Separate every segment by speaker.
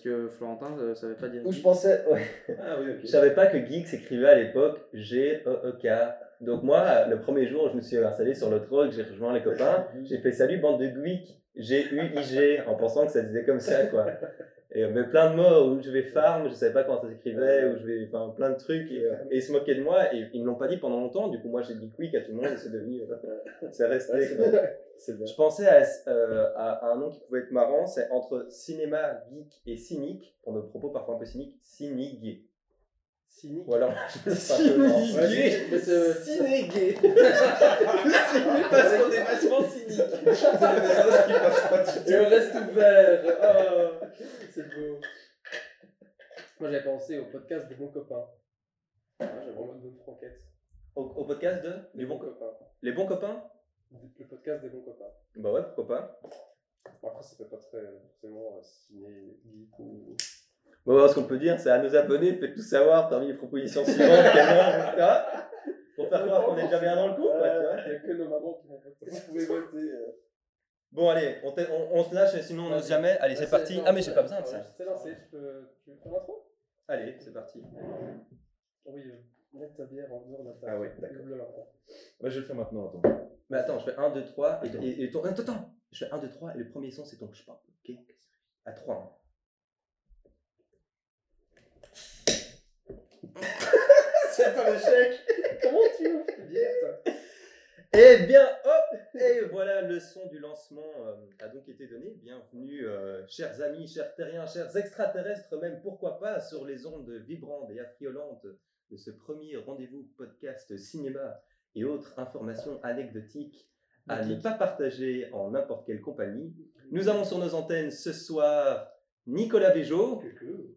Speaker 1: que Florentin ne savait pas dire.
Speaker 2: Où je pensais, ouais.
Speaker 3: Ah oui.
Speaker 2: Je savais pas que geek s'écrivait à l'époque G-E-E-K. Donc moi, le premier jour, je me suis installé sur le truck, j'ai rejoint les copains, j'ai fait salut bande de geeks, G-U-I-G, en pensant que ça disait comme ça, quoi. Et euh, mais plein de mots où je vais farm, je savais pas comment ça s'écrivait, où je vais, enfin plein de trucs, et, et ils se moquaient de moi, et ils me l'ont pas dit pendant longtemps, du coup moi j'ai dit quick à tout le monde, et c'est devenu, euh, c'est resté. Je pensais à, euh, à un nom qui pouvait être marrant, c'est entre cinéma, geek et cynique, pour nos propos parfois un peu cyniques, cynigue.
Speaker 4: Cynique.
Speaker 2: Ou alors, je sais pas
Speaker 3: Ciné-gay.
Speaker 4: Parce qu'on est vachement cynique.
Speaker 3: C'est des qui passent pas du tout.
Speaker 4: on reste ouvert. Oh, c'est beau. Moi j'avais pensé au podcast des bons copains. Ah, J'avais vraiment une bonne franquette.
Speaker 2: Au, au podcast de
Speaker 4: Les
Speaker 2: bons,
Speaker 4: copains.
Speaker 2: les bons copains?
Speaker 4: Le podcast des bons copains.
Speaker 2: Bah ouais, pourquoi pas.
Speaker 4: Après, ça fait pas très forcément euh, ciné, geek ou.
Speaker 2: Bon, alors, ce qu'on peut dire, c'est à nos abonnés, faites tout savoir parmi les propositions suivantes, caméra, etc. Pour faire croire qu'on est déjà bien dans le coup, quoi, tu vois.
Speaker 4: Il n'y a que nos mamans qui vont voter.
Speaker 3: Vous pouvez voter. euh,
Speaker 2: Bon, allez, on, te- on- on se lâche, sinon on n'ose jamais. Allez, c'est parti.
Speaker 4: non,
Speaker 2: Ah, mais j'ai
Speaker 4: c'est-
Speaker 2: pas besoin de ça.
Speaker 4: C'est lancé, tu peux, tu veux faire l'intro?
Speaker 2: Allez, c'est parti.
Speaker 4: Oui, euh, mets ta bière en dehors de la table.
Speaker 3: Ah ouais, d'accord. Ouais, je vais le faire maintenant, attends.
Speaker 2: Mais attends, je fais 1, 2, 3, et, et, et ton... Attends, attends Je fais 1, 2, 3, et le premier son, c'est ton je parle, ok? À 3.
Speaker 4: C'est un échec Comment tu ouvres une bière, toi
Speaker 2: Eh bien, hop Et voilà, le son du lancement euh, a donc été donné. Bienvenue, euh, chers amis, chers terriens, chers extraterrestres, même pourquoi pas, sur les ondes vibrantes et affriolantes de ce premier rendez-vous podcast cinéma et autres informations anecdotiques à ne pas partager en n'importe quelle compagnie. Nous avons sur nos antennes ce soir Nicolas Béjot,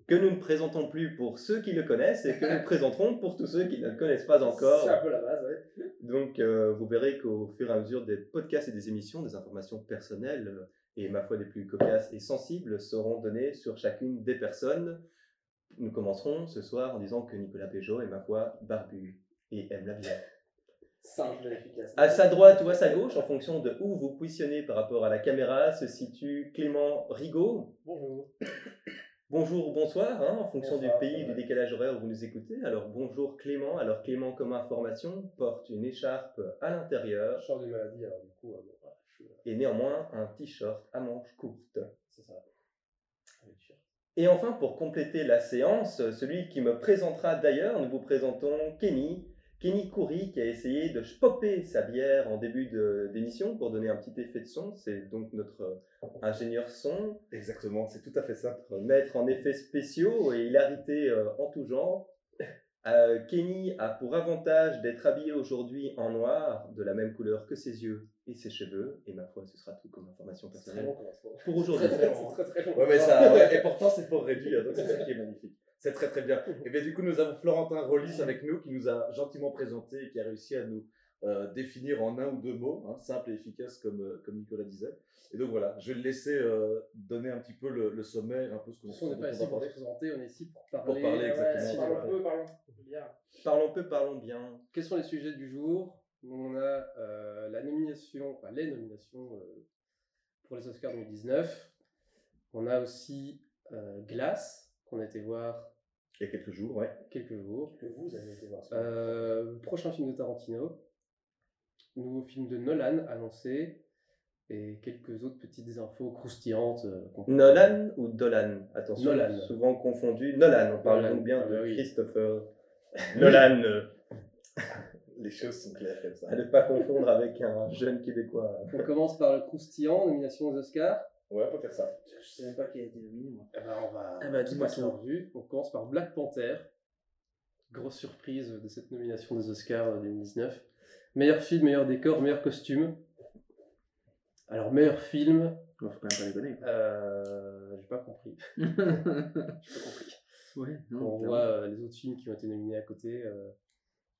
Speaker 2: que nous ne présentons plus pour ceux qui le connaissent et que nous présenterons pour tous ceux qui ne le connaissent pas encore.
Speaker 4: C'est un peu la base, ouais.
Speaker 2: Donc, euh, vous verrez qu'au fur et à mesure des podcasts et des émissions, des informations personnelles euh, et ma foi les plus cocasses et sensibles seront données sur chacune des personnes. Nous commencerons ce soir en disant que Nicolas Peugeot est ma foi barbu et aime la bière.
Speaker 4: Singe de l'efficacité.
Speaker 2: À sa droite ou à sa gauche, en fonction de où vous positionnez par rapport à la caméra, se situe Clément Rigaud.
Speaker 4: Bonjour.
Speaker 2: Bonjour ou bonsoir, hein, en fonction
Speaker 4: Bonsoir,
Speaker 2: du pays, du décalage horaire où vous nous écoutez. Alors bonjour Clément. Alors Clément, comme information, porte une écharpe à l'intérieur
Speaker 4: d'une maladie, alors du coup, euh, bon, je euh,
Speaker 2: et néanmoins un t-shirt à manches courtes.
Speaker 4: C'est ça.
Speaker 2: Et enfin, pour compléter la séance, celui qui me présentera d'ailleurs, nous vous présentons Kenny. Kenny Coury qui a essayé de popper sa bière en début d'émission pour donner un petit effet de son. C'est donc notre euh, ingénieur son,
Speaker 3: Exactement, c'est tout à fait ça.
Speaker 2: notre maître en effets spéciaux et hilarité euh, en tout genre. Euh, Kenny a pour avantage d'être habillé aujourd'hui en noir, de la même couleur que ses yeux et ses cheveux. Et ma foi, ce sera tout comme information
Speaker 4: C'est très
Speaker 2: personnelle
Speaker 4: long
Speaker 2: pour aujourd'hui.
Speaker 4: Très très très très long.
Speaker 3: Ouais, mais ça, ouais, et pourtant c'est pour réduire, donc c'est ça qui est magnifique. C'est très très bien. Et bien du coup, nous avons Florentin Rollis avec nous qui nous a gentiment présenté et qui a réussi à nous euh, définir en un ou deux mots, hein, simple et efficace comme, euh, comme Nicolas disait. Et donc voilà, je vais le laisser euh, donner un petit peu le, le sommaire, un peu ce qu'on
Speaker 4: on n'est pas ici pour présenter, on est ici pour parler.
Speaker 3: Pour parler,
Speaker 4: ouais,
Speaker 3: exactement.
Speaker 4: si,
Speaker 3: Parlons
Speaker 4: parlons peu, parlons. Bien.
Speaker 2: Parlons peu, parlons bien.
Speaker 4: Quels sont les sujets du jour? On a euh, la nomination, enfin les nominations euh, pour les Oscars 2019. On a aussi euh, Glace, qu'on a été voir
Speaker 3: Il y a quelques jours, ouais.
Speaker 4: quelques jours.
Speaker 5: Que vous avez été voir.
Speaker 4: Euh, prochain film de Tarantino. Nouveau film de Nolan annoncé. Et quelques autres petites infos croustillantes. euh,
Speaker 2: Nolan ou Dolan? Attention,
Speaker 4: Nolan.
Speaker 2: souvent confondu. Nolan, on parle
Speaker 4: Nolan.
Speaker 2: donc bien
Speaker 4: Ah
Speaker 2: de
Speaker 4: bah oui.
Speaker 2: Christopher Nolan.
Speaker 3: Les choses sont claires comme ça.
Speaker 2: à ne pas confondre avec un jeune Québécois.
Speaker 4: On commence par le croustillant, nomination aux Oscars.
Speaker 3: Ouais, on peut faire ça.
Speaker 5: Je sais même pas qui a été nominé, moi.
Speaker 4: Eh ben, on va
Speaker 1: Ah bah, dis-moi
Speaker 4: passer
Speaker 1: tout.
Speaker 4: en revue. On commence par Black Panther. Grosse surprise de cette nomination des Oscars euh, 2019. Meilleur film, meilleur décor, meilleur costume. Alors, meilleur film,
Speaker 1: Bon, faut quand même pas déconner.
Speaker 4: euh, j'ai pas compris. J'ai pas compris.
Speaker 1: non,
Speaker 4: on voit euh, les autres films qui ont été nominés à côté. euh.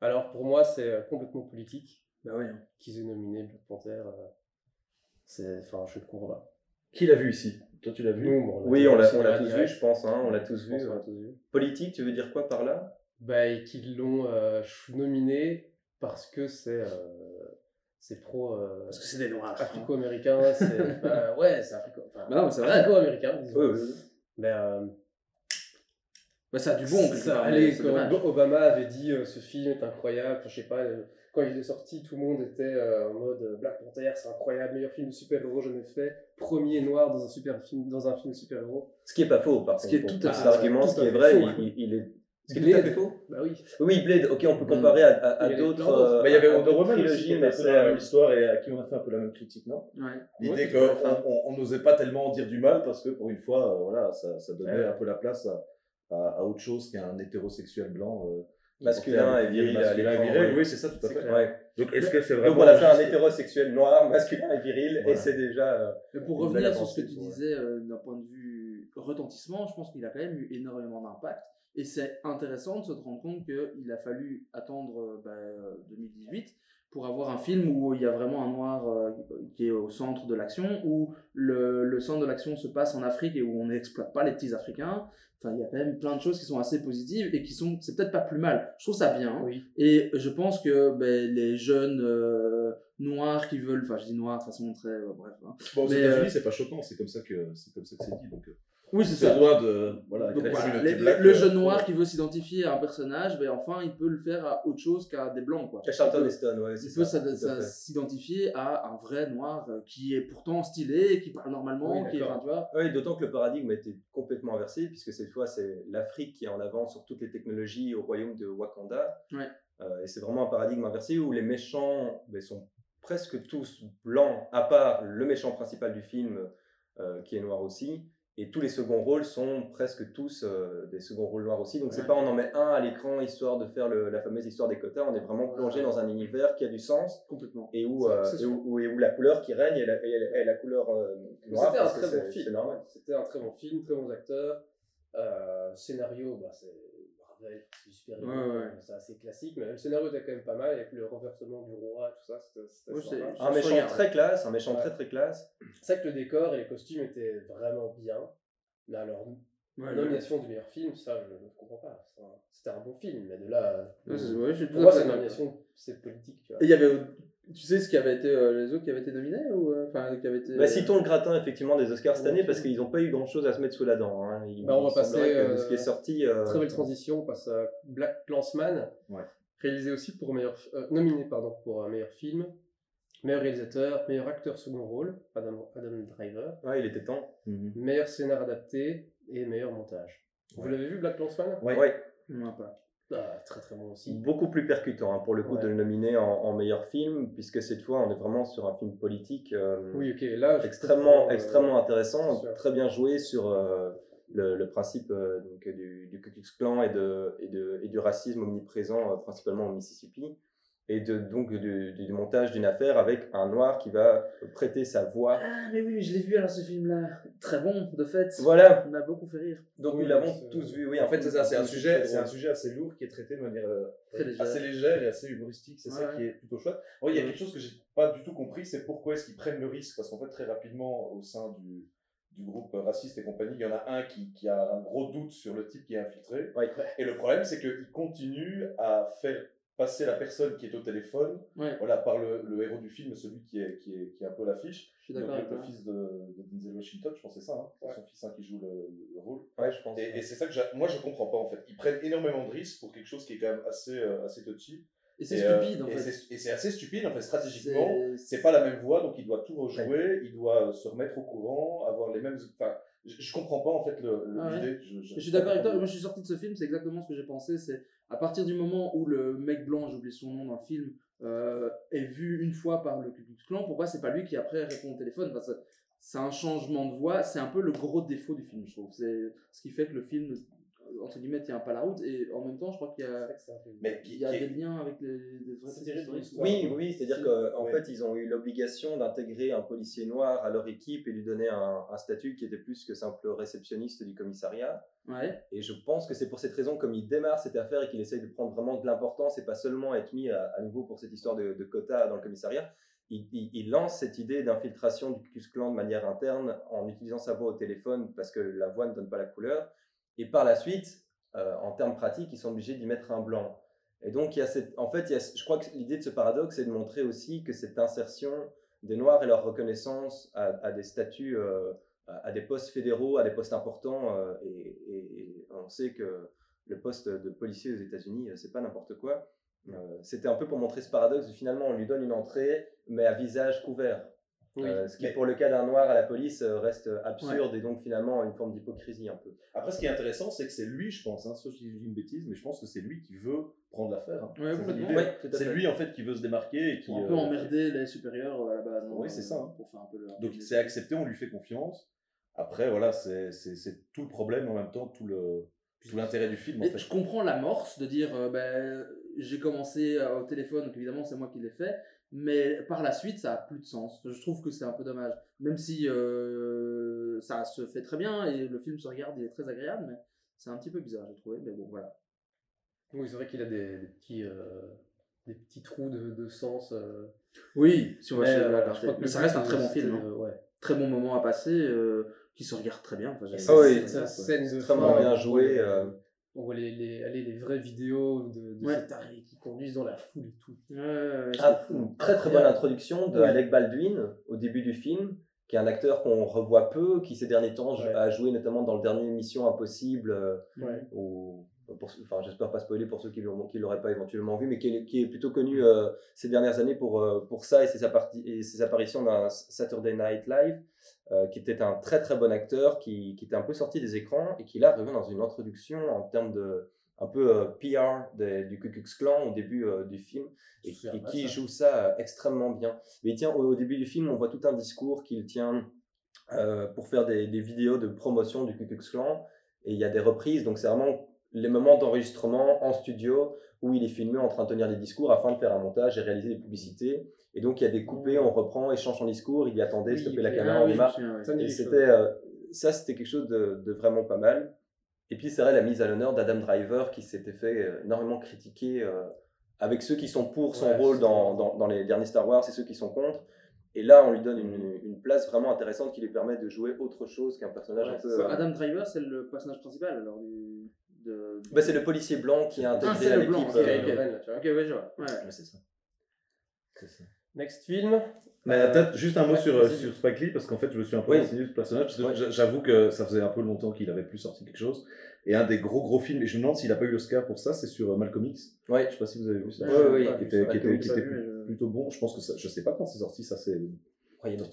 Speaker 4: Alors, pour moi, c'est euh, complètement politique
Speaker 1: Bah ouais. hein.
Speaker 4: qu'ils aient nominé Black Panther. euh. C'est, enfin, je ne comprends pas.
Speaker 3: Qui l'a vu ici? Toi, tu l'as vu?
Speaker 4: Nous, bon,
Speaker 2: Oui, on l'a
Speaker 4: on
Speaker 2: on l'a tous vu, je pense. hein, on l'a tous vu. Politique, tu veux dire quoi par là?
Speaker 4: Bah, et qu'ils l'ont euh, nominé parce que c'est euh, c'est pro euh,
Speaker 1: Parce que c'est des noirs. hein.
Speaker 4: africo-américain c'est bah, ouais c'est africo enfin,
Speaker 1: Bah non, mais c'est vrai.
Speaker 4: africo-américain disons.
Speaker 2: Oui, oui, oui.
Speaker 4: Mais euh,
Speaker 1: Bah, ça a du bon,
Speaker 4: ça, allez. Obama avait dit euh, ce film est incroyable, enfin, je sais pas, euh, quand il est sorti, tout le monde était euh, en mode euh, Black Panther, c'est incroyable, meilleur film de super-héros jamais fait, premier noir dans un, super film, dans un film de super-héros.
Speaker 2: Ce qui est pas faux, par
Speaker 1: Ce
Speaker 2: contre.
Speaker 1: qui est tout à fait-
Speaker 2: argument, ce qui est vrai,
Speaker 4: faux,
Speaker 2: il, est. Ce qui est tout à fait faux.
Speaker 4: Bah oui.
Speaker 2: Oui, Blade, ok, on peut
Speaker 1: Mm.
Speaker 2: comparer à, d'autres. euh,
Speaker 3: Bah, il y avait
Speaker 2: à
Speaker 3: Wonder Woman aussi,
Speaker 2: mais c'est,
Speaker 3: la même histoire et à qui on a fait un peu la même critique, non
Speaker 1: Ouais.
Speaker 3: L'idée
Speaker 1: Ouais,
Speaker 3: qu'on n'osait pas tellement dire du mal parce que pour une fois, euh, voilà, ça, ça donnait
Speaker 2: Ouais.
Speaker 3: un peu la place à, à- à autre chose qu'un hétérosexuel blanc. euh,
Speaker 2: Masculin et viril
Speaker 3: masculin et viril, oui, c'est ça, tout à fait.
Speaker 2: Ouais.
Speaker 3: Donc est-ce que c'est vraiment.
Speaker 2: Donc on a fait un hétérosexuel noir, masculin et viril, et c'est déjà. euh,
Speaker 1: Mais pour revenir sur ce que tu disais euh, d'un point de vue retentissement, je pense qu'il a quand même eu énormément d'impact. Et c'est intéressant de se rendre compte qu'il a fallu attendre euh, bah, euh, 2018 pour avoir un film où il y a vraiment un noir euh, qui est au centre de l'action, où le, le centre de l'action se passe en Afrique et où on n'exploite pas les petits Africains. Enfin, il y a quand même plein de choses qui sont assez positives et qui sont, c'est peut-être pas plus mal. Je trouve ça bien.
Speaker 4: Oui.
Speaker 1: Et je pense que ben, les jeunes euh, noirs qui veulent, enfin je dis noirs de façon très, euh, bref. hein.
Speaker 3: Bon, aux
Speaker 1: Mais,
Speaker 3: États-Unis,
Speaker 1: euh,
Speaker 3: c'est pas choquant, c'est comme ça que c'est comme ça que c'est dit. Donc,
Speaker 1: Oui, c'est ça.
Speaker 3: loin de. Voilà,
Speaker 1: Donc
Speaker 3: la
Speaker 1: voilà,
Speaker 3: communauté
Speaker 1: les-
Speaker 3: black,
Speaker 1: le
Speaker 3: euh,
Speaker 1: jeune noir qui veut s'identifier à un personnage, ben enfin, il peut le faire à autre chose qu'à des blancs. Quoi.
Speaker 2: Charlton
Speaker 1: Il peut-
Speaker 2: Heston, ouais,
Speaker 1: Il peut s'identifier à un vrai noir euh, qui est pourtant stylé, qui parle normalement,
Speaker 4: Oui,
Speaker 1: qui est,
Speaker 4: d'accord.
Speaker 1: enfin, tu vois.
Speaker 2: Oui, d'autant que le paradigme a été complètement inversé, puisque cette fois, c'est l'Afrique qui est en avant sur toutes les technologies au royaume de Wakanda.
Speaker 1: Ouais.
Speaker 2: Euh, et c'est vraiment un paradigme inversé où les méchants ben, sont presque tous blancs, à part le méchant principal du film, euh, qui est noir aussi. Et tous les seconds rôles sont presque tous euh, des seconds rôles noirs aussi. Donc c'est
Speaker 1: Ouais.
Speaker 2: pas on en met un à l'écran histoire de faire le- la fameuse histoire des quotas. On est vraiment plongé dans un univers qui a du sens
Speaker 1: Complètement.
Speaker 2: et où,
Speaker 4: C'est-
Speaker 2: euh,
Speaker 4: c'est
Speaker 2: et où, et où la couleur qui règne est la, est- est la couleur euh, noire.
Speaker 4: C'était un très bon
Speaker 2: c'est-
Speaker 4: film.
Speaker 2: C'est.
Speaker 4: C'était un très bon film, très bons acteurs. Scénario, bah, c'est Marvel, c'est du super-héros,
Speaker 1: Ouais, ouais.
Speaker 4: c'est assez classique, mais le scénario était quand même pas mal avec le renversement du roi, tout ça, c'était
Speaker 1: Ouais, c'est-
Speaker 2: Un
Speaker 1: se
Speaker 2: méchant très classe, un méchant
Speaker 4: Ouais.
Speaker 2: très très classe.
Speaker 4: C'est vrai que le décor et les costumes étaient vraiment bien. Mais alors,
Speaker 1: Ouais,
Speaker 4: nomination du meilleur film, ça, je ne comprends pas. C'est un- C'était un bon film, mais de là.
Speaker 1: C'est-
Speaker 4: pour moi,
Speaker 1: d'accord.
Speaker 4: nomination, c'est politique, tu vois.
Speaker 1: Et il y avait, tu sais ce qui avait été, euh, les autres qui avaient été nominés ou euh, enfin qui avaient été.
Speaker 2: Bah, citons le gratin effectivement des Oscars cette année parce qu'ils n'ont pas eu grand chose à se mettre sous la dent. hein. Il,
Speaker 4: Bah, on va passer,
Speaker 2: que
Speaker 4: euh,
Speaker 2: ce qui est sorti. euh,
Speaker 4: Très belle transition, on passe à Black Clansman,
Speaker 3: Ouais.
Speaker 4: réalisé aussi pour meilleur, euh, nominé pardon, pour un meilleur film, meilleur réalisateur, meilleur acteur second rôle, Adam, Adam Driver,
Speaker 2: Ouais, il était temps.
Speaker 3: Mhm.
Speaker 4: meilleur scénar adapté et meilleur montage. Vous l'avez vu Black Clansman?
Speaker 3: Ouais.
Speaker 2: Ouais.
Speaker 1: Non, pas.
Speaker 4: Ah, Très très bon aussi.
Speaker 2: Beaucoup plus percutant hein, pour le coup
Speaker 4: Ouais.
Speaker 2: de le nominer en, en meilleur film puisque cette fois on est vraiment sur un film politique. euh,
Speaker 4: Oui, là.
Speaker 2: extrêmement,
Speaker 4: euh,
Speaker 2: extrêmement intéressant, très bien joué sur euh, le, le principe donc, du, du Ku Klux Klan et, de, et, de, et du racisme omniprésent, principalement au Mississippi, et de, donc du, du montage d'une affaire avec un noir qui va prêter sa voix.
Speaker 1: Ah, mais oui, je l'ai vu alors ce film-là. Très bon, de fait.
Speaker 2: Voilà,
Speaker 1: Il m'a beaucoup fait rire.
Speaker 2: donc
Speaker 4: Oui,
Speaker 2: nous l'avons tous vu. Oui,
Speaker 3: En fait, c'est ça, c'est un sujet, c'est un sujet assez lourd qui est traité de manière euh,
Speaker 1: Très légère.
Speaker 3: assez légère et assez humoristique. C'est ça qui est plutôt chouette. Bon, il y a quelque chose que j'ai pas du tout compris, c'est pourquoi est-ce qu'ils prennent le risque Parce qu'en fait, très rapidement, au sein du, du groupe raciste et compagnie, il y en a un qui, qui a un gros doute sur le type qui est infiltré.
Speaker 2: Ouais.
Speaker 3: Et le problème, c'est qu'il continue à faire passer la personne qui est au téléphone,
Speaker 1: Ouais,
Speaker 3: voilà, par le, le héros du film, celui qui est, qui est, qui est un peu l'affiche.
Speaker 1: je suis
Speaker 3: Donc,
Speaker 1: d'accord avec
Speaker 3: le,
Speaker 1: toi.
Speaker 3: le fils de, de Denzel Washington, je pense que c'est ça, hein,
Speaker 4: Ouais.
Speaker 3: son fils hein, qui joue le, le rôle.
Speaker 2: Ouais, je pense.
Speaker 3: Et, et c'est ça que j'a- moi je comprends pas en fait. Ils prennent énormément de risques pour quelque chose qui est quand même assez, euh, assez touchy.
Speaker 1: Et c'est
Speaker 3: Et, euh,
Speaker 1: stupide en
Speaker 3: et
Speaker 1: fait.
Speaker 3: c'est- Et c'est assez stupide en fait, stratégiquement.
Speaker 1: C'est-
Speaker 3: C'est pas la même voix, donc il doit tout rejouer, il doit euh, se remettre au courant, avoir les mêmes. Enfin, je, je comprends pas en fait le- le-
Speaker 1: Ah ouais.
Speaker 3: l'idée. Je, je-
Speaker 1: Je suis d'accord avec toi. Moi, je suis sorti de ce film, c'est exactement ce que j'ai pensé. C'est à partir du moment où le mec blanc, j'ai oublié son nom dans le film, euh, est vu une fois par le Ku Klux Klan, pourquoi c'est pas lui qui après répond au téléphone Enfin, C'est un changement de voix. C'est un peu le gros défaut du film, je trouve. C'est ce qui fait que le film, entre guillemets, tient pas la route. Et en même temps, je crois qu'il y a.
Speaker 3: Mais qui,
Speaker 1: il y a
Speaker 3: qui est-
Speaker 1: des liens avec les,
Speaker 4: tiré
Speaker 1: historiques.
Speaker 2: Oui, oui, c'est-à-dire qu'en fait, ils ont eu l'obligation d'intégrer un policier noir à leur équipe et lui donner un, un statut qui était plus que simple réceptionniste du commissariat.
Speaker 1: Ouais.
Speaker 2: Et je pense que c'est pour cette raison, comme il démarre cette affaire et qu'il essaye de prendre vraiment de l'importance et pas seulement être mis à, à nouveau pour cette histoire de, de quota dans le commissariat, il, il- il lance cette idée d'infiltration du Ku Klux Klan de manière interne en utilisant sa voix au téléphone parce que la voix ne donne pas la couleur. Et par la suite, euh, en termes pratiques, ils sont obligés d'y mettre un blanc. Et donc, il y a cette, en fait, il y a, je crois que l'idée de ce paradoxe, c'est de montrer aussi que cette insertion des Noirs et leur reconnaissance à, des statuts euh, à, des postes fédéraux, à des postes importants. euh, et, on sait que le poste de policier aux États-Unis, c'est pas n'importe quoi. C'était un peu pour montrer ce paradoxe. Finalement, on lui donne une entrée, mais à visage couvert.
Speaker 4: Oui.
Speaker 2: Euh, ce qui, pour le cas d'un noir à la police, euh, reste absurde et donc finalement une forme d'hypocrisie un peu.
Speaker 3: Après, ce qui est intéressant, c'est que c'est lui, je pense, hein, sauf si je dis une bêtise, mais je pense que c'est lui qui veut prendre l'affaire. hein.
Speaker 1: Ouais,
Speaker 3: C'est.
Speaker 2: Ouais,
Speaker 3: lui, en fait, qui veut se démarquer et qui.
Speaker 1: Pour un peu
Speaker 3: euh,
Speaker 1: emmerder les supérieurs à la base. non
Speaker 3: Oui, c'est ça, hein.
Speaker 1: Pour faire un peu leur.
Speaker 3: Donc c'est accepté, on lui fait confiance. Après, voilà, c'est tout le problème, en même temps, tout le tout l'intérêt du film, en fait.
Speaker 1: je comprends l'amorce de dire euh, ben, j'ai commencé euh, au téléphone, donc évidemment c'est moi qui l'ai fait, mais par la suite ça a plus de sens. Je trouve que c'est un peu dommage. Même si euh, ça se fait très bien et le film se regarde, il est très agréable, mais c'est un petit peu bizarre, j'ai trouvé. Mais bon, voilà.
Speaker 4: Oui, c'est vrai qu'il a des, des petits, euh, des petits trous de, de sens. euh.
Speaker 1: Oui, si on va
Speaker 4: Mais,
Speaker 1: chez
Speaker 4: euh,
Speaker 1: voilà,
Speaker 4: je crois que
Speaker 1: mais ça reste un très bon film. hein.
Speaker 4: ouais.
Speaker 1: Très bon moment à passer, euh, qui se regarde très bien. Enfin,
Speaker 2: Ah oui,
Speaker 1: c'est-
Speaker 4: scène de
Speaker 2: Extrêmement
Speaker 4: fin,
Speaker 2: bien
Speaker 4: on
Speaker 2: joué.
Speaker 4: voit-
Speaker 2: euh,
Speaker 4: On voit les, les, allez, les vraies vidéos de, de
Speaker 1: Ouais.
Speaker 4: ces tarés qui conduisent dans la foule et tout.
Speaker 1: Ouais, ouais, ouais,
Speaker 2: Ah, une très très bonne introduction de. Alec Baldwin au début du film, qui est un acteur qu'on revoit peu, qui ces derniers temps
Speaker 4: Ouais.
Speaker 2: a joué notamment dans le dernier Mission Impossible, euh,
Speaker 4: Ouais.
Speaker 2: Pour, enfin j'espère pas spoiler pour ceux qui qui l'auraient pas éventuellement vu, mais qui est, qui est plutôt connu euh, ces dernières années pour, euh, pour ça et ses, apparti- et ses apparitions dans Saturday Night Live, euh, qui était un très très bon acteur, qui, qui était un peu sorti des écrans et qui là revient dans une introduction en termes de un peu PR des- du Ku Klux Klan au début du film et, qui
Speaker 4: ça.
Speaker 2: joue ça extrêmement bien. Mais il tient, au, au début du film, on voit tout un discours qu'il tient pour faire des, des vidéos de promotion du Ku Klux Klan. Et il y a des reprises, donc c'est vraiment les moments d'enregistrement en studio où il est filmé en train de tenir des discours afin de faire un montage et réaliser des publicités. Et donc il y a des coupés, on reprend, il change son discours, il dit attendez,
Speaker 4: Oui,
Speaker 2: stoppez la caméra,
Speaker 1: Ah
Speaker 2: on
Speaker 1: oui,
Speaker 2: démarre. Et c'était, euh, ça, c'était quelque chose de, de vraiment pas mal. Et puis, c'est vrai, la mise à l'honneur d'Adam Driver qui s'était fait euh, énormément critiquer euh, avec ceux qui sont pour son
Speaker 4: Ouais,
Speaker 2: rôle dans, dans, dans les derniers Star Wars et ceux qui sont contre. Et là, on lui donne une, une place vraiment intéressante qui lui permet de jouer autre chose qu'un personnage
Speaker 4: Ouais,
Speaker 2: un peu. euh,
Speaker 1: Adam Driver, c'est le personnage principal alors du. De...
Speaker 2: bah, c'est le policier blanc qui est
Speaker 1: Ah,
Speaker 2: intégré
Speaker 1: c'est blanc,
Speaker 2: l'équipe.
Speaker 1: ok,
Speaker 2: euh,
Speaker 4: là, tu vois.
Speaker 1: Ok, ouais, je vois. Ouais.
Speaker 3: Ouais, c'est ça. C'est ça.
Speaker 4: Next film.
Speaker 3: Mais
Speaker 4: Euh,
Speaker 3: peut-être juste un mot
Speaker 4: ouais,
Speaker 3: sur, euh, sur Spike Lee, parce qu'en fait, je me suis un peu
Speaker 2: Oui.
Speaker 3: renseigné sur ce personnage, parce que
Speaker 2: Ouais.
Speaker 3: j'a- j'avoue que ça faisait un peu longtemps qu'il avait plus sorti quelque chose. Et un des gros gros films, et je me demande s'il a pas eu l'Oscar pour ça, c'est sur euh, Malcolm X.
Speaker 2: Ouais.
Speaker 3: Je sais pas si vous avez vu ça.
Speaker 2: Ouais, ouais.
Speaker 3: Qui était, qui qui plutôt bon. Je pense que ça, je sais pas quand c'est sorti, ça c'est.
Speaker 2: Il y a
Speaker 3: de-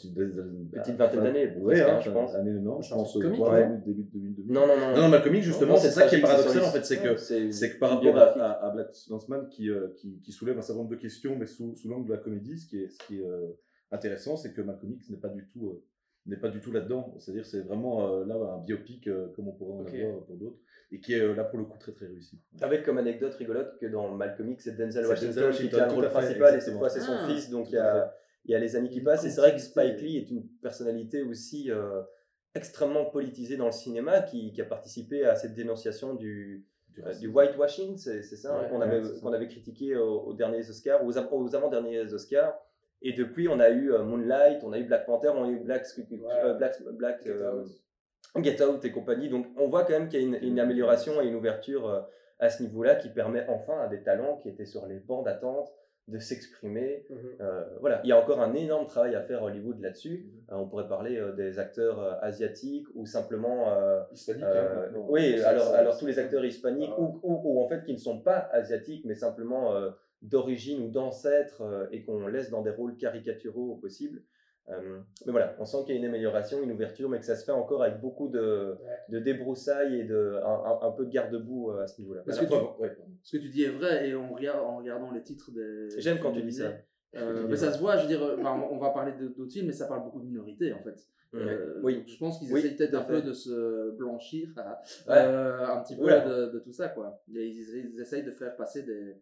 Speaker 2: Petite vingtaine d'années,
Speaker 3: Ouais, hein,
Speaker 2: hein, je pense.
Speaker 3: Année, non, je pense euh,
Speaker 4: comique,
Speaker 3: ouais,
Speaker 2: ouais.
Speaker 3: début, début, début 2000.
Speaker 2: Non, non, non.
Speaker 3: Non, justement, c'est ça qui est paradoxal en fait, c'est que
Speaker 2: c'est
Speaker 3: c'est que par rapport à, à, à Black Landsman qui, euh, qui, qui soulève un certain nombre de questions, mais sous, sous l'angle de la comédie, ce qui est, ce qui est euh, intéressant, c'est que X n'est pas du tout, euh, n'est pas du tout là-dedans. C'est-à-dire, c'est vraiment euh, là un biopic euh, comme on pourrait en
Speaker 4: Ok.
Speaker 3: avoir pour d'autres, et qui est euh, là pour le coup très très réussi.
Speaker 2: Avec comme anecdote rigolote que dans Malcolm X, c'est Denzel Washington,
Speaker 3: Denzel Washington,
Speaker 2: qui tient le rôle principal et cette fois c'est son
Speaker 1: Ah,
Speaker 2: fils, donc il y, a, il y a les années qui passent. Et c'est vrai que. Spike Lee est une personnalité aussi euh, extrêmement politisée dans le cinéma qui, qui a participé à cette dénonciation du,
Speaker 3: Du
Speaker 2: euh, du whitewashing, c'est c'est ça hein, qu'on avait, qu'on avait critiqué aux, aux derniers Oscars, aux, av- aux avant-derniers Oscars. Et depuis, on a eu euh, Moonlight, on a eu Black Panther, on a eu Black, Black, Black,
Speaker 4: Get Out.
Speaker 2: Get Out et compagnie. Donc on voit quand même qu'il y a une, une amélioration et une ouverture à ce niveau-là qui permet enfin à des talents qui étaient sur les bancs d'attente de s'exprimer.
Speaker 4: Mhm.
Speaker 2: Euh, voilà, il y a encore un énorme travail à faire à Hollywood là-dessus. Euh, on pourrait parler euh, des acteurs asiatiques ou simplement
Speaker 3: Hispanique,
Speaker 2: euh,
Speaker 3: hein,
Speaker 2: oui, alors, alors tous les acteurs hispaniques
Speaker 3: Ah.
Speaker 2: ou, ou, ou en fait qui ne sont pas asiatiques mais simplement d'origine ou d'ancêtre et qu'on laisse dans des rôles caricaturaux au possible. Euh, mais voilà, on sent qu'il y a une amélioration, une ouverture, mais que ça se fait encore avec beaucoup de,
Speaker 4: Ouais.
Speaker 2: de débroussailles et de, un, un- un peu de garde-boue euh, à ce niveau-là.
Speaker 1: Parce
Speaker 3: La
Speaker 1: que tu-
Speaker 3: preuve, ouais.
Speaker 1: Ce que tu dis est vrai, et on regarde, en regardant les titres des.
Speaker 2: J'aime quand tu dis ça.
Speaker 1: Euh, mais ça se voit, je veux dire, enfin, on va parler de- d'autres films, mais ça parle beaucoup de minorités en fait. Euh,
Speaker 2: oui,
Speaker 1: donc je pense qu'ils
Speaker 2: Oui,
Speaker 1: essayent peut-être un peu de se blanchir
Speaker 2: Ouais.
Speaker 1: euh, un petit peu de, de tout ça quoi. Ils, ils essayent de faire passer des,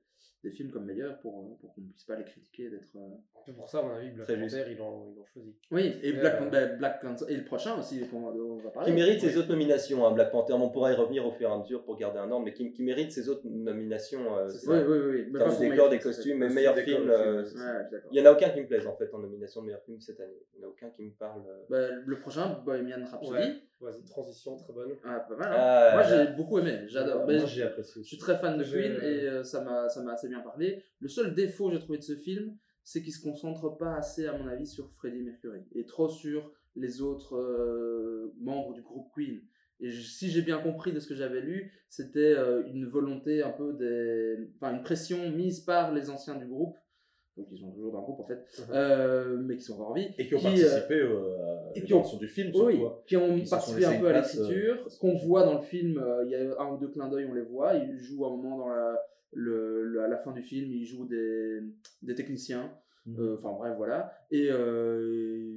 Speaker 1: des films comme meilleurs pour, euh, pour qu'on ne puisse pas les critiquer d'être. euh,
Speaker 4: C'est pour ça, à mon avis, Black Panther, ils l'ont choisi.
Speaker 1: Oui, et Black, ben, Panther, et le prochain aussi, on va parler.
Speaker 2: qui mérite
Speaker 1: Oui.
Speaker 2: ses autres nominations. Hein, Black Panther, on pourra y revenir au fur et à mesure pour garder un ordre, mais qui, qui mérite ses autres nominations. euh,
Speaker 1: Oui, oui, oui. Mais
Speaker 2: Dans
Speaker 1: pas
Speaker 2: le
Speaker 1: pour
Speaker 2: décor,
Speaker 1: meilleur
Speaker 2: des costumes, mais
Speaker 3: Costume,
Speaker 2: meilleur film. euh. Il n'y en a aucun qui me plaise en fait en nomination de meilleur film cette année. Il n'y en a aucun qui me parle. euh.
Speaker 1: Le prochain, Bohemian Rhapsody.
Speaker 4: Ouais. Vas-y, transition, très bonne.
Speaker 1: Ah, pas mal. hein.
Speaker 2: Ah,
Speaker 1: Moi, j'ai beaucoup aimé. J'adore.
Speaker 3: Moi, j'ai apprécié.
Speaker 1: Je suis très fan de Queen et euh, ça m'a ça m'a assez bien parlé. Le seul défaut que j'ai trouvé de ce film, c'est qu'il se concentre pas assez, à mon avis, sur Freddie Mercury et trop sur les autres euh, membres du groupe Queen. Et je- si j'ai bien compris de ce que j'avais lu, c'était euh, une volonté un peu des. Enfin, une pression mise par les anciens du groupe, donc ils sont toujours dans le groupe en fait,
Speaker 4: Mhm.
Speaker 1: euh, mais qui sont encore en vie.
Speaker 3: Et qui ont
Speaker 1: euh,
Speaker 3: participé euh, à création du film, surtout. hein.
Speaker 1: qui ont
Speaker 3: qui
Speaker 1: participé un peu à
Speaker 3: euh,
Speaker 1: l'écriture. Ce qu'on voit dans le film, euh, il y a un ou deux clins d'œil, on les voit. Ils jouent à un moment dans la, le, le- à la fin du film, ils jouent des, des techniciens.
Speaker 3: Mhm.
Speaker 1: Euh, Enfin bref, voilà. Et euh,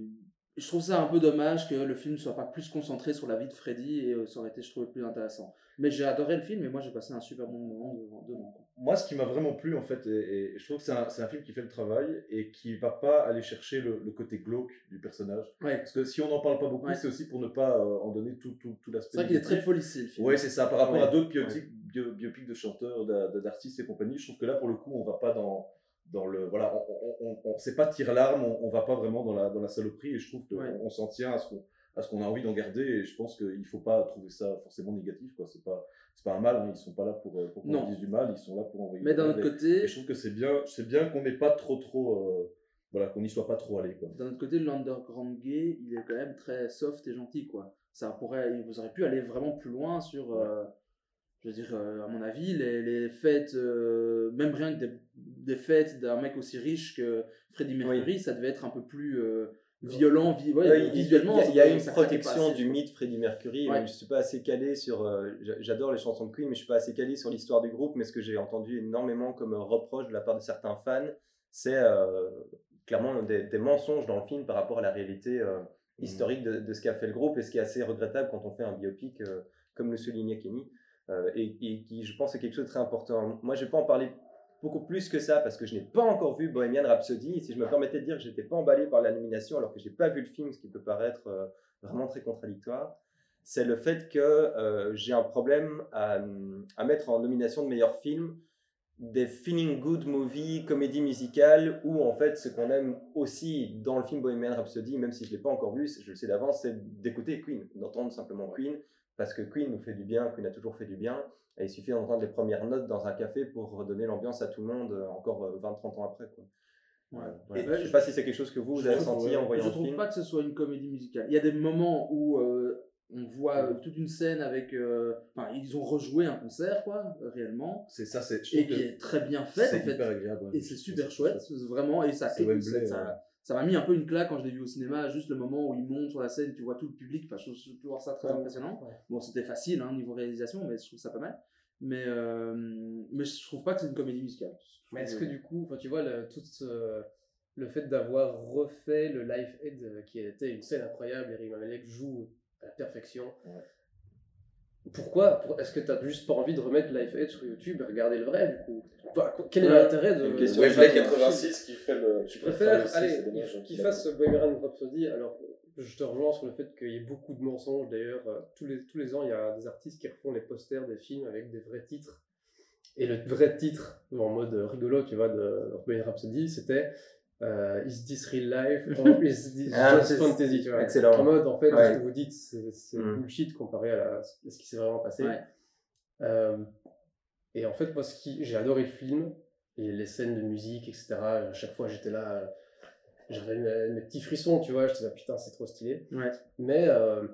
Speaker 1: je trouve ça un peu dommage que le film soit pas plus concentré sur la vie de Freddy et euh, ça aurait été, je trouve, plus intéressant. Mais j'ai adoré le film et moi j'ai passé un super bon moment devant. devant, quoi.
Speaker 3: Moi, ce qui m'a vraiment plu, en fait, et, et je trouve que c'est un, c'est un film qui fait le travail et qui va pas aller chercher le, le côté glauque du personnage.
Speaker 1: Ouais.
Speaker 3: Parce que si on n'en parle pas beaucoup,
Speaker 1: Ouais.
Speaker 3: c'est aussi pour ne pas euh, en donner tout, tout, tout
Speaker 1: C'est
Speaker 3: l'aspect.
Speaker 1: vrai qu'il est très policier le film.
Speaker 3: Oui, c'est ça. Par rapport
Speaker 1: Ouais.
Speaker 3: à d'autres biopics, bio- biopics de chanteurs, d'a- d'a- d'artistes et compagnie, je trouve que là, pour le coup, on va pas dans, dans le. Voilà, on, on, c'est pas tire-larme, on, on va pas vraiment dans la, dans la saloperie et je trouve qu'on
Speaker 1: Ouais.
Speaker 3: on s'en tient à ce qu'on à ce qu'on a envie d'en garder et je pense qu'il faut pas trouver ça forcément négatif quoi c'est pas c'est pas un mal hein. ils sont pas là pour pour qu'on dise du mal ils sont là pour envoyer
Speaker 1: Mais
Speaker 3: du
Speaker 1: d'un autre côté,
Speaker 3: et je trouve que c'est bien c'est bien qu'on n'ait pas trop trop euh, voilà qu'on n'y soit pas trop allé quoi
Speaker 1: d'un autre côté, l'underground gay, il est quand même très soft et gentil, quoi. Ça pourrait, vous auriez pu aller vraiment plus loin sur, euh, je veux dire, euh, à mon avis, les, les fêtes, euh, même rien que des, des fêtes d'un mec aussi riche que Freddie Mercury, ça devait être un peu plus euh, violent, vi- ouais,
Speaker 2: Ouais, il-
Speaker 1: visuellement.
Speaker 2: il y a, y une protection
Speaker 1: assez,
Speaker 2: du
Speaker 1: quoi.
Speaker 2: mythe Freddie Mercury.
Speaker 1: Ouais.
Speaker 2: Même je suis pas assez calé sur. euh, j'a- J'adore les chansons de Queen, mais je suis pas assez calé sur l'histoire du groupe. Mais ce que j'ai entendu énormément comme reproche de la part de certains fans, c'est euh, clairement des, des mensonges dans le film par rapport à la réalité euh, historique de, de ce qu'a fait le groupe et ce qui est assez regrettable quand on fait un biopic, euh, comme le soulignait Kenny, euh, et, et qui, je pense, est quelque chose de très important. Moi, je vais pas en parler beaucoup plus que ça parce que je n'ai pas encore vu Bohemian Rhapsody. Et si je me permettais de dire que j'étais pas emballé par la nomination alors que j'ai pas vu le film, ce qui peut paraître euh, vraiment très contradictoire, c'est le fait que euh, j'ai un problème à, à mettre en nomination de meilleur film des feeling good movie, comédie musicale, où en fait ce qu'on aime aussi dans le film Bohemian Rhapsody, même si je ne l'ai pas encore vu, je le sais d'avance, c'est d'écouter Queen, d'entendre simplement Queen, parce que Queen nous fait du bien, Queen a toujours fait du bien, et il suffit d'entendre les premières notes dans un café pour redonner l'ambiance à tout le monde, euh, encore euh, 20-30 ans après. Quoi.
Speaker 1: Ouais.
Speaker 2: Euh, voilà.
Speaker 1: Et
Speaker 2: je ne sais pas si c'est quelque chose que vous, avez
Speaker 1: trouve-
Speaker 2: senti en voyant
Speaker 1: Je
Speaker 2: le
Speaker 1: trouve
Speaker 2: film.
Speaker 1: pas que ce soit une comédie musicale. Il y a des moments où euh, on voit toute une scène avec. euh, ils ont rejoué un concert, quoi, réellement.
Speaker 3: c'est ça c'est
Speaker 1: Et qui est très bien fait,
Speaker 3: c'est
Speaker 1: en fait.
Speaker 3: hyper agréable ouais.
Speaker 1: Et c'est super chouette, c'est vraiment. Et ça,
Speaker 3: C'est
Speaker 1: ça-
Speaker 3: ouais.
Speaker 1: Ça m'a mis un peu une claque quand je l'ai vu au cinéma. Juste le moment où il monte sur la scène, tu vois tout le public. Enfin, je, je trouve ça très
Speaker 4: Ouais.
Speaker 1: impressionnant.
Speaker 4: Ouais.
Speaker 1: Bon, c'était facile, hein, niveau réalisation, mais je trouve ça pas mal. Mais, euh, mais je trouve pas que c'est une comédie musicale. Je
Speaker 4: Mais est-ce que du coup, tu vois, le, tout ce- le fait d'avoir refait le Live Aid, euh, qui était une scène incroyable, Eric Mamelec joue à la perfection.
Speaker 3: Ouais.
Speaker 4: Pourquoi? Pour- Est-ce que tu n'as juste pas envie de remettre Live Aid sur YouTube et regarder le vrai du coup? Quel est
Speaker 1: Ouais.
Speaker 4: l'intérêt de.
Speaker 2: Question
Speaker 4: film
Speaker 3: 86 qui fait le
Speaker 4: Je préfère, allez, qu'il- qu'il fasse Bohemian Rhapsody. Alors, je te rejoins sur le fait qu'il y ait beaucoup de mensonges. D'ailleurs, euh, tous les, tous les ans, il y a des artistes qui refont les posters des films avec des vrais titres. Et le vrai titre, en mode rigolo, tu vois, de Bohemian Rhapsody, c'était euh, Is this real life or is this
Speaker 2: Ah,
Speaker 4: just fantasy tu vois.
Speaker 2: excellent.
Speaker 4: En mode, en fait,
Speaker 2: Ouais.
Speaker 4: ce que vous dites, c'est
Speaker 2: Mm.
Speaker 4: bullshit comparé à, la- à ce qui s'est vraiment passé.
Speaker 1: Ouais.
Speaker 4: Euh, et en fait, moi, ce qui, j'ai adoré le film et les scènes de musique, etc. À chaque fois, j'étais là, j'avais mes, mes petits frissons, tu vois. J'étais là, putain, c'est trop stylé.
Speaker 1: Ouais.
Speaker 4: Mais euh,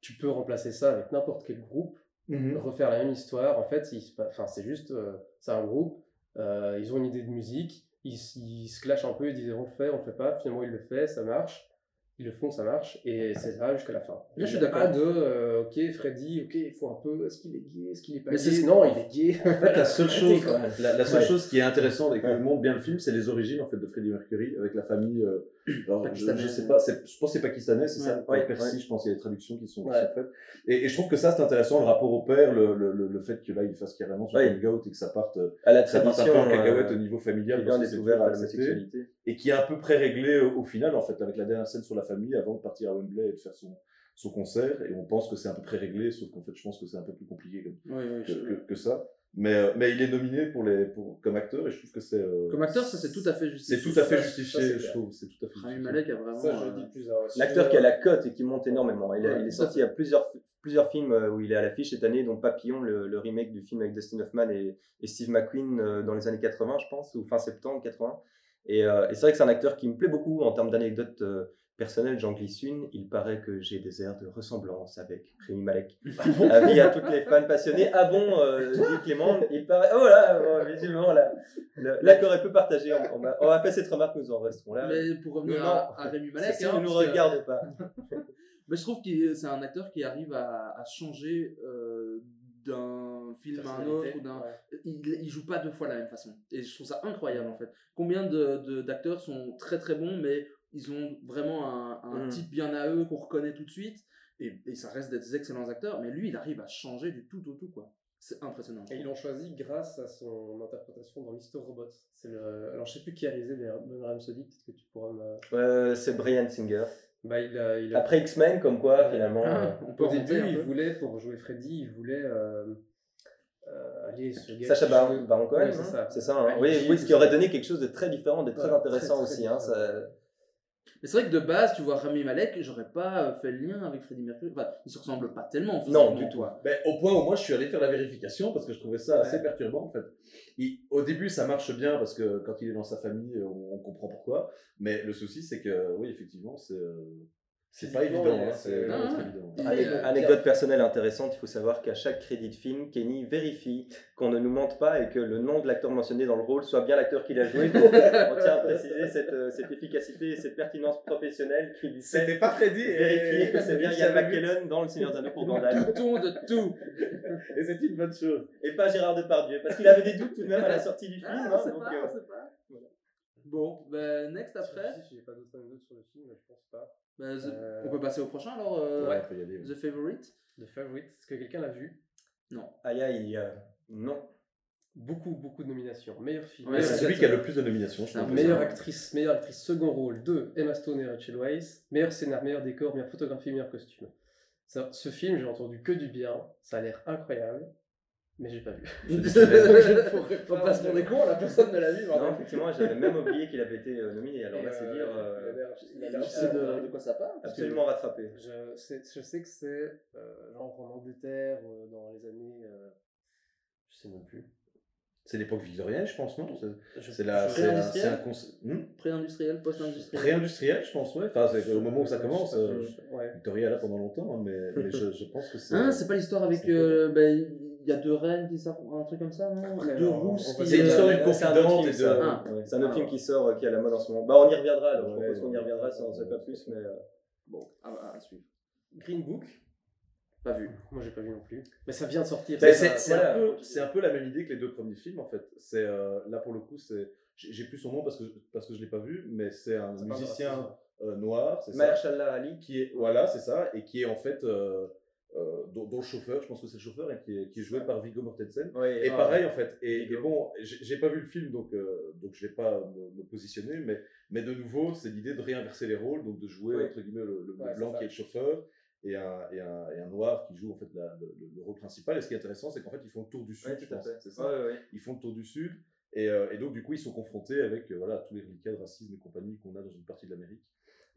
Speaker 4: tu peux remplacer ça avec n'importe quel groupe,
Speaker 3: Mhm.
Speaker 4: refaire la même histoire. En fait, il enfin, c'est juste, euh, c'est un groupe. euh, ils ont une idée de musique, ils, se clashent un peu, ils disent on le fait, on le fait pas. Finalement, ils le font, ça marche. Ils le font, ça marche, et c'est là jusqu'à la fin.
Speaker 1: Là, je
Speaker 4: Il
Speaker 1: suis d'accord.
Speaker 4: Pas de, euh, ok, Freddy, ok, il faut un peu, est-ce qu'il est gay, est-ce qu'il est pas
Speaker 1: Mais
Speaker 4: gay Non, il est gay?
Speaker 3: En fait, la seule chose, la, la seule
Speaker 2: Ouais.
Speaker 3: chose qui est intéressante et qui montre bien le film, c'est les origines en fait de Freddie Mercury avec la famille. euh, alors, je, je sais pas, je pense que c'est pakistanais, c'est ça,
Speaker 2: Ouais,
Speaker 3: Ouais, Percy,
Speaker 2: ouais.
Speaker 3: je pense qu'il y a des traductions qui sont, qui
Speaker 4: Ouais.
Speaker 3: sont faites. Et, et je trouve que ça c'est intéressant, le rapport au père, le, le, le, fait que là il fasse carrément son
Speaker 2: Ouais.
Speaker 3: coming out et que ça parte, euh,
Speaker 2: À la
Speaker 3: ça parte un peu en cacahuète
Speaker 2: euh,
Speaker 3: au niveau familial parce que c'est toujours
Speaker 2: à
Speaker 3: accepté.
Speaker 2: l'homosexualité.
Speaker 3: et qui est à peu près réglé au final en fait avec la dernière scène sur la famille avant de partir à Wembley et de faire son, son concert et on pense que c'est à peu près réglé sauf qu'en fait je pense que c'est un peu plus compliqué que, que ça mais, euh, mais il est nominé pour les, pour, comme acteur et je trouve que c'est euh,
Speaker 1: Comme acteur, ça c'est tout à fait
Speaker 3: c'est
Speaker 1: justifié.
Speaker 3: tout à fait justifié
Speaker 4: ça, c'est
Speaker 3: je trouve c'est tout à fait
Speaker 1: Rami
Speaker 3: justifié.
Speaker 1: Malek a vraiment.
Speaker 4: Ça, je
Speaker 1: euh,
Speaker 4: dis plus.
Speaker 2: L'acteur
Speaker 4: je-
Speaker 2: qui a la cote et qui monte énormément. Il, a-
Speaker 1: Ouais,
Speaker 2: il est sorti à plusieurs, plusieurs films où il est à l'affiche cette année, dont Papillon, le, le remake du film avec Dustin Hoffman et, et Steve McQueen euh, dans les années 80, je pense, ou fin septembre 80. Et, euh, et c'est vrai que c'est un acteur qui me plaît beaucoup en termes d'anecdotes euh, personnel Jean Glissun, il paraît que j'ai des airs de ressemblance avec Rémi Malek. Avis à toutes les fans passionnés. Ah bon, euh, dit Clément, il paraît. Oh là, bon, visiblement, là, le- l'accord est peu partagé. On, on m'a on fait cette remarque, nous en resterons là.
Speaker 1: Mais pour revenir
Speaker 2: Non,
Speaker 1: à, à Rémi Malek,
Speaker 2: Si
Speaker 1: hein,
Speaker 2: ne nous
Speaker 1: que-
Speaker 2: regarde pas.
Speaker 1: Mais je trouve que c'est un acteur qui arrive à, à changer euh, d'un film à un autre. Ou d'un...
Speaker 4: Ouais.
Speaker 1: Il, il joue pas deux fois la même façon. Et je trouve ça incroyable en fait. Combien de, de- d'acteurs sont très très bons, mais ils ont vraiment un, un
Speaker 2: Mm.
Speaker 1: type bien à eux qu'on reconnaît tout de suite. Et, et ça reste des excellents acteurs, mais lui il arrive à changer du tout au tout quoi. C'est impressionnant.
Speaker 4: Et ils l'ont choisi grâce à son interprétation dans Mr. Robot. C'est le... Alors je sais plus qui a réalisé Boomerang Rhapsody, peut-être que tu pourras me.
Speaker 2: Euh, c'est Brian Singer.
Speaker 4: Bah, il a, il a-
Speaker 2: Après X-Men, comme quoi, finalement.
Speaker 1: Ah,
Speaker 2: euh,
Speaker 1: on peut
Speaker 4: Au début, il voulait, pour jouer Freddy, il voulait. Euh, euh, allez, ce gars
Speaker 2: Sacha Baron, Cohen,
Speaker 4: Ouais, c'est
Speaker 2: hein,
Speaker 4: ça.
Speaker 2: c'est ça. hein. Oui, oui, ce qui aurait donné quelque chose de très différent, de très
Speaker 4: Ouais,
Speaker 2: intéressant
Speaker 4: très, très
Speaker 2: aussi. hein, ça-.
Speaker 1: Mais c'est vrai que de base, tu vois Rami Malek, j'aurais pas euh, fait le lien avec Freddie Mercury. Enfin, ils se ressemblent pas tellement.
Speaker 2: Non, du tout.
Speaker 3: Ben, au point où moi je suis allé faire la vérification parce que je trouvais ça assez perturbant en fait. Il- au début ça marche bien parce que quand il est dans sa famille on, on comprend pourquoi, mais le souci c'est que oui effectivement c'est euh, c'est pas évident, hein,
Speaker 4: assez-
Speaker 3: c'est
Speaker 1: euh,
Speaker 2: Anecdote personnelle intéressante, il faut savoir qu'à chaque crédit de film, Kenny vérifie qu'on ne nous mente pas et que le nom de l'acteur mentionné dans le rôle soit bien l'acteur qu'il a joué. On tient à préciser cette, euh, cette efficacité et cette pertinence professionnelle qui lui fait
Speaker 3: C'était pas Freddy
Speaker 2: vérifier que c'est bien Ian. McKellen dans Le Seigneur des Anneaux pour Gandalf.
Speaker 1: Tout de tout.
Speaker 3: et c'est une bonne chose.
Speaker 2: Et pas Gérard Depardieu, parce qu'il avait des doutes tout de même à la sortie du film.
Speaker 1: Ah,
Speaker 2: hein, donc,
Speaker 1: pas,
Speaker 2: euh,
Speaker 1: pas. Bon, ben, next après,
Speaker 4: Si, J'ai pas d'autres anecdotes sur le film, mais je pense pas.
Speaker 1: ben, The-
Speaker 4: Euh,
Speaker 1: on peut passer au prochain alors. euh,
Speaker 3: Ouais, on peut y aller.
Speaker 1: The Favorite
Speaker 4: The Favorite, est-ce que quelqu'un l'a vu?
Speaker 1: Non.
Speaker 2: Aïe aïe, euh, non.
Speaker 4: Beaucoup, beaucoup de nominations. Meilleur film.
Speaker 1: Ouais,
Speaker 3: c'est celui qui a le plus de nominations. je
Speaker 4: Meilleure actrice, meilleure actrice second rôle de Emma Stone et Rachel Weisz. Meilleur scénar, meilleur décor, meilleure photographie, meilleur costume. Ça, ce film, j'ai entendu que du bien. Ça a l'air incroyable, mais j'ai pas vu.
Speaker 1: On passe pour des cons, la personne ne l'a vu.
Speaker 2: Non, effectivement, j'avais même oublié qu'il avait été euh, nominé. Alors là, c'est
Speaker 4: euh,
Speaker 2: dire
Speaker 4: il a
Speaker 2: euh,
Speaker 1: Tu sais de, quoi ça parle
Speaker 2: absolument rattrapé.
Speaker 4: Je sais, je sais que c'est genre en Angleterre dans les années. je sais même plus.
Speaker 3: C'est l'époque victorienne, je pense, non? C'est- la, c'est un,
Speaker 1: Pré-industriel
Speaker 3: Hmm?
Speaker 1: Pré-industriel, post-industriel.
Speaker 3: pré-industriel, je pense, ouais. Enfin, c'est au moment où ça commence. Victoria là pendant longtemps, hein, mais, je, pense que c'est.
Speaker 1: Ah, c'est pas l'histoire avec. Y a deux reines qui sortent, un truc comme ça, non
Speaker 4: Après,
Speaker 1: Deux rousses qui.
Speaker 3: C'est l'histoire
Speaker 1: euh,
Speaker 3: d'une
Speaker 2: C'est un autre
Speaker 3: confidente
Speaker 2: film,
Speaker 3: de.
Speaker 1: Ah.
Speaker 2: Ouais, C'est un autre
Speaker 1: Ah.
Speaker 2: film qui sort, euh, qui est à la mode en ce moment. Bah, on y reviendra, alors je propose qu'on y reviendra si on ne sait pas plus, mais. euh,
Speaker 1: Bon, à, à suivre.
Speaker 4: Green Book,
Speaker 1: Pas vu.
Speaker 4: moi j'ai pas vu non plus. Mais ça vient de sortir. Ça-
Speaker 3: c'est
Speaker 2: voilà.
Speaker 3: un, peu- c'est un peu la même idée que les deux premiers films en fait. C'est euh, là pour le coup, c'est j'ai plus son nom parce que parce que je l'ai pas vu, mais c'est un musicien euh, noir, c'est ça,
Speaker 2: Ali.
Speaker 3: qui est voilà, c'est ça, et qui est en fait euh, dont le chauffeur, je pense que c'est le chauffeur, et qui est, qui est joué par Viggo Mortensen. Et
Speaker 2: ah,
Speaker 3: pareil en fait. Et, et bon, j'ai pas vu le film donc euh, donc je vais pas me, me positionner, mais mais de nouveau c'est l'idée de réinverser les rôles, donc de jouer entre guillemets le, le
Speaker 4: Ouais,
Speaker 3: blanc qui est le chauffeur et un, et un, et un noir qui joue en fait la- le, le- le rôle principal. Et ce qui est intéressant, c'est qu'en fait ils font le tour du sud,
Speaker 2: Ouais,
Speaker 3: je pense. C'est ça.
Speaker 2: Ouais.
Speaker 3: Ils font le tour du sud. Et, euh, et donc, du coup, ils sont confrontés avec euh, voilà, tous les reliquats de racisme et compagnie qu'on a dans une partie de l'Amérique.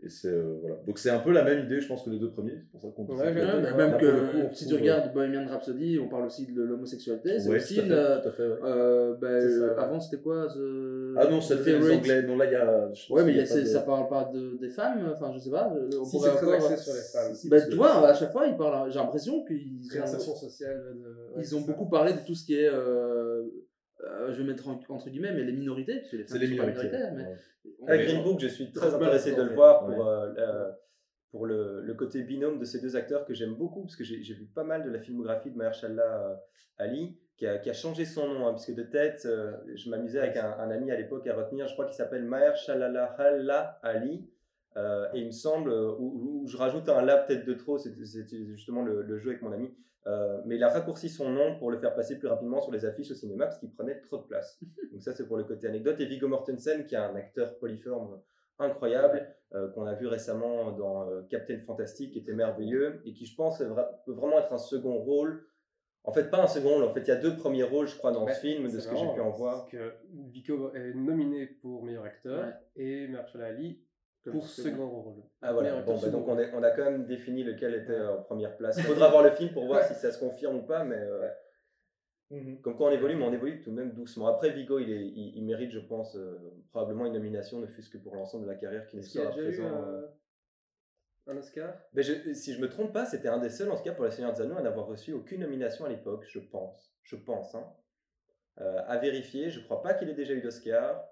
Speaker 3: Et c'est euh, voilà. Donc, c'est un peu la même idée, je pense, que les deux premiers. C'est pour ça qu'on
Speaker 4: Ouais,
Speaker 1: Ouais, mais
Speaker 4: Là,
Speaker 1: même que
Speaker 3: le
Speaker 1: si tu
Speaker 3: trouve,
Speaker 1: regardes Bohemian Rhapsody, on parle aussi de l'homosexualité. C'est
Speaker 3: Ouais,
Speaker 1: aussi
Speaker 3: tout à
Speaker 1: une.
Speaker 3: fait,
Speaker 1: euh,
Speaker 3: tout à fait, ouais.
Speaker 1: euh, ben,
Speaker 4: C'est ça,
Speaker 1: euh,
Speaker 4: ouais.
Speaker 1: Avant, c'était quoi The...
Speaker 3: Ah non, c'est les
Speaker 1: Favorite
Speaker 3: anglais. Non, là, il y a.
Speaker 1: Ouais, mais
Speaker 3: y a
Speaker 1: il y a-
Speaker 3: de-
Speaker 1: ça parle pas de, des femmes, enfin je sais pas. On
Speaker 4: Si,
Speaker 1: pourrait
Speaker 4: c'est très
Speaker 1: encore-
Speaker 4: axé sur les femmes.
Speaker 3: Si,
Speaker 1: Bah, tu vois, à chaque fois, ils parlent. J'ai l'impression qu'ils ont,
Speaker 4: Réinsertion sociale. Ouais,
Speaker 1: ils ont beaucoup parlé de tout ce qui est. euh, euh, je vais mettre en- entre guillemets, mais les minorités, parce que les
Speaker 3: C'est
Speaker 1: femmes
Speaker 3: les
Speaker 1: sont pas
Speaker 3: minorités.
Speaker 1: minoritaires, mais.
Speaker 3: ouais.
Speaker 2: Avec
Speaker 3: Mais-
Speaker 2: Green Book, je suis très intéressé de le voir pour,
Speaker 3: Ouais.
Speaker 2: euh, la- pour le, le côté binôme de ces deux acteurs que j'aime beaucoup, parce que j'ai vu pas mal de la filmographie de Mahershala euh, Ali, qui a, qui a changé son nom, hein, puisque de tête, euh, je m'amusais avec un, un ami à l'époque à retenir, je crois qu'il s'appelle Mahershala Ali, euh, et il me semble, euh, où, où je rajoute un là peut-être de trop, c'était c'était justement le, le jeu avec mon ami, euh, mais il a raccourci son nom pour le faire passer plus rapidement sur les affiches au cinéma, parce qu'il prenait trop de place. Donc ça c'est pour le côté anecdote, et Viggo Mortensen, qui est un acteur polyforme incroyable, euh, qu'on a vu récemment dans euh, Captain Fantastic, qui était merveilleux, et qui, je pense, peut vraiment être un second rôle. En fait, pas un second rôle, en fait, il y a deux premiers rôles, je crois, dans
Speaker 4: Ouais,
Speaker 2: ce film, de ce que j'ai pu en voir.
Speaker 4: que Vico est nominé pour meilleur acteur
Speaker 1: Ouais.
Speaker 4: et Mahershala Ali pour
Speaker 1: second.
Speaker 4: second rôle.
Speaker 2: Ah voilà, bon, bah, donc on, est- on a quand même défini lequel était euh, en première place. Il faudra voir le film pour voir si ça se confirme ou pas, mais euh,
Speaker 3: Mhm.
Speaker 2: comme quoi on évolue, mais on évolue tout de même doucement. Après, Vigo, il, est, il, il mérite, je pense, euh, probablement une nomination, ne fût-ce que pour l'ensemble de la carrière qui nous sera
Speaker 4: eu
Speaker 2: présent.
Speaker 4: euh, Un Oscar?
Speaker 2: Ben, je- si je me trompe pas, c'était un des seuls, en tout cas pour Le Seigneur des Anneaux, à n'avoir reçu aucune nomination à l'époque, je pense. Je pense. Hein. Euh, à vérifier, je crois pas qu'il ait déjà eu d'Oscar.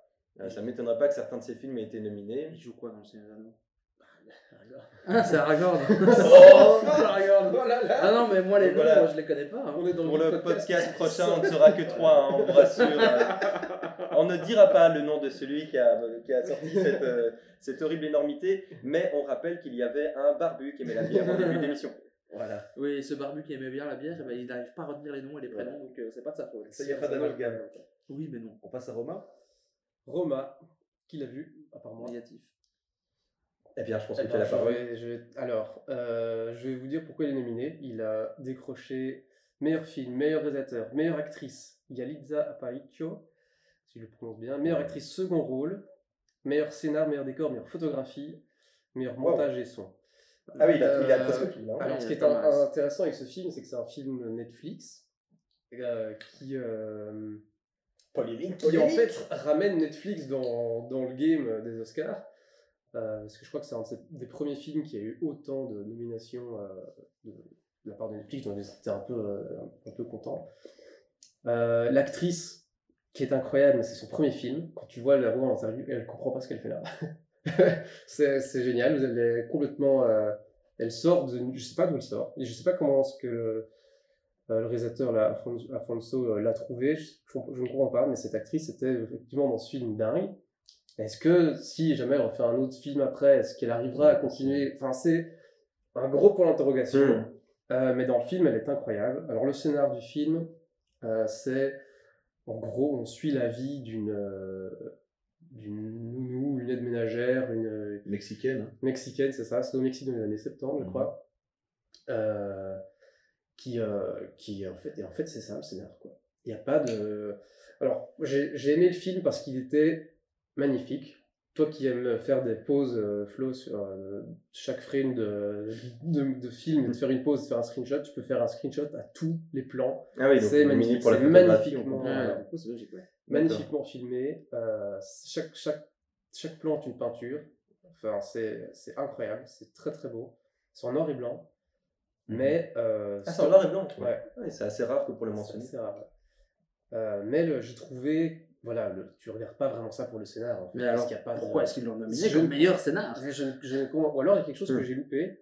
Speaker 2: Euh, ça m'étonnerait pas que certains de ses films aient été nominés.
Speaker 1: Il joue quoi dans le Seigneur. Ah, c'est Aragorn
Speaker 4: Oh, Aragorn.
Speaker 3: Oh là là
Speaker 1: Ah non, mais moi, les noms,
Speaker 2: voilà.
Speaker 1: je les connais pas. hein.
Speaker 4: On est dans
Speaker 2: Pour
Speaker 4: le
Speaker 2: podcast prochain, on ne sera que trois, hein, on vous rassure. Euh, On ne dira pas le nom de celui qui a, qui a sorti cette, euh, cette horrible énormité, mais on rappelle qu'il y avait un barbu qui aimait la bière en début d'émission.
Speaker 3: Voilà.
Speaker 1: Oui, ce barbu qui aimait bien la bière, eh ben, il n'arrive pas à retenir les noms et les prénoms, donc euh, c'est pas de sa faute.
Speaker 3: Ça y a pas d'amalgame.
Speaker 1: Oui, mais non.
Speaker 3: On passe à Romain?
Speaker 4: Roma, qui l'a vu, à part moi.
Speaker 1: Négatif.
Speaker 2: Eh bien, je pense
Speaker 4: Eh
Speaker 2: que tu as la
Speaker 4: je
Speaker 2: parole.
Speaker 4: vais- je vais- alors, euh, je vais vous dire pourquoi il est nominé. Il a décroché meilleur film, meilleur réalisateur, meilleure actrice, Yalitza Aparicio, si je le prononce bien, meilleure actrice second rôle, meilleur scénar, meilleur décor, meilleure photographie, meilleur
Speaker 2: Wow.
Speaker 4: montage et son.
Speaker 2: Ah oui, il a, il a
Speaker 4: Euh,
Speaker 2: presque tout. là.
Speaker 4: Alors, ce qui est intéressant avec ce film, c'est que c'est un film Netflix euh, qui, euh,
Speaker 2: Polémique,
Speaker 4: qui en fait ramène Netflix dans, dans le game des Oscars. Euh, parce que je crois que c'est un des premiers films qui a eu autant de nominations euh, de, de la part de Netflix, donc j'étais un peu, euh, un peu content. L'actrice, qui est incroyable, mais c'est son premier film, quand tu vois la voix en interview, elle comprend pas ce qu'elle fait là. c'est génial, elle est complètement. elle sort de. Je sais pas d'où elle sort, et je sais pas comment est-ce que le, euh, le réalisateur, là, Afonso, Afonso, euh, l'a trouvé, je, je comp- je ne comprends pas, mais cette actrice était effectivement dans ce film dingue. Est-ce que si jamais elle refait un autre film après, est-ce qu'elle arrivera à continuer? Enfin, c'est un gros point d'interrogation.
Speaker 2: Hmm.
Speaker 4: Euh, mais dans le film, elle est incroyable. Alors, le scénar du film, euh, c'est en gros, on suit la vie d'une euh, d'une nounou, une aide ménagère, une,
Speaker 3: Mexicaine.
Speaker 4: mexicaine, c'est ça, c'est au Mexique dans les années 70, je
Speaker 3: Mhm.
Speaker 4: crois. Euh, qui, euh, qui en fait, et en fait, c'est ça le scénar, quoi. Il n'y a pas de. Alors, j'ai j'ai aimé le film parce qu'il était magnifique. Toi qui aimes faire des pauses euh, flow sur euh, chaque frame de, de, de film, et de faire une pause, de faire un screenshot, tu peux faire un screenshot à tous les plans.
Speaker 2: Ah oui, donc
Speaker 4: C'est magnifique,
Speaker 2: pour la
Speaker 4: magnifiquement-
Speaker 1: logique, ouais.
Speaker 4: magnifiquement filmé. euh, chaque, chaque, chaque plan est une peinture. Enfin, c'est c'est incroyable, c'est très très beau. C'est en noir et blanc. Mais. euh,
Speaker 2: Ah, c'est en noir et blanc.
Speaker 4: Ouais.
Speaker 2: Ouais, c'est assez rare que pour le
Speaker 4: C'est
Speaker 2: mentionner.
Speaker 4: assez rare. Euh, mais j'ai trouvé. Voilà, le, tu regardes pas vraiment ça pour le scénar. En fait,
Speaker 1: Mais alors,
Speaker 4: qu'il y a pas de-
Speaker 1: pourquoi est-ce qu'ils l'ont nominé
Speaker 4: Je-
Speaker 1: comme meilleur scénar
Speaker 4: Je- je- je Ou alors il y a quelque chose que
Speaker 2: Hmm.
Speaker 4: j'ai loupé.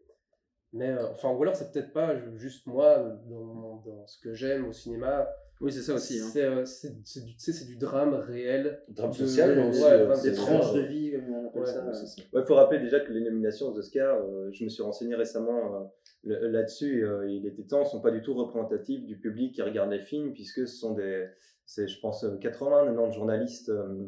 Speaker 4: Mais euh, enfin, ou alors c'est peut-être pas juste moi dans ce que j'aime au cinéma.
Speaker 1: Oui, c'est ça aussi. Hein.
Speaker 4: C'est euh, c'est- c'est du, c'est du drame réel.
Speaker 3: Drame
Speaker 4: de-
Speaker 3: social, mais
Speaker 4: ouais,
Speaker 3: aussi.
Speaker 4: drame
Speaker 3: euh,
Speaker 1: Des
Speaker 3: c'est-
Speaker 1: tranches de vie, comme on appelle
Speaker 4: Ouais,
Speaker 1: ça.
Speaker 4: ouais.
Speaker 2: Il faut rappeler déjà que les nominations aux Oscars, euh, je me suis renseigné récemment euh, là-dessus, euh, il était temps, ne sont pas du tout représentatifs du public qui regarde les films, puisque ce sont des, c'est, je pense, 80, 90 journalistes euh,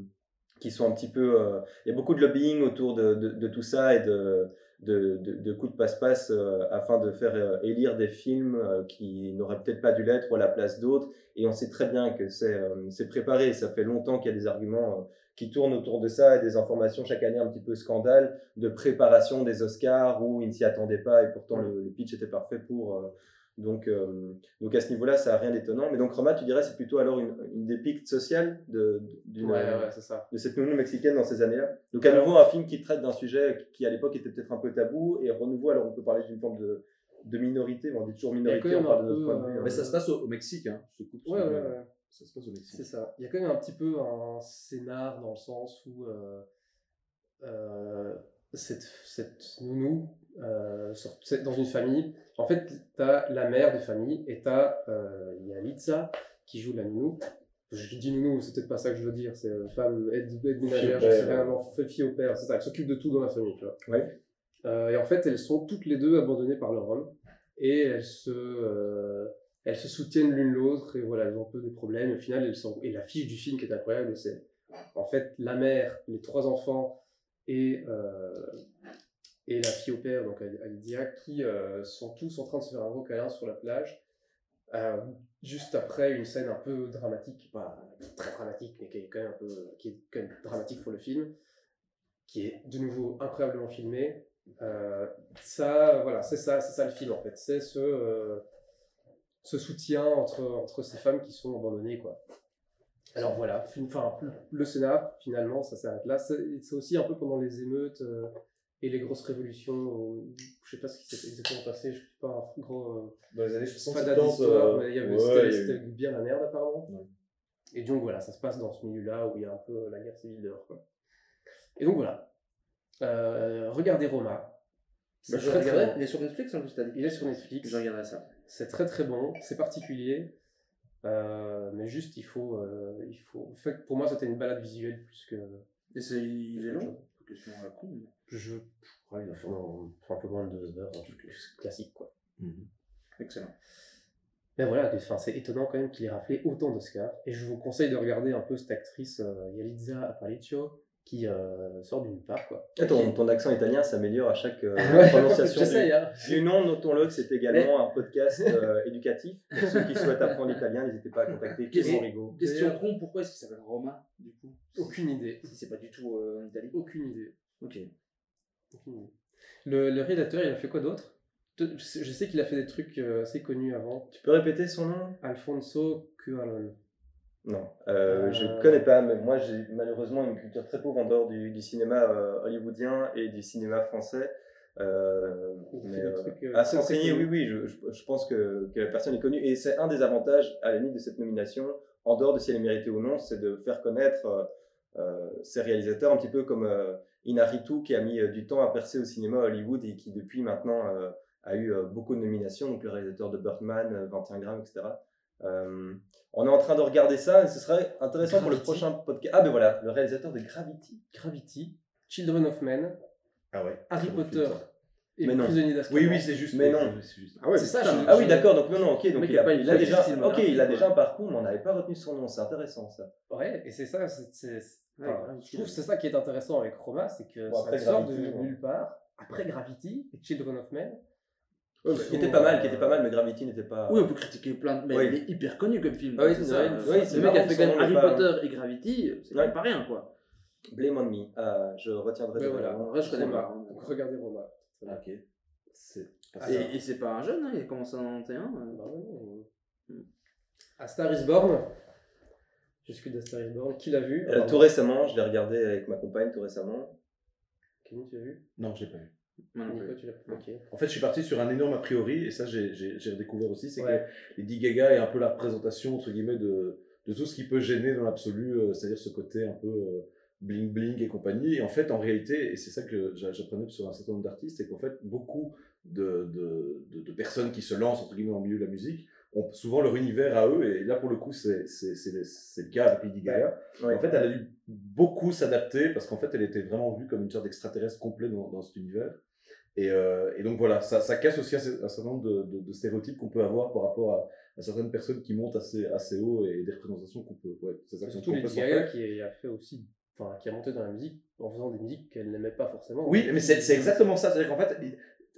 Speaker 2: qui sont un petit peu... euh, il y a beaucoup de lobbying autour de, de- de tout ça et de, de, de- de coups de passe-passe euh, afin de faire euh, élire des films euh, qui n'auraient peut-être pas dû l'être ou à la place d'autres. Et on sait très bien que c'est, euh, c'est préparé, ça fait longtemps qu'il y a des arguments... euh, qui tournent autour de ça et des informations chaque année un petit peu scandale de préparation des Oscars où ils ne s'y attendaient pas et pourtant le, le pitch était parfait pour. Donc, euh, donc à ce niveau-là, ça n'a rien d'étonnant. Mais donc Roma, tu dirais, c'est plutôt alors une, une des piques sociales de, d'une-
Speaker 4: Ouais, ouais, c'est ça.
Speaker 2: de cette nounou mexicaine dans ces années-là. Donc à nouveau, un film qui traite d'un sujet qui à l'époque était peut-être un peu tabou et renouveau, alors on peut parler d'une forme de, de minorité, on dit toujours minorité, on parle de notre point de vue.
Speaker 4: euh,
Speaker 3: Mais ça se passe au, au Mexique, hein. Je te coupe.
Speaker 4: Ouais, ouais, ouais.
Speaker 3: Ça se passe au Mexique.
Speaker 4: C'est ça. Il y a quand même un petit peu un scénar dans le sens où euh, euh, cette, cette nounou euh, dans une famille. En fait, tu as la mère de famille et tu as Yalitza qui joue la nounou. Je dis nounou, c'est peut-être pas ça que je veux dire, c'est une femme aide, aide ménagère, je sais rien, fait fille au père, c'est ça, elle s'occupe de tout dans la famille, tu vois.
Speaker 2: Ouais.
Speaker 4: Euh, et en fait, elles sont toutes les deux abandonnées par leur homme et elles se, euh, elles se soutiennent l'une l'autre et voilà, elles ont un peu des problèmes. Et au final, elles sont... et l'affiche du film qui est incroyable, c'est en fait la mère, les trois enfants et, euh, et la fille au père, donc Alidia, qui euh, sont tous en train de se faire un gros câlin sur la plage. euh, juste après une scène un peu dramatique, pas très dramatique, mais qui est quand même un peu, qui est quand même dramatique pour le film, qui est de nouveau incroyablement filmé. Euh, ça, voilà, c'est ça, ça le film en fait. C'est ce, euh, ce soutien entre, entre ces femmes qui sont abandonnées, quoi. Alors voilà, fin- enfin, le scénar, finalement, ça s'arrête là. C'est aussi un peu pendant les émeutes et les grosses révolutions. au- Je sais pas ce qui s'est exactement passé, je suis pas un grand euh,
Speaker 3: Dans les années 60,
Speaker 4: fan
Speaker 3: 70,
Speaker 4: d'histoire,
Speaker 3: euh,
Speaker 4: mais il y avait
Speaker 3: ouais,
Speaker 4: c'était-
Speaker 3: eu-
Speaker 4: bien la merde apparemment.
Speaker 3: Ouais.
Speaker 4: Et donc voilà, ça se passe dans ce milieu-là où il y a un peu euh, la guerre civile dehors. Quoi. Et donc voilà, Euh, regardez Roma.
Speaker 1: Bah, je
Speaker 4: très, très
Speaker 1: regarderai.
Speaker 4: bon.
Speaker 1: Il est sur Netflix en plus, t'as dit.
Speaker 4: Il est sur Netflix.
Speaker 1: Je regarderai ça.
Speaker 4: C'est très très bon, c'est particulier, euh, mais juste il faut, euh, il faut. En fait, pour moi, c'était une balade visuelle plus que.
Speaker 1: Et c'est, il est long Question à la con. mais-
Speaker 4: Je.
Speaker 3: Ouais, il a fait-
Speaker 4: Non, un peu moins de deux heures, un truc classique quoi.
Speaker 3: Mhm.
Speaker 1: Excellent.
Speaker 4: Mais voilà, enfin, c'est étonnant quand même qu'il ait raflé autant d'Oscars. Et je vous conseille de regarder un peu cette actrice euh, Yalitza Aparicio qui euh, sort d'une part quoi.
Speaker 2: Et ton, ton accent italien s'améliore à chaque euh, prononciation
Speaker 4: J'essaye,
Speaker 2: du,
Speaker 4: hein.
Speaker 2: du nom. Notons-le que c'est également un podcast euh, éducatif. Pour ceux qui souhaitent apprendre l'italien, n'hésitez pas à contacter Clément Rigaud.
Speaker 1: Question con, pourquoi est-ce qu'il s'appelle Roma du coup
Speaker 4: Aucune idée.
Speaker 1: Si c'est pas du tout euh, en Italie.
Speaker 4: Aucune idée.
Speaker 1: Ok.
Speaker 4: Aucune idée. Le, le réalisateur, il a fait quoi d'autre? Te- Je sais je sais qu'il a fait des trucs euh, assez connus avant.
Speaker 2: Tu peux répéter son nom?
Speaker 4: Alfonso Cuarón.
Speaker 2: Non, euh,
Speaker 4: Euh.
Speaker 2: je ne connais pas, mais moi j'ai malheureusement une culture très pauvre en dehors du, du cinéma euh, hollywoodien et du cinéma français. Euh, mais, euh,
Speaker 4: trucs, euh,
Speaker 2: à s'enseigner, oui, oui, je, je- je pense que, que la personne est connue. Et c'est un des avantages, à la limite, de cette nomination, en dehors de si elle est méritée ou non, c'est de faire connaître euh, euh, ces réalisateurs, un petit peu comme euh, Inaritu, qui a mis euh, du temps à percer au cinéma à Hollywood et qui, depuis maintenant, euh, a eu euh, beaucoup de nominations, donc le réalisateur de Birdman, euh, 21 grammes, etc. Euh, on est en train de regarder ça et ce serait intéressant pour le prochain podcast. Ah ben voilà, le réalisateur de Gravity.
Speaker 4: Gravity, Children of Men,
Speaker 3: Ah ouais.
Speaker 4: Harry
Speaker 3: bon
Speaker 4: Potter et
Speaker 2: Mais non.
Speaker 4: Prisonnier d'Azkaban.
Speaker 3: Oui, oui, c'est juste.
Speaker 2: Mais non.
Speaker 3: c'est juste.
Speaker 1: Ah ouais,
Speaker 4: C'est ça,
Speaker 2: Ah oui, d'accord, donc non, non, ok, donc il
Speaker 1: il a
Speaker 2: il déjà, ok, il a déjà un parcours, mais on n'avait pas retenu son nom, c'est intéressant ça.
Speaker 4: Ouais, et c'est ça, c'est,
Speaker 1: Ouais, Gravity,
Speaker 4: je trouve c'est ça qui est intéressant avec Roma, c'est que
Speaker 2: Bon,
Speaker 4: ça sort de nulle part, après Gravity et Children of Men.
Speaker 1: Ouais, bah,
Speaker 2: Qui était pas mal, qui était pas mal, mais Gravity n'était pas.
Speaker 1: Oui, on peut critiquer plein de. Mais
Speaker 2: Oui.
Speaker 1: il est hyper connu comme film.
Speaker 2: Ah oui,
Speaker 1: c'est ça.
Speaker 2: vrai.
Speaker 1: euh,
Speaker 2: Oui,
Speaker 1: le mec a fait quand même Harry
Speaker 2: pas-
Speaker 1: Potter et Gravity, c'est quand
Speaker 2: Ouais.
Speaker 1: même pas rien quoi.
Speaker 2: Blame on me, Ah, je retiendrai
Speaker 4: Mais
Speaker 2: de
Speaker 4: voilà,
Speaker 1: En vrai, je connais pas. hein.
Speaker 4: Regardez Roma.
Speaker 3: Ah, ok. C'est pas ça.
Speaker 1: Et, et c'est pas un jeune, hein, il a commencé en 91. euh.
Speaker 4: Bah ouais, non.
Speaker 1: Hmm.
Speaker 4: A Star is Born. Je suis de Star is Born. Qui l'a vu?
Speaker 2: Euh, tout récemment, je l'ai regardé avec ma compagne tout récemment.
Speaker 4: Kevin, tu l'as vu?
Speaker 3: Non, j'ai pas vu.
Speaker 1: Moi non plus.
Speaker 3: En fait, je suis parti sur un énorme a priori, et ça, j'ai redécouvert aussi, c'est
Speaker 4: Ouais.
Speaker 3: que Lady Gaga est un peu la représentation, entre guillemets, de, de tout ce qui peut gêner dans l'absolu, euh, c'est-à-dire ce côté un peu euh, bling bling et compagnie. Et en fait, en réalité, et c'est ça que j'a- j'apprenais sur un certain nombre d'artistes, c'est qu'en fait, beaucoup de, de, de- de personnes qui se lancent, entre guillemets, le milieu de la musique, ont souvent leur univers à eux, et là, pour le coup, c'est le c'est le cas avec Lady Gaga.
Speaker 2: Ouais.
Speaker 3: En fait, elle a dû beaucoup s'adapter parce qu'en fait, elle était vraiment vue comme une sorte d'extraterrestre complet dans, dans cet univers. Et, euh, et donc voilà, ça, ça casse aussi un, certain nombre de, de- de stéréotypes qu'on peut avoir par rapport à, à certaines personnes qui montent assez, assez haut et des représentations qu'on peut. Ouais, c'est ça
Speaker 4: Surtout Lady Gaga qui a fait aussi, enfin qui a monté dans la musique en faisant des musiques qu'elle n'aimait pas forcément.
Speaker 3: Oui, mais c'est c'est exactement ça. C'est-à-dire qu'en fait,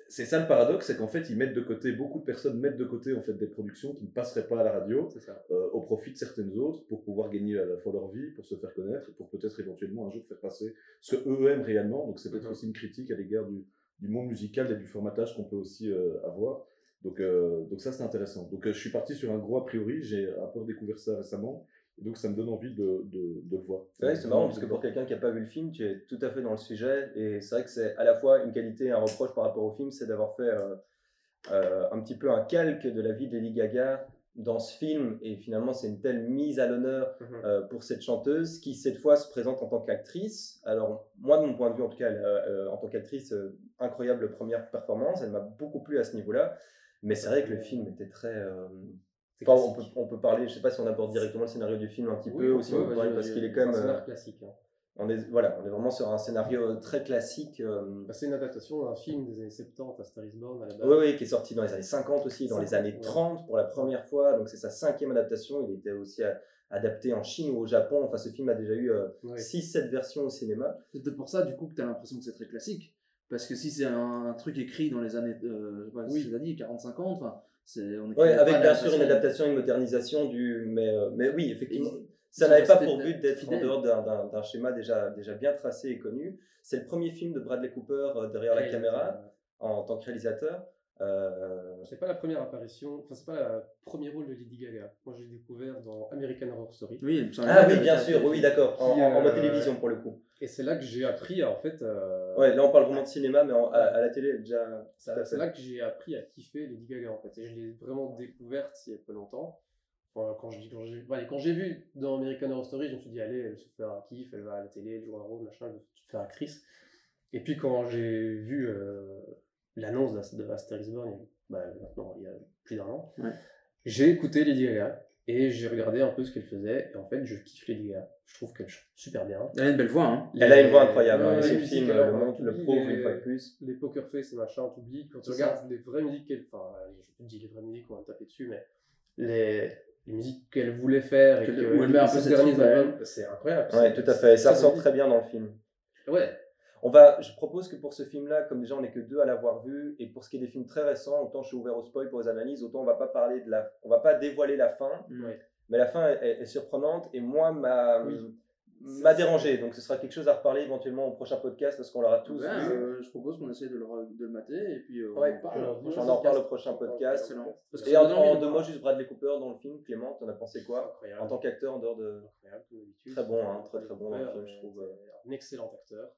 Speaker 3: c'est ça le paradoxe, c'est qu'en fait, ils mettent de côté, beaucoup de personnes mettent de côté en fait des productions qui ne passeraient pas à la radio euh, au profit de certaines autres pour pouvoir gagner à la fois leur vie, pour se faire connaître et pour peut-être éventuellement un jour faire passer ce que eux aiment réellement. Donc c'est peut-être
Speaker 4: Mhm.
Speaker 3: aussi une critique à l'égard du, du monde musical et du formatage qu'on peut aussi euh, avoir. Donc, euh, donc ça c'est intéressant. Donc euh, je suis parti sur un gros a priori, j'ai un peu découvert ça récemment, donc ça me donne envie de, de, le voir.
Speaker 2: C'est marrant parce que pour quelqu'un qui n'a pas vu le film, tu es tout à fait dans le sujet et c'est vrai que c'est à la fois une qualité et un reproche par rapport au film, c'est d'avoir fait un petit peu un calque de la vie de Lady Gaga dans ce film et finalement c'est une telle mise à l'honneur
Speaker 4: Mhm.
Speaker 2: euh, pour cette chanteuse qui cette fois se présente en tant qu'actrice. Alors moi de mon point de vue en tout cas euh, en tant qu'actrice euh, incroyable première performance, elle m'a beaucoup plu à ce niveau-là. Mais c'est vrai que le film était très Enfin, on peut,
Speaker 4: classique.
Speaker 2: on peut parler, je sais pas si on aborde directement le scénario du film un petit
Speaker 4: Oui,
Speaker 2: peu aussi, parce qu'il est quand même,
Speaker 4: C'est classique. hein.
Speaker 2: On est, voilà, on est vraiment sur un scénario euh, très classique. euh,
Speaker 4: Bah, c'est une adaptation d'un film des années 70 à Star is Born à la base.
Speaker 2: Oui, oui, qui est sorti dans les années 50 aussi, dans les
Speaker 4: 50,
Speaker 2: années
Speaker 4: ouais.
Speaker 2: 30 pour la première fois. Donc c'est sa cinquième adaptation. Il était aussi euh, adapté en Chine ou au Japon. Enfin, ce film a déjà eu
Speaker 4: Ouais.
Speaker 2: 6-7 versions au cinéma.
Speaker 1: C'est peut-être pour ça, du coup, que tu as l'impression que c'est très classique. Parce que si c'est un, un truc écrit dans les années, euh, je sais pas
Speaker 2: Oui.
Speaker 1: si tu l'as dit, 40-50, enfin, c'est. on
Speaker 2: Ouais,
Speaker 1: écrivait pas
Speaker 2: avec bien sûr une adaptation, une modernisation du. Mais, euh, mais oui, effectivement. Ça n'avait pas pour but d'être en dehors d'un- schéma déjà, déjà bien tracé et connu. C'est le premier film de Bradley Cooper euh, derrière la caméra. en tant que réalisateur. Euh,
Speaker 4: C'est pas la première apparition, enfin c'est pas le premier rôle de Lady Gaga. Moi j'ai découvert dans American Horror Story.
Speaker 1: Oui,
Speaker 2: Ah oui, bien sûr, oui, d'accord, en, en- en mode
Speaker 4: euh,
Speaker 2: télévision pour le coup.
Speaker 4: Et c'est là que j'ai appris en fait. euh,
Speaker 2: Ouais, là on parle vraiment de cinéma, mais en- à, à la télé, déjà.
Speaker 4: c'est là que j'ai appris à kiffer Lady Gaga en fait. Et je l'ai vraiment découverte il y a pas longtemps. Enfin, quand j'ai ouais, quand j'ai vu dans American Horror Story, je me suis dit allez, elle se fait un kiff, elle va à la télé, elle joue un rôle, machin, elle va se faire actrice. Et puis quand j'ai vu euh, l'annonce de Asterix Born, il y a- bah, maintenant il y a plus d'un an,
Speaker 1: Ouais.
Speaker 4: j'ai écouté Lady Gaga et j'ai regardé un peu ce qu'elle faisait. Et en fait, je kiffe Lady Gaga. Je trouve qu'elle chante super bien.
Speaker 1: Elle a une belle voix, hein.
Speaker 2: Elle a une voix incroyable, hein,
Speaker 4: Ouais,
Speaker 2: et ce
Speaker 4: les
Speaker 2: film
Speaker 4: musiques,
Speaker 2: euh, le montre, le prouve une fois de plus.
Speaker 4: les poker face et machin, t'oublies. Quand tu regardes les vraies musiques qu'elle. Enfin, je te dis les vraies musiques, on va me taper dessus, mais les, les musiques qu'elle voulait faire et
Speaker 1: Qu'elle-
Speaker 4: que
Speaker 1: où elle met un peu
Speaker 4: ses derniers albums, c'est incroyable.
Speaker 2: Ouais, tout à fait, ça
Speaker 4: c'est
Speaker 2: ressort très bien dans le film.
Speaker 4: Ouais,
Speaker 2: On va, je propose que pour ce film-là, comme déjà on n'est que deux à l'avoir vu, et pour ce qui est des films très récents, autant je suis ouvert au spoil pour les analyses, autant on va pas parler de la, on va pas dévoiler la fin, mais la fin est, est- est surprenante et moi m'a
Speaker 4: Oui.
Speaker 2: M'a dérangé. Donc ce sera quelque chose à reparler éventuellement au prochain podcast parce qu'on l'aura tous
Speaker 1: Ouais,
Speaker 2: vu.
Speaker 1: euh, je propose qu'on essaye de le, de le mater et puis euh,
Speaker 2: Ouais,
Speaker 1: on en parle.
Speaker 2: On en reparle au
Speaker 1: podcast.
Speaker 2: prochain podcast.
Speaker 1: Excellent. Parce que
Speaker 2: Et en, en
Speaker 1: de
Speaker 2: deux mots, juste Bradley Cooper dans le film. Clément, t'en as pensé quoi
Speaker 4: Incroyable.
Speaker 2: En tant qu'acteur en dehors de.
Speaker 4: Incroyable.
Speaker 2: Très bon, hein, très, très bon dans le
Speaker 4: Ouais,
Speaker 2: film, je trouve.
Speaker 4: c'est Un excellent acteur.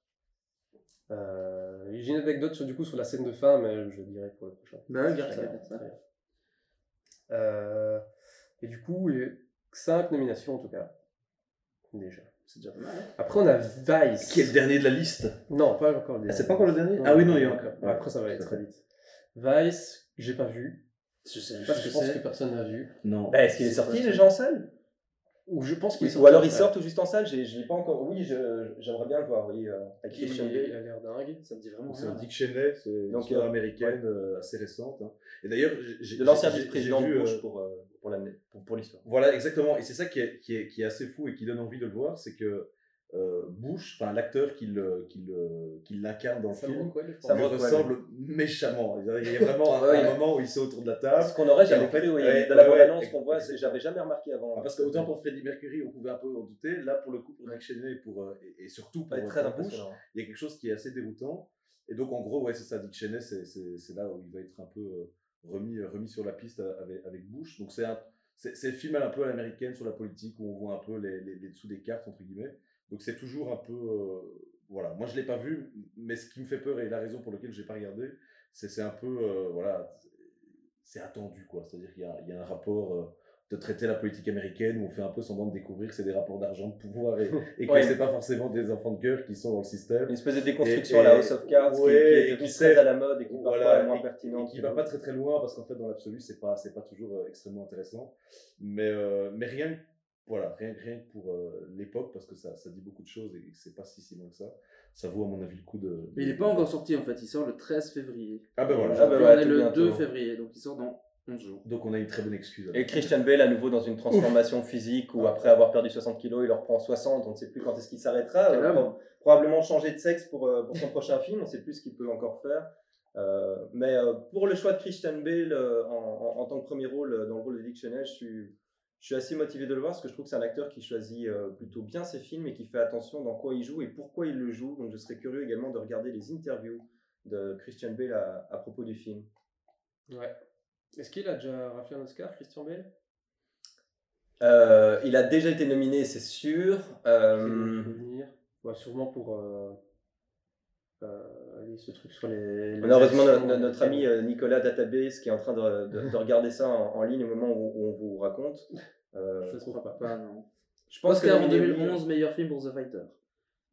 Speaker 4: Euh, J'ai une anecdote sur, du coup sur la scène de fin, mais je dirai pour le prochain.
Speaker 1: Bah ouais, garde ça.
Speaker 4: Euh, et du coup, il y a 5 nominations en tout cas. Déjà.
Speaker 1: C'est déjà pas mal. hein.
Speaker 4: Après, on a Vice.
Speaker 3: Qui est le dernier de la liste
Speaker 4: Non, pas encore le
Speaker 3: Ah, c'est pas encore le dernier Ah oui, non, il y a encore. Ouais,
Speaker 4: Après, ça va aller très vite. Vice, j'ai pas vu.
Speaker 1: Je sais
Speaker 4: Parce que
Speaker 1: je
Speaker 4: je pense que personne n'a vu.
Speaker 3: Non.
Speaker 2: Bah, Est-ce qu'il est
Speaker 1: C'est
Speaker 2: sorti
Speaker 1: pas
Speaker 2: déjà en salle?
Speaker 4: Ou je pense qu'il est
Speaker 2: Ou alors il sort tout juste en salle j'ai- Je l'ai pas encore. Oui, j'aimerais bien le voir. Oui, euh, avec
Speaker 4: Il, il a l'air dingue.
Speaker 1: Ça me dit vraiment
Speaker 3: C'est un. Dick Cheney, c'est une histoire
Speaker 2: euh,
Speaker 3: américaine euh, assez récente. hein. Et d'ailleurs, j'ai-
Speaker 2: De l'ancien vice-président Bush
Speaker 3: euh,
Speaker 2: pour, euh, pour l'année- pour, pour l'histoire.
Speaker 3: Voilà, exactement. Et c'est ça qui est, qui, est, qui est assez fou et qui donne envie de le voir, c'est que euh, Bush, enfin l'acteur qui le- qui le- qui l'incarne dans le film,
Speaker 4: pense.
Speaker 2: Rockwell.
Speaker 3: ressemble méchamment. Il y a- il vraiment un,
Speaker 2: Ouais.
Speaker 3: un moment où ils sont autour de la table.
Speaker 2: Ce qu'on aurait jamais
Speaker 3: fait,
Speaker 2: cru, oui.
Speaker 3: ouais,
Speaker 2: de la
Speaker 3: ouais,
Speaker 2: bande-annonce
Speaker 3: ouais,
Speaker 2: qu'on voit, j'avais jamais remarqué avant.
Speaker 3: Ah, parce que autant pour Freddie Mercury, on pouvait un peu en douter. Là, pour le coup, pour Dick Cheney et, pour, euh, et, et surtout pour,
Speaker 2: Ouais, très
Speaker 3: pour Bush, il y a quelque chose qui est assez déroutant. Et donc, en gros, ouais, c'est ça, Dick Cheney, c'est- c'est c'est là où il va être un peu euh, remis, euh, remis sur la piste avec, Bush. Donc, c'est un, c'est film un peu à l'américaine sur la politique où on voit un peu les, les, dessous des cartes, entre guillemets. Donc, c'est toujours un peu. euh, voilà, moi je l'ai pas vu, mais ce qui me fait peur et la raison pour laquelle je n'ai pas regardé, c'est un peu. euh, voilà, c'est attendu, quoi. C'est-à-dire qu'il y y a un rapport. De traiter la politique américaine où on fait un peu semblant de découvrir que c'est des rapports d'argent de pouvoir et, et que
Speaker 2: Ouais.
Speaker 3: c'est pas forcément des enfants de cœur qui sont dans le système.
Speaker 2: Une espèce de déconstruction
Speaker 3: Et-
Speaker 2: à la
Speaker 3: et-
Speaker 2: House of Cards qui-
Speaker 3: ouais,
Speaker 2: qui, est
Speaker 3: et qui
Speaker 2: très
Speaker 3: sert-
Speaker 2: à la mode et qui parfois
Speaker 3: Voilà,
Speaker 2: est moins
Speaker 3: et-
Speaker 2: pertinente.
Speaker 3: et qui va pas très très loin parce qu'en fait dans l'absolu c'est pas c'est pas toujours euh, extrêmement intéressant mais euh, mais rien que- voilà rien, rien que pour euh, l'époque parce que ça, ça dit beaucoup de choses et que c'est pas si si loin que ça ça vaut à mon avis le coup de
Speaker 1: Mais il n'est pas encore sorti en fait, il sort le 13 février.
Speaker 3: ah ben voilà
Speaker 2: Ah
Speaker 1: Puis
Speaker 2: ouais,
Speaker 1: on est le
Speaker 2: bientôt.
Speaker 1: 2 février, donc il sort dans 11 jours.
Speaker 3: donc on a une très bonne excuse.
Speaker 2: Et Christian Bale à nouveau dans une transformation physique où après avoir perdu 60 kilos, il en reprend 60, on ne sait plus quand est-ce qu'il s'arrêtera. Euh, probablement changer de sexe pour, euh, pour son prochain film, on ne sait plus ce qu'il peut encore faire. Euh, mais euh, pour le choix de Christian Bale euh, en, en- en tant que premier rôle euh, dans le rôle de Dick Cheney, je suis, je suis assez motivé de le voir parce que je trouve que c'est un acteur qui choisit euh, plutôt bien ses films et qui fait attention dans quoi il joue et pourquoi il le joue. Donc je serais curieux également de regarder les interviews de Christian Bale à, à propos du film.
Speaker 4: Ouais. Est-ce qu'il a déjà raflé un Oscar, Christian Bale?
Speaker 2: Euh, il a déjà été nominé, c'est sûr. Euh,
Speaker 4: Je. Ouais, sûrement pour euh, euh, ce truc sur les. les
Speaker 2: Malheureusement,
Speaker 4: actions
Speaker 2: no- no- notre ami Nicolas Database qui est en train de, de- de regarder ça en, en ligne au moment où, où on vous raconte. euh,
Speaker 4: Ça se trouve pas.
Speaker 1: Pas, non.
Speaker 2: je pense que
Speaker 1: Oscar en
Speaker 2: nominé, oui.
Speaker 1: 2011, meilleur film pour The Fighter.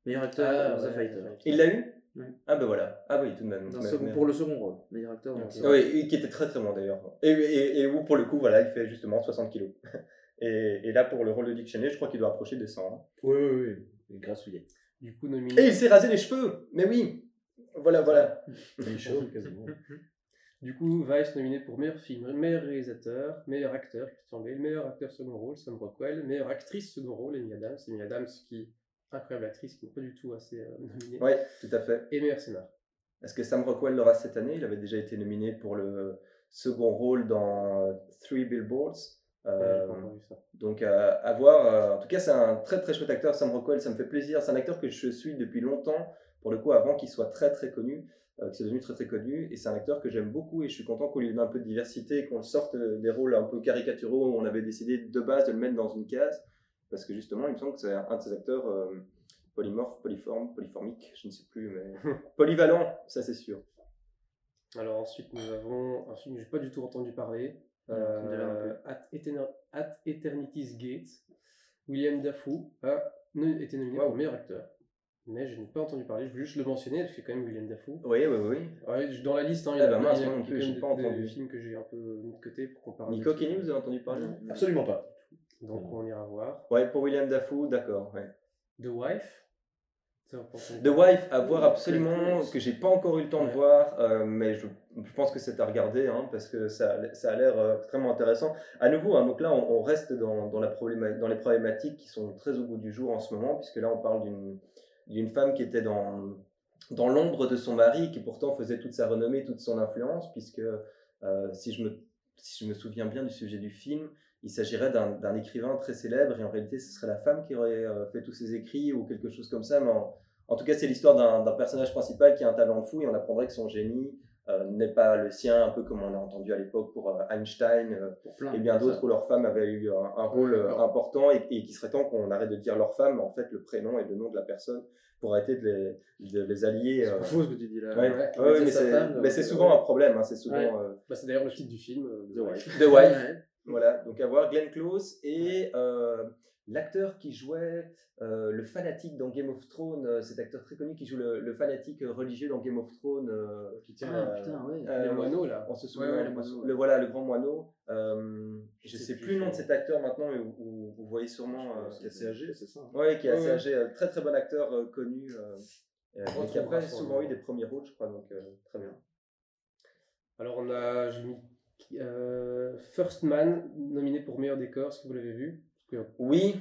Speaker 1: Meilleur acteur
Speaker 4: Ah,
Speaker 1: pour The
Speaker 4: ouais,
Speaker 1: Fighter.
Speaker 2: Il l'a eu? Ah ben voilà. Ah oui, tout de même.
Speaker 1: Dans
Speaker 2: Mais-
Speaker 1: second-
Speaker 2: mais-
Speaker 1: Pour le second rôle, meilleur acteur dans le
Speaker 2: Ah oui, et qui était très très bon d'ailleurs. Et, et, et où pour le coup, voilà, il fait justement 60 kilos. Et, et là, pour le rôle de Dick Cheney, je crois qu'il doit approcher des 100. hein.
Speaker 3: oui oui oui grassouillette
Speaker 4: Du coup, nominé.
Speaker 2: Et il s'est rasé les cheveux Mais oui Voilà, voilà.
Speaker 3: il est chaud quasiment
Speaker 4: Du coup, Vice nominé pour meilleur film, meilleur réalisateur, meilleur acteur, Christian Bale, meilleur acteur second rôle, Sam Rockwell, meilleure actrice second rôle, Amy Adams. Amy Adams, qui incroyable actrice, qui n'est pas du tout assez euh, nominée.
Speaker 2: Oui, tout à fait.
Speaker 4: Et meilleur scénar.
Speaker 2: Est-ce que Sam Rockwell l'aura cette année? Il avait déjà été nominé pour le second rôle dans euh, Three Billboards.
Speaker 4: Ouais,
Speaker 2: Euh,
Speaker 4: vu ça.
Speaker 2: donc euh, à voir. euh, en tout cas, c'est un très très chouette acteur, Sam Rockwell. Ça me fait plaisir. C'est un acteur que je suis depuis longtemps pour le coup, avant qu'il soit très très connu, qu'il soit devenu très très connu. Et c'est un acteur que j'aime beaucoup et je suis content qu'on lui donne un peu de diversité qu'on sorte des rôles un peu caricaturaux où on avait décidé de base de le mettre dans une case. Parce que justement, il me semble que c'est un de ces acteurs euh, polymorphes, polyformes, polyformiques, je ne sais plus, mais polyvalent, ça c'est sûr.
Speaker 4: Alors ensuite, nous avons un film que j'ai pas du tout entendu parler. Euh, At, Eterna- At Eternity's Gate. William Dafoe a ne- été nominé
Speaker 2: Wow.
Speaker 4: pour meilleur acteur. Mais je n'ai pas entendu parler, je voulais juste le mentionner, parce que c'est quand même William Dafoe.
Speaker 2: Oui, oui, oui.
Speaker 4: Ouais, dans la liste, hein, il y
Speaker 2: Ah
Speaker 4: a,
Speaker 2: bah mince,
Speaker 4: il y a
Speaker 2: non plus, pas
Speaker 4: des
Speaker 2: entendu.
Speaker 4: films que j'ai un peu mis de côté pour qu'on parle.
Speaker 2: Nico
Speaker 4: de-
Speaker 2: Kenny, vous avez entendu parler?
Speaker 3: Absolument pas.
Speaker 4: Donc on ira voir.
Speaker 2: Ouais, pour William Dafoe, d'accord. ouais.
Speaker 4: The Wife.
Speaker 2: The. Wife, à voir absolument, que j'ai pas encore eu le temps de voir, euh, mais je, je pense que c'est à regarder, hein, parce que ça, a- ça a l'air euh, extrêmement intéressant. À nouveau, hein, donc là, on, on reste dans, dans, la probléma- dans les problématiques qui sont très au bout du jour en ce moment, puisque là, on parle d'une d'une femme qui était dans, dans l'ombre de son mari, qui pourtant faisait toute sa renommée, toute son influence, puisque euh, si, je me, si je me souviens bien du sujet du film, il s'agirait d'un d'un écrivain très célèbre, et en réalité, ce serait la femme qui aurait euh, fait tous ses écrits ou quelque chose comme ça, mais en, en tout cas, c'est l'histoire d'un d'un personnage principal qui a un talent fou et on apprendrait que son génie euh, n'est pas le sien, un peu comme on a entendu à l'époque pour euh, Einstein euh,
Speaker 1: Pour plein.
Speaker 2: et bien d'autres où leur femme avait eu un, un rôle
Speaker 4: Ouais.
Speaker 2: important et, et qu'il serait temps qu'on arrête de dire leur femme, mais en fait le prénom et le nom de la personne pour arrêter de les, de les allier. euh.
Speaker 1: C'est faux ce que tu dis là.
Speaker 2: Ouais,
Speaker 4: Ouais.
Speaker 2: mais c'est
Speaker 1: femme,
Speaker 2: mais c'est souvent un problème, hein, c'est souvent
Speaker 1: Ouais.
Speaker 2: euh,
Speaker 4: Bah, c'est d'ailleurs le titre du film. euh,
Speaker 1: The Wife.
Speaker 2: The Wife.
Speaker 1: Ouais.
Speaker 2: Voilà, donc à voir Glenn Close et euh, l'acteur qui jouait euh, le fanatique dans Game of Thrones, euh, cet acteur très connu qui joue le, le fanatique religieux dans Game of Thrones, qui tient.
Speaker 1: Ah, putain, ouais.
Speaker 4: Les moineaux, là.
Speaker 2: On se
Speaker 1: Ouais,
Speaker 2: souvient,
Speaker 1: ouais,
Speaker 2: le,
Speaker 1: le moineau,
Speaker 2: le-
Speaker 1: ouais.
Speaker 2: voilà, le grand moineau. Je
Speaker 1: Je
Speaker 2: sais plus le nom de cet acteur maintenant, mais vous, vous- vous voyez sûrement.
Speaker 3: Qui est assez âgé, c'est ça. hein.
Speaker 2: Ouais, qui est assez
Speaker 4: Ouais, ouais.
Speaker 2: âgé, très très bon acteur connu,
Speaker 4: On
Speaker 2: et qui a souvent eu des premiers rôles, je crois, donc très bien.
Speaker 4: Alors on a j'ai mis euh, First Man nominé pour meilleur décor, est-ce que vous l'avez vu?
Speaker 2: Oui,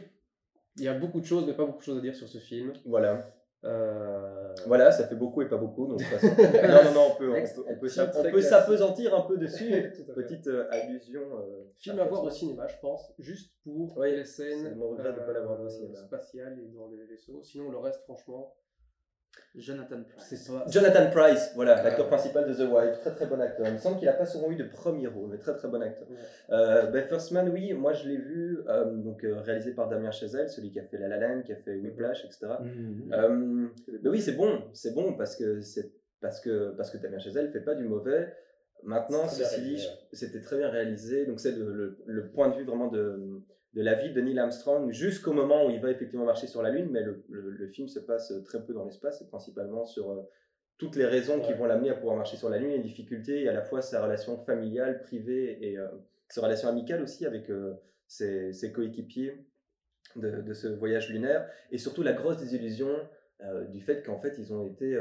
Speaker 4: Il y a beaucoup de choses, mais pas beaucoup de choses à dire sur ce film.
Speaker 2: voilà.
Speaker 4: Euh,
Speaker 2: Voilà, ça fait beaucoup et pas beaucoup, donc façon- non, non, non, on peut, on peut, on peut, s'apesantir un peu dessus. Petite euh, allusion. euh,
Speaker 4: Film à voir au cinéma, je pense, juste pour
Speaker 2: Oui,
Speaker 4: les scènes
Speaker 2: c'est mon regret de pas l'avoir vu au cinéma.
Speaker 4: spatiales et dans les vaisseaux. Sinon, le reste, franchement,
Speaker 1: Jonathan Price.
Speaker 4: c'est pas.
Speaker 2: Jonathan Price, voilà, l'acteur
Speaker 4: Euh,
Speaker 2: principal de The Wife, très très bon acteur. Il me semble qu'il n'a pas souvent eu de premier rôle, mais très très bon acteur.
Speaker 4: Ouais.
Speaker 2: Euh, ben, First Man, oui, moi je l'ai vu, euh, donc euh, réalisé par Damien Chazelle, celui qui a fait La La Land, qui a fait Whiplash, etc.
Speaker 1: Mhm.
Speaker 2: Euh, mais oui, c'est bon, c'est bon parce que c'est parce que parce que Damien Chazelle fait pas du mauvais. Maintenant, ceci dit, c'était très bien réalisé. Donc c'est le, le- le point de vue vraiment de, de la vie de Neil Armstrong jusqu'au moment où il va effectivement marcher sur la Lune. Mais le, le- le film se passe très peu dans l'espace, et principalement sur euh, toutes les raisons qui vont l'amener à pouvoir marcher sur la Lune, les difficultés, et à la fois sa relation familiale, privée et euh, sa relation amicale aussi avec euh, ses, ses coéquipiers de, de ce voyage lunaire, et surtout la grosse désillusion euh, du fait qu'en fait ils ont été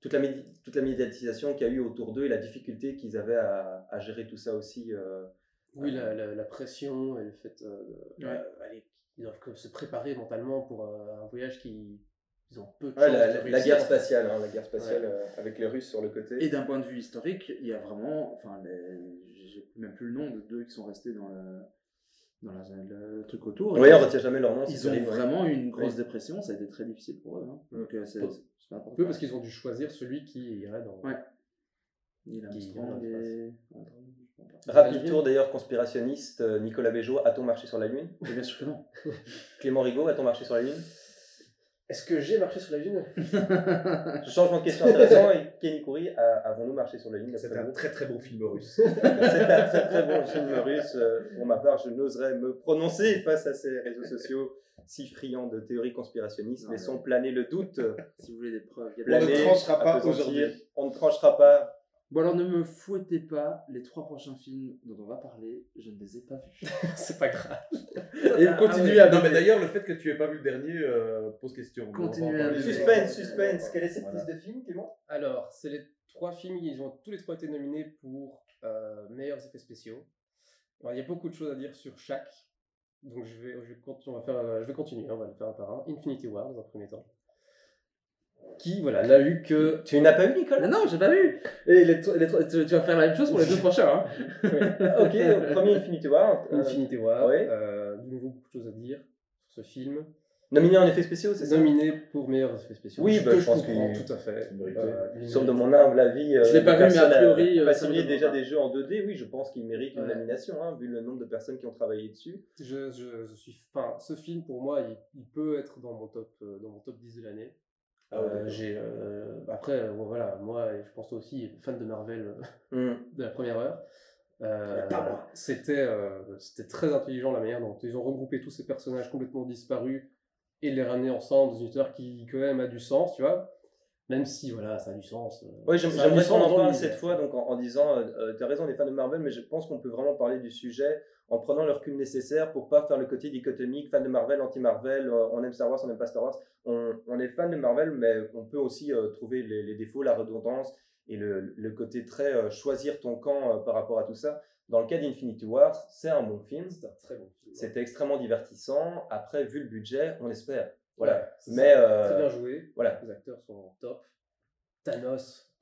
Speaker 2: toute la toute la médiatisation qu'il y a eu autour d'eux et la difficulté qu'ils avaient à, à gérer tout ça aussi. Euh,
Speaker 4: Oui, la, la, la pression et le fait. euh,
Speaker 1: Ouais.
Speaker 4: euh, allez, ils doivent se préparer mentalement pour euh, un voyage qui. Ils ont peu de
Speaker 2: ouais, la,
Speaker 4: de
Speaker 2: la- guerre spatiale, hein, la guerre spatiale
Speaker 4: Ouais.
Speaker 2: euh, avec les Russes sur le côté.
Speaker 1: Et d'un point de vue historique, il y a vraiment, enfin, j'ai même plus le nom de deux qui sont restés dans le, dans la- le truc autour.
Speaker 2: Oui, on retient jamais leur nom.
Speaker 1: Ils ont
Speaker 2: terrible,
Speaker 1: vraiment eu une grosse
Speaker 2: Oui.
Speaker 1: dépression, ça a été très difficile pour eux. hein. Donc euh, c'est pas important.
Speaker 4: Peu parce qu'ils ont dû choisir celui qui irait dans.
Speaker 1: Ouais. Neil
Speaker 4: qui
Speaker 1: Armstrong
Speaker 4: ira dans
Speaker 1: et...
Speaker 2: Rapide tour d'ailleurs conspirationniste, euh, Nicolas Béjot, a-t-on marché sur la Lune?
Speaker 1: Bien sûr que non.
Speaker 2: Clément Rigaud, a-t-on marché sur la Lune?
Speaker 4: Est-ce que j'ai marché sur la Lune?
Speaker 2: Changement de question intéressant, et Kenny Coury, a- avons-nous marché sur la Lune
Speaker 3: C'était un très très bon film russe.
Speaker 2: C'est un très très bon film russe. Euh, Pour ma part, je n'oserais me prononcer face à ces réseaux sociaux si friands de théories conspirationnistes. Laissons
Speaker 1: mais-
Speaker 2: planer le doute.
Speaker 1: si vous voulez des preuves. il y a
Speaker 3: On ne tranchera pas aujourd'hui.
Speaker 2: On ne tranchera pas.
Speaker 1: Bon alors ne me fouettez pas, les trois prochains films dont on va parler, je ne les ai pas vus.
Speaker 4: C'est pas grave.
Speaker 1: Et
Speaker 4: Ah,
Speaker 1: continuez
Speaker 4: ouais.
Speaker 1: à
Speaker 3: Non, mais d'ailleurs, le fait que tu aies pas vu le dernier euh, pose question.
Speaker 1: Continuez à
Speaker 3: parler.
Speaker 1: le-
Speaker 2: Suspense, suspense. Quelle est cette
Speaker 3: Voilà.
Speaker 2: liste de films, Clément?
Speaker 4: Alors, c'est les trois films, ils ont tous les trois été nominés pour euh, meilleurs effets spéciaux. Alors, il y a beaucoup de choses à dire sur chaque. Donc, je vais, je vais, continuer, on va faire, euh, je vais continuer, on va le faire un par un. Infinity War, dans un premier temps. Qui, voilà, n'a eu que.
Speaker 2: Tu n'as pas vu, Nicolas
Speaker 1: Mais non, j'ai pas vu Et les, les tu, tu vas faire la même chose pour les deux prochains. Hein.
Speaker 2: Ok, donc, premier Infinity War. Euh,
Speaker 4: Infinity War.
Speaker 2: ouais.
Speaker 4: euh, de nouveau, beaucoup de choses à dire sur ce film.
Speaker 2: Nominé en effets spéciaux, c'est ça?
Speaker 4: Nominé pour meilleurs effets spéciaux.
Speaker 2: Oui,
Speaker 4: Ce
Speaker 2: bah,
Speaker 4: que
Speaker 2: je pense qu'il-
Speaker 4: tout à fait. Euh,
Speaker 2: Sauf de mon humble avis, euh,
Speaker 1: Je l'ai pas vu, mais a priori, euh,
Speaker 2: signé
Speaker 1: donne
Speaker 2: déjà
Speaker 1: pas.
Speaker 2: des jeux en 2D, oui, je pense qu'il mérite une
Speaker 4: Ouais.
Speaker 2: nomination, hein, vu le nombre de personnes qui ont travaillé dessus.
Speaker 4: Je, je, je suis, enfin, ce film pour moi, il, il peut être dans mon top, euh, dans mon top 10 de l'année.
Speaker 3: Ah ouais,
Speaker 4: Euh, j'ai, euh, après, euh, bon, voilà, moi, et je pense toi aussi, fan de Marvel euh,
Speaker 2: Hmm.
Speaker 4: de la première heure. Euh, c'était, euh, c'était très intelligent la manière dont ils ont regroupé tous ces personnages complètement disparus et les ramener ensemble dans une histoire qui quand même a du sens, tu vois. Même si voilà, ça a du sens. euh,
Speaker 2: Oui, j'aimerais qu'on en parle cette fois, donc en, en disant, tu as raison, on est fan de Marvel, mais je pense qu'on peut vraiment parler du sujet en prenant le recul nécessaire pour pas faire le côté dichotomique, fan de Marvel, anti-Marvel, euh, on aime Star Wars, on n'aime pas Star Wars. On, on est fan de Marvel, mais on peut aussi euh, trouver les, les défauts, la redondance et le, le côté très euh, choisir ton camp euh, par rapport à tout ça. Dans le cas d'Infinity War, c'est un bon film,
Speaker 4: C'est un très bon film.
Speaker 2: c'était extrêmement divertissant. Après, vu le budget, on espère. Voilà. Mais euh,
Speaker 4: Très bien joué.
Speaker 2: voilà.
Speaker 4: Les acteurs sont top. Thanos.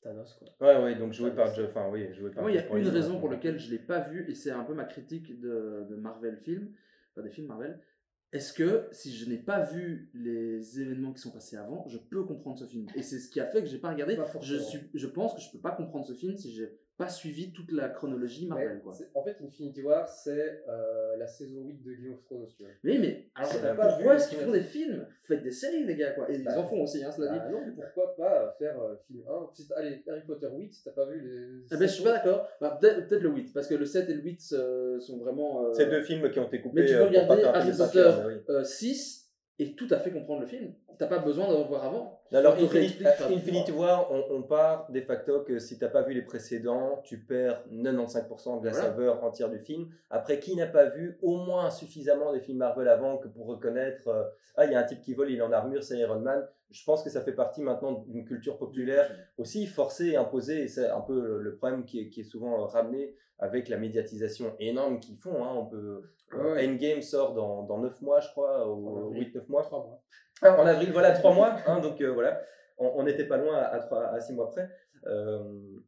Speaker 4: Thanos, quoi.
Speaker 2: Ouais, ouais, donc joué
Speaker 4: Ah,
Speaker 2: par enfin oui, joué par
Speaker 1: Moi, il y a une
Speaker 2: Brolin,
Speaker 1: raison pour laquelle je l'ai pas vu, et c'est un peu ma critique de, de Marvel Film, enfin des films Marvel. Est-ce que si je n'ai pas vu les événements qui sont passés avant, je peux comprendre ce film? Et c'est ce qui a fait que j'ai pas regardé.
Speaker 4: Pas
Speaker 1: je, suis, je pense que je peux pas comprendre ce film si j'ai pas suivi toute la chronologie Marvel.
Speaker 4: Ouais,
Speaker 1: Quoi.
Speaker 4: En fait, Infinity War, c'est euh, la saison 8 de Game of Thrones, tu vois.
Speaker 1: Mais, mais alors, euh,
Speaker 4: t'as pas
Speaker 1: pourquoi est-ce qu'ils font des films? Faites des séries, les gars, quoi. Et
Speaker 4: Bah,
Speaker 1: ils en font aussi, hein, cela dit.
Speaker 4: Bah non, pourquoi pas faire euh, film 1 Si t'as- Allez, Harry Potter 8, si t'as pas vu les.
Speaker 1: Ah ben, je suis pas d'accord. Bah, peut-être peut-être le 8, parce que le 7 et le 8 euh, sont vraiment. euh,
Speaker 2: C'est deux films qui ont été coupés.
Speaker 1: Mais tu
Speaker 2: euh,
Speaker 1: peux
Speaker 2: pas
Speaker 1: regarder Harry Potter
Speaker 2: cinq heures, mais oui.
Speaker 1: euh, 6 et tout à fait comprendre le film. T'as pas besoin d'en voir avant.
Speaker 2: Alors,
Speaker 1: te
Speaker 2: Infinity, War, on, on part de facto que si t'as pas vu les précédents, tu perds 95% de la
Speaker 1: Voilà.
Speaker 2: saveur entière du film. Après, qui n'a pas vu au moins suffisamment des films Marvel avant que pour reconnaître euh, Ah, il y a un type qui vole, il est en armure, c'est Iron Man. Je pense que ça fait partie maintenant d'une culture populaire aussi forcée et imposée. Et c'est un peu le, problème qui est, qui est souvent euh, ramené avec la médiatisation énorme qu'ils font. hein. On peut,
Speaker 4: Ouais, ouais.
Speaker 2: Endgame sort dans, dans 9 mois, je crois, ou
Speaker 4: avril.
Speaker 2: 8-9 mois.
Speaker 4: 3 mois.
Speaker 2: Ah, en avril, voilà, trois mois. hein, donc euh, voilà, on n'était pas loin à, à, trois- à six mois près. Euh,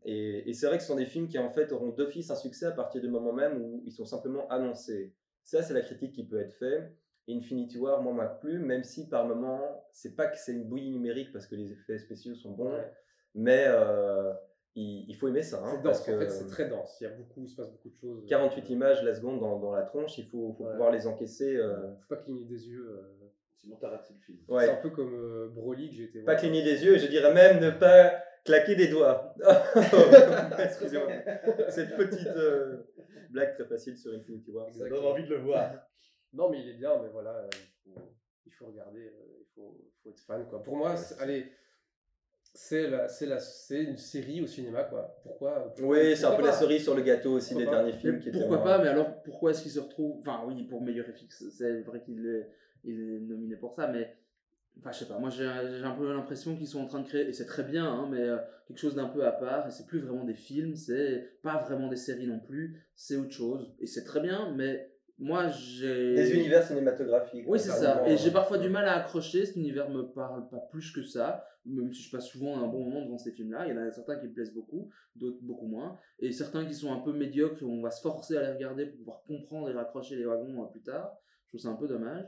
Speaker 2: et et c'est vrai que ce sont des films qui en fait auront d'office un succès à partir du moment même où ils sont simplement annoncés. Ça, c'est la critique qui peut être faite. Infinity War, moi, m'a plu, même si par moment, c'est pas que c'est une bouillie numérique parce que les effets spéciaux sont bons,
Speaker 4: Ouais.
Speaker 2: mais euh, il, il faut aimer ça. hein,
Speaker 4: C'est
Speaker 2: parce
Speaker 4: dense,
Speaker 2: que
Speaker 4: en fait, c'est très dense. Il y a beaucoup, il se passe beaucoup de choses.
Speaker 2: 48 images la seconde dans, dans la tronche, il faut, faut
Speaker 4: Ouais.
Speaker 2: pouvoir les encaisser. euh,
Speaker 4: Faut pas cligner des yeux. euh.
Speaker 3: Sinon, t'as raté le film.
Speaker 2: ouais.
Speaker 4: C'est un peu comme euh, Broly que j'ai été
Speaker 2: Pas
Speaker 4: voir.
Speaker 2: cligner des yeux, je dirais même ne pas claquer des doigts. Excusez-moi. Cette petite euh, blague très facile sur Infinity War.
Speaker 3: Ça donne envie de le voir.
Speaker 4: Non, mais il est bien, mais voilà, euh, il faut, il faut regarder, euh, il faut, faut être fan, quoi. Pour moi, c'est- allez, c'est la, la, une série au cinéma, quoi. Pourquoi, pourquoi-
Speaker 2: Oui, c'est un peu la cerise sur le gâteau aussi
Speaker 4: Pourquoi
Speaker 2: des
Speaker 4: pas?
Speaker 2: derniers films
Speaker 1: Mais
Speaker 2: qui étaient
Speaker 1: pourquoi pas Mais alors, pourquoi est-ce qu'il se retrouve? Enfin, oui, pour meilleur FX, c'est vrai qu'il est, il est nominé pour ça, mais. Enfin, je sais pas, moi j'ai j'ai un peu l'impression qu'ils sont en train de créer, et c'est très bien, hein, mais euh, quelque chose d'un peu à part, et c'est plus vraiment des films, c'est pas vraiment des séries non plus, c'est autre chose, et c'est très bien, mais moi j'ai.
Speaker 2: Des univers cinématographiques.
Speaker 1: Oui, c'est ça. Et j'ai parfois du mal à accrocher. Cet univers me parle pas plus que ça. Même si je passe souvent un bon moment devant ces films-là. Il y en a certains qui me plaisent beaucoup, d'autres beaucoup moins. Et certains qui sont un peu médiocres on va se forcer à les regarder pour pouvoir comprendre et raccrocher les wagons euh, plus tard. Je trouve ça un peu dommage.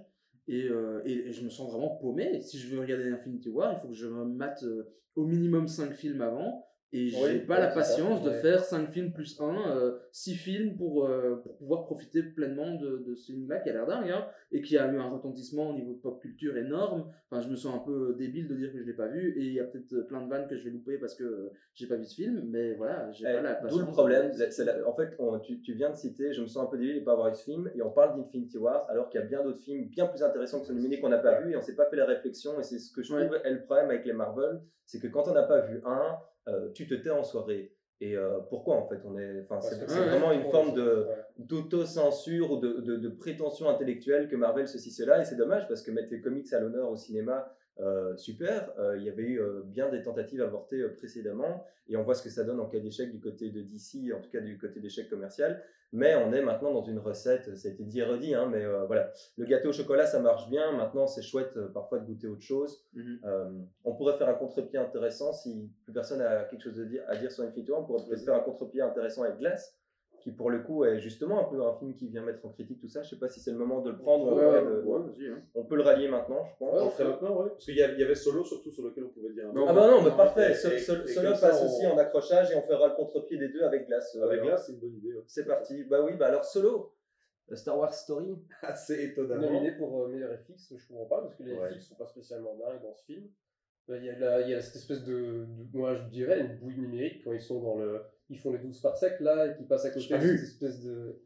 Speaker 1: Et, euh, et, et je me sens vraiment paumé. Si je veux regarder Infinity War, il faut que je me mate euh, au minimum 5 films avant. Et j'ai pas
Speaker 2: ouais,
Speaker 1: la patience
Speaker 2: ça,
Speaker 1: de
Speaker 2: ouais.
Speaker 1: faire 5 films plus 1, 6 films pour, euh, pour pouvoir profiter pleinement de, de ce film-là qui a l'air dingue. Hein et qui a eu un retentissement au niveau de pop culture énorme. Enfin, je me sens un peu débile de dire que je l'ai pas vu, et il y a peut-être plein de vannes que je vais louper parce que euh, j'ai pas vu ce film, mais voilà, j'ai
Speaker 2: Eh,
Speaker 1: pas la
Speaker 2: D'où
Speaker 1: patience.
Speaker 2: le problème. la- en fait, on- tu, tu viens de citer, je me sens un peu débile de ne pas avoir vu ce film, et on parle d'Infinity War, alors qu'il y a bien d'autres films bien plus intéressants que ce nominé qu'on n'a pas vu, et on s'est pas fait la réflexion, et c'est ce que je trouve est le problème avec les Marvel, c'est que quand on n'a pas vu un, euh, tu te tais en soirée. Et euh, pourquoi en fait on est, enfin, c'est
Speaker 4: Ouais,
Speaker 2: c'est
Speaker 1: ouais,
Speaker 2: vraiment une forme de, d'autocensure ou de, de, de prétention intellectuelle que Marvel ceci cela et c'est dommage parce que mettre les comics à l'honneur au cinéma euh, super Euh, il y avait eu euh, bien des tentatives avortées précédemment et on voit ce que ça donne en cas d'échec du côté de DC en tout cas du côté d'échec commercial mais on est maintenant dans une recette ça a été dit et redit hein, mais voilà le gâteau au chocolat ça marche bien maintenant c'est chouette parfois de goûter autre chose
Speaker 1: Mhm.
Speaker 2: on pourrait faire un contre-pied intéressant si plus personne a quelque chose dire, à dire sur Infinity War. On pourrait peut-être faire un contre-pied intéressant avec Glass. Qui pour le coup est justement un peu un film qui vient mettre en critique tout ça. Je sais pas si c'est le moment de le prendre. ou
Speaker 1: Ouais,
Speaker 2: pas,
Speaker 1: ouais,
Speaker 2: de-
Speaker 1: ouais, vas-y, hein.
Speaker 2: On peut le rallier maintenant, je pense.
Speaker 3: On le ferait maintenant, ouais. Parce qu'il y, avait Solo surtout sur lequel on pouvait dire un
Speaker 1: Non,
Speaker 2: Ah bah non, mais
Speaker 1: Non,
Speaker 2: parfait.
Speaker 3: et-
Speaker 2: Sol-
Speaker 3: et-
Speaker 2: Sol-
Speaker 3: et
Speaker 2: Solo passe
Speaker 3: on-
Speaker 2: aussi en accrochage et on fera le contre-pied des deux avec glace.
Speaker 3: Avec
Speaker 2: Alors,
Speaker 3: là, c'est une bonne idée. ouais.
Speaker 2: C'est parti. Bah oui, bah alors Solo, euh, Star Wars Story.
Speaker 3: Assez étonnamment.
Speaker 4: Nominé pour euh, meilleur FX, je comprends pas, parce que les
Speaker 3: Ouais.
Speaker 4: FX sont pas spécialement dingues dans ce film. Euh, Il y, a la- il y a cette espèce de, de- moi je dirais, une bouille numérique quand ils sont dans le. Ils font les 12 par sec là, et qu'ils passent à côté
Speaker 1: pas
Speaker 4: de cette espèce de.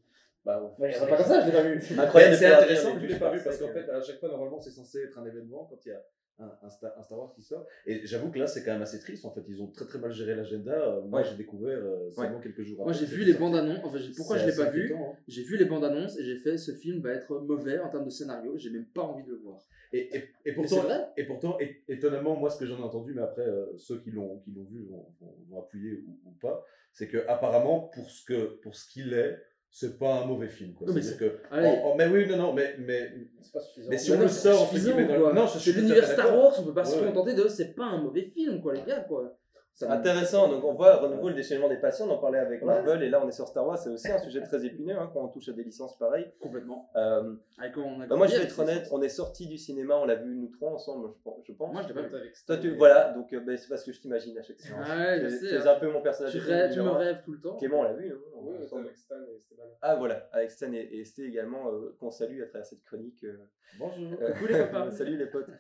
Speaker 4: Bah, on
Speaker 1: Ouais,
Speaker 4: c'est pas comme ça, je l'ai pas vu.
Speaker 2: Incroyable
Speaker 3: C'est intéressant je l'ai pas vu
Speaker 2: par
Speaker 3: parce qu'en fait, à chaque fois, normalement, c'est censé être un événement quand il y a un, un Star, un Star Wars qui sort. Et j'avoue que là, c'est quand même assez triste. En fait, ils ont très très mal géré l'agenda. Euh, Moi,
Speaker 2: Ouais.
Speaker 3: j'ai découvert euh, seulement quelques jours
Speaker 1: Moi,
Speaker 3: après
Speaker 1: j'ai vu les bandes annonces. Enfin, pourquoi je l'ai
Speaker 3: assez
Speaker 1: pas vu
Speaker 3: hein.
Speaker 1: J'ai vu les bandes annonces et j'ai fait ce film va être mauvais en termes de scénario. J'ai même pas envie de le voir.
Speaker 3: Et, et, et pourtant,
Speaker 1: vrai.
Speaker 3: et pourtant, étonnamment, moi, ce que j'en ai entendu, mais après, euh, ceux qui l'ont qui l'ont vu vont, vont- vont appuyer ou, ou pas, c'est que apparemment, pour ce que pour ce qu'il est, c'est pas un mauvais film. Quoi.
Speaker 1: Non, mais
Speaker 3: que, oh, oh, mais oui, non, non, mais, mais
Speaker 4: C'est pas suffisant.
Speaker 3: Mais si
Speaker 1: Mais
Speaker 3: on
Speaker 1: non,
Speaker 3: le sort, dans le-
Speaker 1: quoi.
Speaker 3: Non, je suis fait
Speaker 1: l'univers Star. Wars, on peut pas se
Speaker 3: Ouais,
Speaker 1: contenter de c'est pas un mauvais film, quoi, les gars, quoi.
Speaker 2: Intéressant, donc on voit à renouveau le déchaînement des passions, on en parlait avec
Speaker 3: Ouais.
Speaker 2: Marvel et là on est sur Star Wars, c'est aussi un sujet très épineux hein, quand on touche à des licences pareilles.
Speaker 1: Complètement.
Speaker 2: Euh,
Speaker 1: Avec quoi on a
Speaker 2: bah moi je vais être honnête, on est sorti du cinéma, on l'a vu nous trois ensemble, je pense.
Speaker 1: Moi, je l'ai pas vu.
Speaker 4: Avec
Speaker 2: Toi, tu, voilà, donc euh, bah, c'est parce que je t'imagine à chaque séance.
Speaker 1: Ouais, je sais,
Speaker 2: Tu es
Speaker 1: hein.
Speaker 2: un peu mon personnage.
Speaker 1: Tu,
Speaker 2: de
Speaker 1: rêves, tu me rêves tout le temps.
Speaker 2: Clément, on l'a vu. hein,
Speaker 4: Oui, avec Stan et.
Speaker 2: Ah voilà, avec Stan et, et Sté également, euh, qu'on salue à travers cette chronique. euh,
Speaker 3: Bonjour.
Speaker 2: euh,
Speaker 1: Coucou les copains.
Speaker 2: Salut les potes.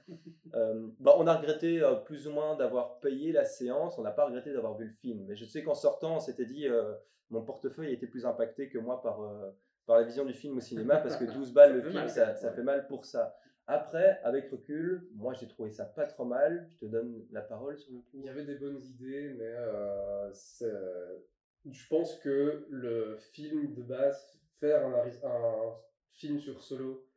Speaker 2: Bah, on a regretté plus ou moins d'avoir payé la séance, on n'a pas regretté d'avoir vu le film. Mais je sais qu'en sortant, on s'était dit, euh, mon portefeuille a été plus impacté que moi par, euh, par la vision du film au cinéma, parce que 12 balles le film,
Speaker 1: mal,
Speaker 2: ça, fait mal pour ça. Après, avec recul, moi j'ai trouvé ça pas trop mal. Je te donne la parole sur le coup.
Speaker 4: Il y avait des bonnes idées, mais euh, je pense que le film de base, faire un film sur Solo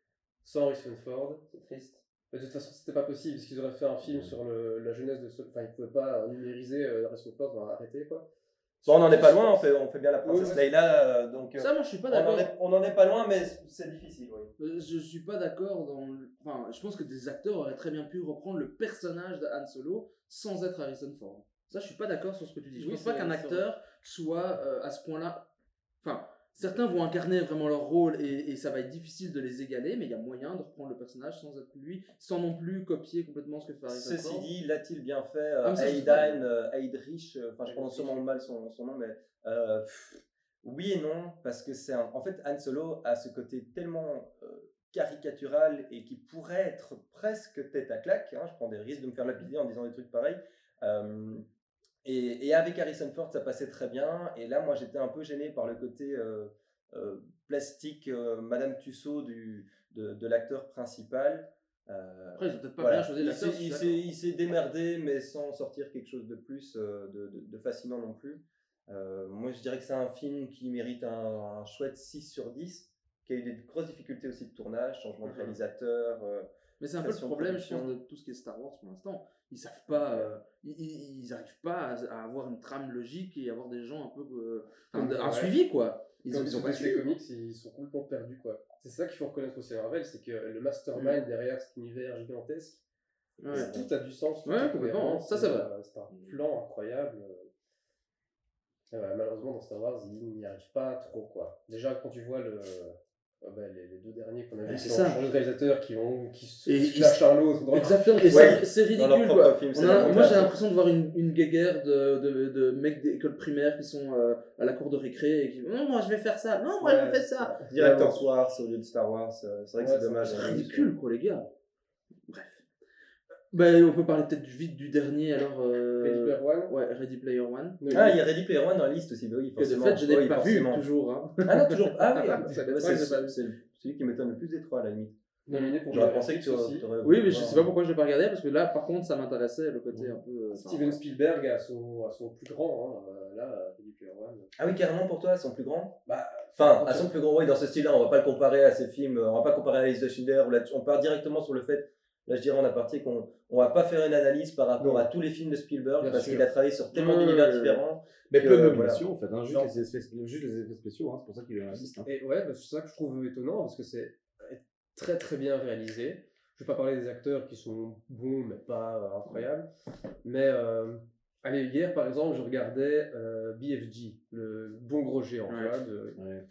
Speaker 4: sans Harrison Ford, c'est triste. Mais de toute façon, c'était pas possible, parce qu'ils auraient fait un film sur le- la jeunesse de Solo. Enfin, ils pouvaient pas numériser euh, Harrison Ford, on va arrêter quoi.
Speaker 2: Bon, on n'en est pas loin, on fait, on fait bien la princesse
Speaker 4: Ouais, ouais.
Speaker 2: Leïla, euh, donc euh,
Speaker 1: Ça, moi, je suis pas
Speaker 2: on n'en
Speaker 1: d'accord.
Speaker 2: est, on en est pas loin, mais c'est difficile. oui.
Speaker 1: Euh, Je suis pas d'accord dans. le- Enfin, je pense que des acteurs auraient très bien pu reprendre le personnage de Han Solo sans être Harrison Ford. Ça, je suis pas d'accord sur ce que tu dis. Je
Speaker 4: Oui,
Speaker 1: pense pas qu'un acteur soit euh, à ce point-là. Enfin, certains vont incarner vraiment leur rôle et, et ça va être difficile de les égaler, mais il y a moyen de reprendre le personnage sans être lui, sans non plus copier complètement ce que fait Harrison
Speaker 2: Ceci
Speaker 1: Ford.
Speaker 2: dit, l'a-t-il bien fait euh,
Speaker 1: Ah, pas.
Speaker 2: Aidan, euh, Heydrich, euh, enfin je prononce sûrement mal son, son nom, mais euh, pff, oui et non, parce que c'est un- en fait Han Solo a ce côté tellement euh, caricatural et qui pourrait être presque tête à claque. hein, je prends des risques de me faire lapider en disant des trucs pareils. Et, et avec Harrison Ford, ça passait très bien. Et là, moi, j'étais un peu gêné par le côté euh, euh, plastique, euh, Madame Tussaud du, de, de l'acteur principal.
Speaker 1: Après, ils ont peut-être pas
Speaker 2: voilà.
Speaker 1: bien choisi
Speaker 2: il
Speaker 1: l'acteur.
Speaker 2: il s'est démerdé, mais sans sortir quelque chose de plus de, de- de fascinant non plus. Moi, je dirais que c'est un film qui mérite un, un chouette 6 sur 10, qui a eu des grosses difficultés aussi de tournage, changement de
Speaker 4: Mhm.
Speaker 2: réalisateur.
Speaker 1: Mais c'est un peu le problème, je pense, de tout ce qui est Star Wars pour l'instant. Ils savent pas, euh, ils, ils, ils arrivent pas à, à avoir une trame logique et avoir des gens un peu, euh, un
Speaker 4: ouais.
Speaker 1: suivi quoi. Ils
Speaker 4: Comme
Speaker 1: ils ont
Speaker 4: sur
Speaker 1: pas
Speaker 4: DC
Speaker 1: suivi.
Speaker 4: Comics, ils sont complètement perdus quoi. C'est ça qu'il faut reconnaître aussi à Marvel, c'est que le mastermind derrière cet univers gigantesque,
Speaker 1: Ouais.
Speaker 4: tout a du sens. tout
Speaker 1: Ouais, complètement, ça, vrai.
Speaker 4: euh, C'est un plan incroyable. Ouais, malheureusement, dans Star Wars, ils n'y arrivent pas trop quoi. Déjà, quand tu vois le. Euh, bah, les, les deux derniers qu'on a
Speaker 1: Ouais,
Speaker 4: vus
Speaker 1: c'est ça.
Speaker 4: de réalisateur, qui, ont, qui se
Speaker 1: Et
Speaker 4: qui
Speaker 1: ils-
Speaker 4: lâchent l'un l'autre. dans-
Speaker 1: Exactement, et
Speaker 2: Ouais,
Speaker 1: c'est- c'est
Speaker 2: dans leur
Speaker 1: ridicule quoi.
Speaker 2: film,
Speaker 1: a- moi j'ai l'impression de voir une, une guéguerre de, de, de mecs d'école primaire qui sont euh, à la cour de récré et qui non moi je vais faire ça, non moi je vais faire ça.
Speaker 2: Director's Wars au lieu de Star Wars, euh, c'est vrai que
Speaker 4: Ouais,
Speaker 2: c'est dommage.
Speaker 1: C'est ridicule quoi les gars. Ben, on peut parler peut-être du vide du dernier alors. euh,
Speaker 4: Ready Player One.
Speaker 1: Ouais, Ready Player One.
Speaker 2: Ah, il y a Ready Player One dans la liste aussi, bah oui,
Speaker 1: Que de
Speaker 2: forcément.
Speaker 1: fait je n'ai
Speaker 2: Oui,
Speaker 1: pas
Speaker 2: forcément.
Speaker 1: vu toujours. Hein.
Speaker 2: Ah non, toujours. Ah oui, bah, c'est celui qui m'étonne le plus des trois à la limite.
Speaker 4: Nominé pour
Speaker 2: J'aurais pensé que tu aurais.
Speaker 1: Oui, mais je sais pas pourquoi je l'ai pas regardé parce que là par contre ça m'intéressait le côté un peu. euh,
Speaker 4: Steven Spielberg à son, à son plus grand, hein, euh, là, Ready Player One.
Speaker 2: Ah oui, carrément pour toi, son plus grand?
Speaker 4: Bah,
Speaker 2: Enfin, à son plus grand, oui, dans ce style-là, on va pas le comparer à ses films, on va pas comparer à Alice de Schindler, on part directement sur le fait, là je dirais en aparté, qu'on on va pas faire une analyse par rapport
Speaker 4: Non.
Speaker 2: à tous les films de Spielberg,
Speaker 4: Bien
Speaker 2: parce qu'il a travaillé sur tellement d'univers différents.
Speaker 3: Mais peu de nominations en fait, hein, juste, les effets, juste les effets spéciaux, hein, c'est pour ça qu'il est hein.
Speaker 4: Et ouais, bah, c'est ça que je trouve étonnant parce que c'est très très bien réalisé. Je vais pas parler des acteurs qui sont bons mais pas euh, incroyables, mais euh, allez, hier par exemple, je regardais euh, BFG, le bon gros géant,
Speaker 1: Ouais.
Speaker 4: de,
Speaker 3: Ouais.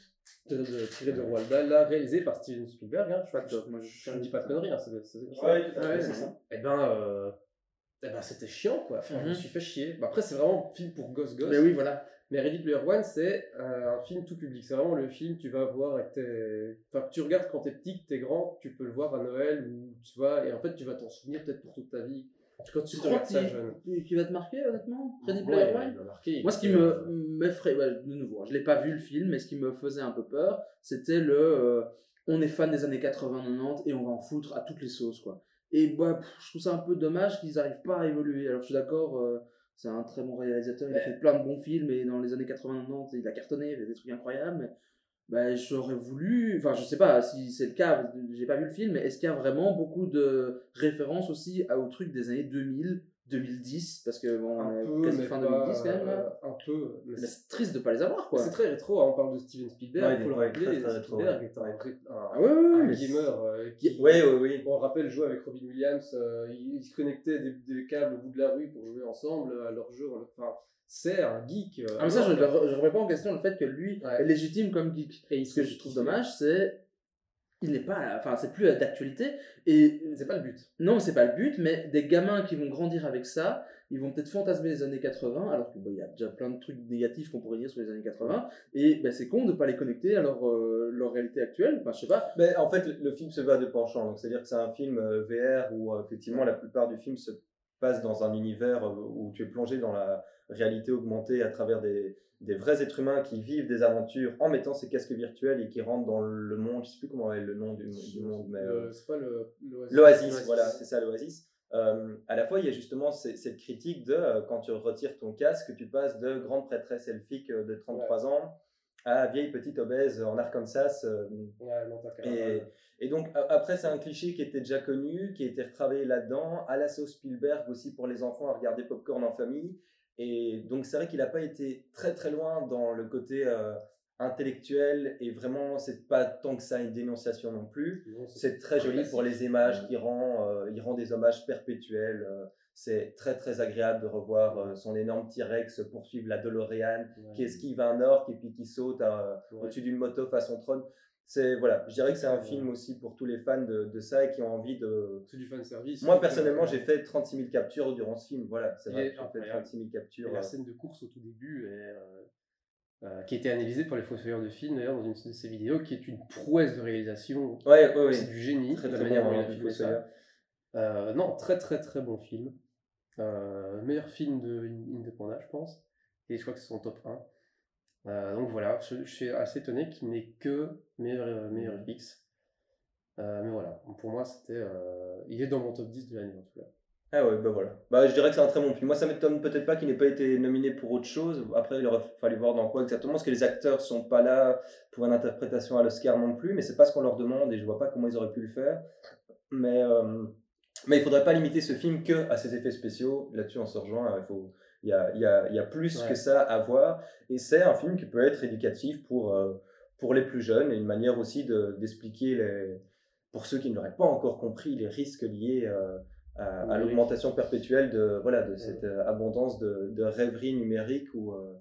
Speaker 4: de, de- tiré de Roald Dahl, là, réalisé par Steven Spielberg. Hein, je,
Speaker 1: moi,
Speaker 4: ne dis pas de conneries, hein, c'est
Speaker 2: Ouais, ça.
Speaker 4: Eh ben, euh, eh ben c'était chiant quoi. Enfin, Je me
Speaker 1: Mhm.
Speaker 4: suis fait chier. Après, c'est vraiment un film pour gosse gosse.
Speaker 1: Mais oui, voilà.
Speaker 4: Mais Ready Player One, c'est euh, un film tout public. C'est vraiment le film que tu vas voir avec tes. Enfin, que tu regardes quand t'es petit, que t'es grand, tu peux le voir à Noël ou tu vois, et en fait, tu vas t'en souvenir peut-être pour toute ta vie. Quand tu
Speaker 1: crois
Speaker 4: regardes ça
Speaker 1: qu'il
Speaker 4: jeune.
Speaker 1: qu'il va te marquer, honnêtement Ready
Speaker 4: Ouais,
Speaker 1: Player One. Moi, ce qui
Speaker 4: Euh,
Speaker 1: me m'effraie, ouais, de nouveau, hein, je l'ai pas vu le film, mais ce qui me faisait un peu peur, c'était le euh, on est fan des années 80-90 et on va en foutre à toutes les sauces, quoi. Et bah, pff, je trouve ça un peu dommage qu'ils n'arrivent pas à évoluer. Alors, je suis d'accord, euh, c'est un très bon réalisateur, il a fait plein de bons films, et dans les années 80-90, il a cartonné, il fait des trucs incroyables, mais bah, j'aurais voulu, enfin, je sais pas si c'est le cas, j'ai pas vu le film, mais est-ce qu'il y a vraiment beaucoup de références aussi aux trucs des années 2000, 2010, parce que bon, on est quasi fin
Speaker 4: pas,
Speaker 1: 2010 quand même,
Speaker 4: euh, un peu. mais c'est-
Speaker 1: triste de pas les avoir, quoi.
Speaker 4: C'est très rétro, hein, on parle de Steven Spielberg,
Speaker 2: Ouais,
Speaker 4: il faut le
Speaker 2: ouais,
Speaker 4: rappeler.
Speaker 2: très, très rétro,
Speaker 4: Spielberg
Speaker 2: ouais.
Speaker 4: est un, un,
Speaker 1: Ah ouais, ouais,
Speaker 4: un
Speaker 1: ouais,
Speaker 4: gamer euh, qui,
Speaker 2: Oui, oui, oui.
Speaker 4: on rappelle, jouer avec Robin Williams, euh, ils, se connectaient des, des câbles au bout de la rue pour jouer ensemble à leur jeu. Enfin, c'est un geek. euh,
Speaker 1: Ah, mais ça, je ne
Speaker 4: énorme.
Speaker 1: remets pas en question le fait que lui
Speaker 4: Ouais.
Speaker 1: est légitime comme geek.
Speaker 4: Et
Speaker 1: Ce que je trouve dommage, c'est. Il n'est pas. Enfin, c'est plus d'actualité. Et
Speaker 4: C'est pas le but.
Speaker 1: non, c'est pas le but, mais des gamins qui vont grandir avec ça, ils vont peut-être fantasmer les années 80, alors qu'il y a déjà plein de trucs négatifs qu'on pourrait dire sur les années 80. Et ben, c'est con de pas les connecter à leur, euh, réalité actuelle. Enfin, je sais pas.
Speaker 2: Mais en fait, le, film se bat de penchant. Donc, c'est-à-dire que c'est un film euh, VR où euh, effectivement la plupart du film se passe dans un univers euh, où tu es plongé dans la réalité augmentée à travers des, des vrais êtres humains qui vivent des aventures en mettant ces casques virtuels et qui rentrent dans le monde. Je sais plus comment est le nom du, du monde, mais euh,
Speaker 4: C'est pas. L'Oasis.
Speaker 2: L'Oasis, voilà, c'est ça l'Oasis. Euh, à la fois, il y a justement cette critique de euh, quand tu retires ton casque, tu passes de grande prêtresse elfique de 33 ans à vieille petite obèse en Arkansas.
Speaker 4: Ouais,
Speaker 2: et, et donc, après, c'est un cliché qui était déjà connu, qui a été retravaillé là-dedans, à la sauce Spielberg aussi pour les enfants à regarder Popcorn en famille. Et donc, c'est vrai qu'il n'a pas été très très loin dans le côté euh, intellectuel et vraiment, c'est pas tant que ça une dénonciation non plus.
Speaker 4: C'est-
Speaker 2: très joli pour les images qui rend, euh, il rend des hommages perpétuels. euh, c'est très très agréable de revoir euh, son énorme T-Rex poursuivre la DeLorean
Speaker 4: Ouais.
Speaker 2: qui esquive un orque et puis qui saute
Speaker 4: Ouais.
Speaker 2: au-dessus d'une moto façon trône. C'est voilà, je dirais que c'est un film aussi pour tous les fans de, de ça et qui ont envie de.
Speaker 4: C'est du fan service.
Speaker 2: Moi personnellement, j'ai fait 36 000 captures durant ce film. Voilà, c'est vrai. J'ai fait
Speaker 4: incroyable.
Speaker 2: 36 000
Speaker 4: Et
Speaker 2: captures.
Speaker 4: la
Speaker 2: euh,
Speaker 4: scène de course au tout début, est, euh, euh, qui a été analysée par les fossoyeurs de films, d'ailleurs, dans une de ces vidéos, qui est une prouesse de réalisation.
Speaker 2: Ouais, ouais,
Speaker 4: C'est
Speaker 2: ouais.
Speaker 4: du génie,
Speaker 2: Très,
Speaker 4: la
Speaker 2: très
Speaker 4: manière
Speaker 2: bon,
Speaker 4: dont il a
Speaker 2: hein,
Speaker 4: filmé ça. Euh, non, très très très bon film. Euh, meilleur film de Independent, je pense. Et je crois que c'est son top 1. Euh, donc voilà, je, je suis assez étonné qu'il n'ait que meilleur, meilleur
Speaker 2: Mhm.
Speaker 4: FX. Euh, mais voilà, pour moi, c'était. euh, il est dans mon top 10 de l'année en tout cas.
Speaker 2: Ah ouais, bah voilà. Bah, je dirais que c'est un très bon film. Moi, ça m'étonne peut-être pas qu'il n'ait pas été nominé pour autre chose. Après, il aurait fallu voir dans quoi exactement, parce que les acteurs sont pas là pour une interprétation à l'Oscar non plus, mais c'est pas ce qu'on leur demande et je vois pas comment ils auraient pu le faire. Mais, euh, mais il faudrait pas limiter ce film que à ses effets spéciaux. Là-dessus, on se rejoint. Il faut. Il y a, il y, a, il y a plus
Speaker 4: Ouais.
Speaker 2: que ça à voir. Et c'est un film qui peut être éducatif pour, euh, pour les plus jeunes et une manière aussi de- d'expliquer, les, pour ceux qui n'auraient pas encore compris, les risques liés euh, à, l'augmentation perpétuelle de, voilà, de cette euh, abondance de, de rêverie numérique où euh,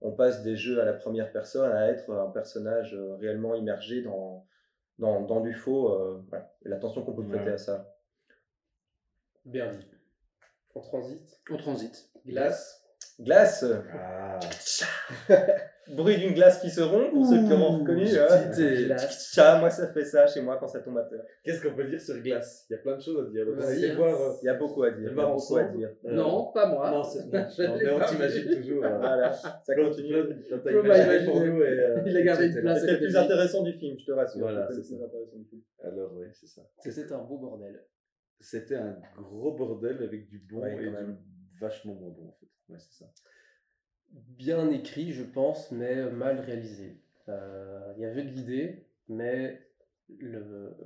Speaker 2: on passe des jeux à la première personne à être un personnage euh, réellement immergé dans, dans, dans du faux. voilà. Et l'attention qu'on peut prêter à ça.
Speaker 4: Bernie. On transite.
Speaker 1: On transite.
Speaker 4: Glace.
Speaker 2: Glace
Speaker 3: Ah.
Speaker 2: Bruit d'une glace qui se rompt, pour ceux qui auront reconnu. hein. Tcha, moi ça fait ça chez moi quand ça tombe à terre.
Speaker 3: Qu'est-ce qu'on peut dire sur glace? Il y a plein de choses à dire. A voir. euh,
Speaker 2: Il y a beaucoup à dire. Il y a beaucoup à dire.
Speaker 3: euh,
Speaker 1: Non, pas moi.
Speaker 3: Non, c'est- non,
Speaker 1: Je
Speaker 3: non, mais on t'imagine toujours. euh,
Speaker 2: Voilà, ça continue.
Speaker 3: Euh,
Speaker 1: Il a gardé une place.
Speaker 2: C'était le plus intéressant du film, je te rassure.
Speaker 3: Voilà,
Speaker 2: C'était le
Speaker 3: c'est
Speaker 2: plus
Speaker 3: ça.
Speaker 2: intéressant du film.
Speaker 3: Alors, oui, c'est ça.
Speaker 4: C'était un beau bordel.
Speaker 3: C'était un gros bordel avec du bon
Speaker 2: Ouais,
Speaker 3: et du vachement moins bon en fait. Ouais, c'est ça.
Speaker 4: bien écrit, je pense, mais mal réalisé. Euh, Il y avait de l'idée, mais le-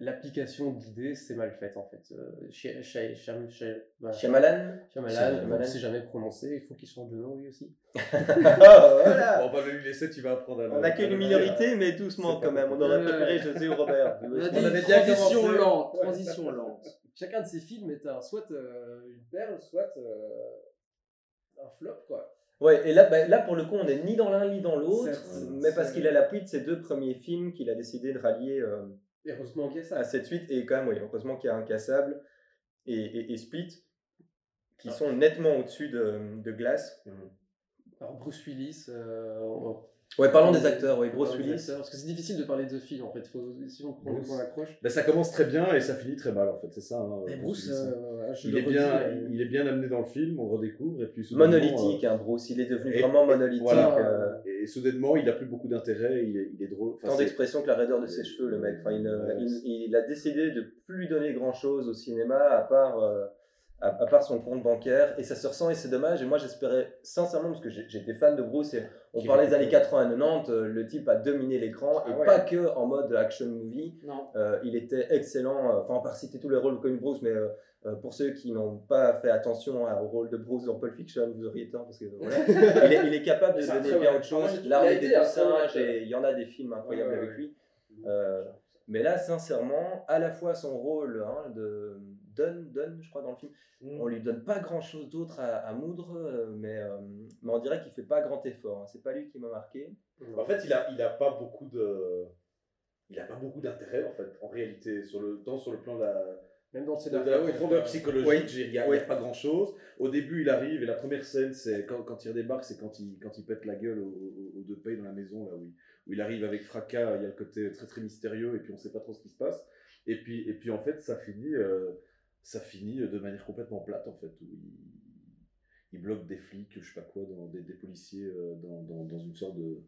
Speaker 4: l'application de l'idée, c'est mal faite en fait. Euh, Shy- Shy- bah,
Speaker 2: Shyamalan
Speaker 4: Shyamalan, ne sait jamais prononcer, il faut qu'il change de nom lui aussi.
Speaker 2: voilà.
Speaker 3: Bon, on va lui laisser, tu vas apprendre à le-
Speaker 2: On n'a qu'une
Speaker 3: à le-
Speaker 2: minorité, mais doucement quand même. On aurait préféré José ou Robert.
Speaker 1: On
Speaker 3: avait bien
Speaker 1: transition lente. Transition lente.
Speaker 4: Chacun de ces films est un, soit euh, une perle, soit euh, un flop, quoi.
Speaker 2: Ouais, et là, bah, là, pour le coup, on n'est ni dans l'un ni dans l'autre, mais parce qu'il a l'appui de ses deux premiers films qu'il a décidé de rallier euh,
Speaker 4: Et heureusement qu'il y a ça.
Speaker 2: à cette suite. Et quand même, oui, heureusement qu'il y a Incassable et, et, et Split, qui sont nettement au-dessus de, de Glass.
Speaker 4: Alors Bruce Willis. euh, on-
Speaker 2: Ouais, parlons des acteurs, oui, Bruce Willis.
Speaker 4: acteurs, parce que c'est difficile de parler de film en fait. Faut, si on prend
Speaker 3: Bruce.
Speaker 4: on accroche.
Speaker 3: Ben, ça commence très bien et ça finit très mal en fait, c'est ça. hein,
Speaker 4: Mais
Speaker 3: Bruce hein.
Speaker 4: euh, je
Speaker 3: il,
Speaker 4: le
Speaker 3: est bien,
Speaker 4: redis, euh,
Speaker 3: il est bien amené dans le film, on le redécouvre et puis
Speaker 2: Monolithique, hein, Bruce, il est devenu
Speaker 3: et-
Speaker 2: vraiment
Speaker 3: et-
Speaker 2: monolithique.
Speaker 3: voilà.
Speaker 2: Euh,
Speaker 3: euh, et soudainement il a plus beaucoup d'intérêt, il est, il est drôle. Enfin,
Speaker 2: tant d'expression que la raideur de ses cheveux, le mec. Enfin, il,
Speaker 3: Ouais,
Speaker 2: il- il a décidé de plus donner grand-chose au cinéma à part, euh, à, à part son compte bancaire. Et ça se ressent et c'est dommage. Et moi, j'espérais sincèrement, parce que j'étais fan de Bruce, et on
Speaker 3: Qui
Speaker 2: parlait des années 80-90, euh, le type a dominé l'écran,
Speaker 4: Ah
Speaker 2: et
Speaker 4: ouais.
Speaker 2: pas que en mode action movie.
Speaker 1: Non.
Speaker 2: Euh, il était excellent, euh, enfin, pas citer tous les rôles connus de Bruce, mais euh, euh, pour ceux qui n'ont pas fait attention au rôle de Bruce dans Pulp Fiction, vous auriez tort, parce que voilà. il, est, il est capable de donner bien autre chose. L'armée des deux singes, et il y en a des films incroyables
Speaker 4: Ouais, ouais,
Speaker 2: avec lui. Euh, mais là, sincèrement, à la fois son rôle hein, de Dunn, Dunn, je crois, dans le film,
Speaker 3: Mm.
Speaker 2: on lui donne pas grand chose d'autre à, à moudre, euh, mais, euh, mais on dirait qu'il fait pas grand effort. hein. C'est pas lui qui m'a marqué.
Speaker 3: En fait, il a, il a pas beaucoup de, il a pas beaucoup d'intérêt en fait, en réalité, sur le, tant sur le plan de la,
Speaker 4: Même dans le
Speaker 3: de
Speaker 4: scénario.
Speaker 3: la
Speaker 4: il y a
Speaker 3: profondeur psychologique, il n'y a, pas grand chose. Au début, il arrive et la première scène, c'est quand, quand il redébarque, c'est quand il, quand il pète la gueule aux, deux pays dans la maison, là où il, où il arrive avec fracas. Il y a le côté très très mystérieux et puis on sait pas trop ce qui se passe. Et puis, et puis en fait, ça finit, euh, ça finit de manière complètement plate en fait, où il, il bloque des flics, je sais pas quoi, dans, des, des policiers euh, dans, dans, dans une sorte de,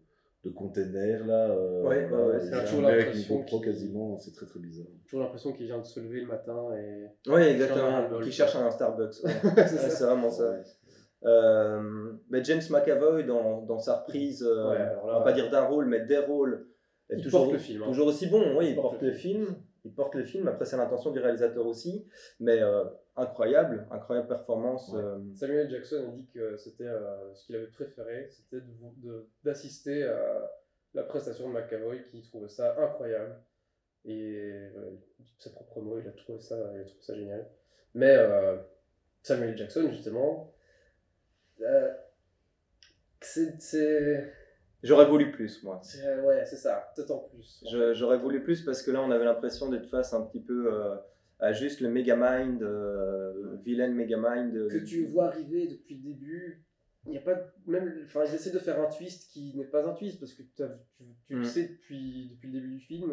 Speaker 3: de container là. euh,
Speaker 2: Ouais, ouais, ouais,
Speaker 3: il
Speaker 2: c'est
Speaker 4: toujours l'impression
Speaker 3: quasiment, c'est très très bizarre.
Speaker 4: toujours l'impression qu'il vient de se lever le matin et. Un
Speaker 2: exactement. Qui cherche un Starbucks. ouais.
Speaker 4: c'est
Speaker 2: Ouais, vraiment ça.
Speaker 3: Ouais.
Speaker 2: Euh, mais James McAvoy, dans, dans sa reprise, euh,
Speaker 4: Ouais, alors là,
Speaker 2: on va pas dire d'un rôle, mais des rôles, est
Speaker 4: Il
Speaker 2: toujours,
Speaker 4: porte le film, hein.
Speaker 2: toujours aussi bon. Oui, il,
Speaker 4: Il
Speaker 2: porte,
Speaker 4: porte
Speaker 2: le
Speaker 4: le
Speaker 2: film. Il porte le film. Après, c'est l'intention du réalisateur aussi. Mais euh, incroyable, incroyable performance.
Speaker 3: Ouais.
Speaker 2: euh,
Speaker 4: Samuel Jackson a dit que c'était euh, ce qu'il avait préféré, c'était de- de- d'assister à la prestation de McAvoy, qui trouvait ça incroyable. Et euh, ses propres mots, il a trouvé ça, il a trouvé ça génial. Mais euh, Samuel Jackson, justement, euh, c'est.
Speaker 2: J'aurais voulu plus, moi.
Speaker 4: c'est- Ouais, c'est ça, peut-être en plus.
Speaker 2: J'aurais voulu plus parce que là, on avait l'impression d'être face un petit peu euh, à juste le Megamind, euh, vilain Megamind. euh,
Speaker 4: que tu vois arriver depuis le début. Il n'y a pas même enfin ils essaient de faire un twist qui n'est pas un twist parce que tu, tu le
Speaker 2: Mm.
Speaker 4: sais depuis, depuis le début du film.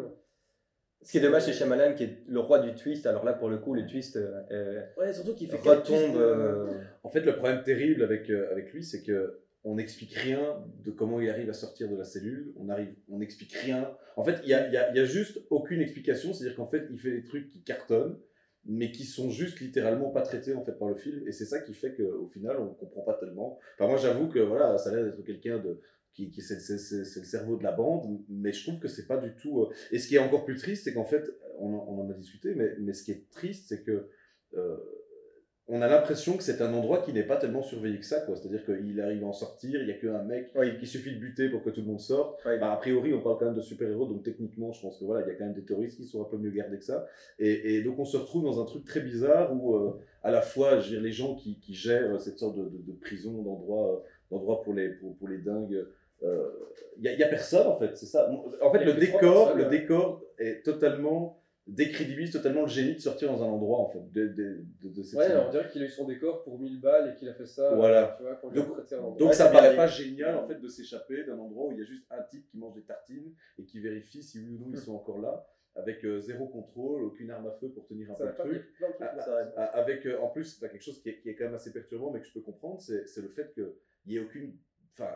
Speaker 2: Ce qui est dommage chez Shyamalan, qui est le roi du twist. Alors là, pour le coup, le twist euh,
Speaker 4: Ouais, surtout qu'il fait
Speaker 2: retombe.
Speaker 4: euh,
Speaker 2: euh,
Speaker 3: En fait, le problème terrible avec, euh, avec lui, c'est que on n'explique rien de comment il arrive à sortir de la cellule. On arrive, on n'explique rien. En fait, il y a, y a- y a juste aucune explication. C'est-à-dire qu'en fait, il fait des trucs qui cartonnent, mais qui sont juste littéralement pas traités en fait par le film. Et c'est ça qui fait qu'au final, on comprend pas tellement. Enfin, moi, j'avoue que voilà, ça a l'air d'être quelqu'un de qui, qui c'est, le cerveau de la bande, mais je trouve que c'est pas du tout. euh, Et ce qui est encore plus triste, c'est qu'en fait, on, en- on en a discuté, mais, mais ce qui est triste, c'est que euh, on a l'impression que c'est un endroit qui n'est pas tellement surveillé que ça, quoi. C'est-à-dire qu'il arrive à en sortir, il n'y a qu'un mec
Speaker 2: Oui.
Speaker 3: qui suffit de buter pour que tout le monde sorte.
Speaker 2: Oui.
Speaker 3: Bah, a priori, on parle quand même de super-héros, donc techniquement, je pense que voilà, il y a quand même des terroristes qui sont un peu mieux gardés que ça. Et, et donc, on se retrouve dans un truc très bizarre où, euh, à la fois, je veux dire, les gens qui, qui gèrent cette sorte de, de- de prison, d'endroit, euh, d'endroit pour les pour, pour les dingues. euh, Il n'y a, il y a personne en fait, c'est ça. En fait,
Speaker 4: Il
Speaker 3: le décor,
Speaker 4: personnes,
Speaker 3: le décor est totalement décrédibilise totalement le génie de sortir dans un endroit en fait de, de, de, de cette
Speaker 4: Ouais,
Speaker 3: série.
Speaker 4: on dirait qu'il a eu son décor pour 1000 balles et qu'il a fait ça.
Speaker 3: Voilà.
Speaker 4: Tu vois,
Speaker 3: Donc-. Donc
Speaker 2: Ouais,
Speaker 3: ça paraît pas génial en fait de s'échapper d'un endroit où il y a juste un type qui mange des tartines et qui vérifie si oui ou non ils sont encore là, avec euh, zéro contrôle, aucune arme à feu pour tenir un
Speaker 4: Ça
Speaker 3: peu truc.
Speaker 4: de trucs
Speaker 3: Ah,
Speaker 2: ça-
Speaker 3: Ah, Avec euh, en plus quelque chose qui est, qui est quand même assez perturbant mais que je peux comprendre, c'est le fait qu'il n'y ait aucune. Enfin,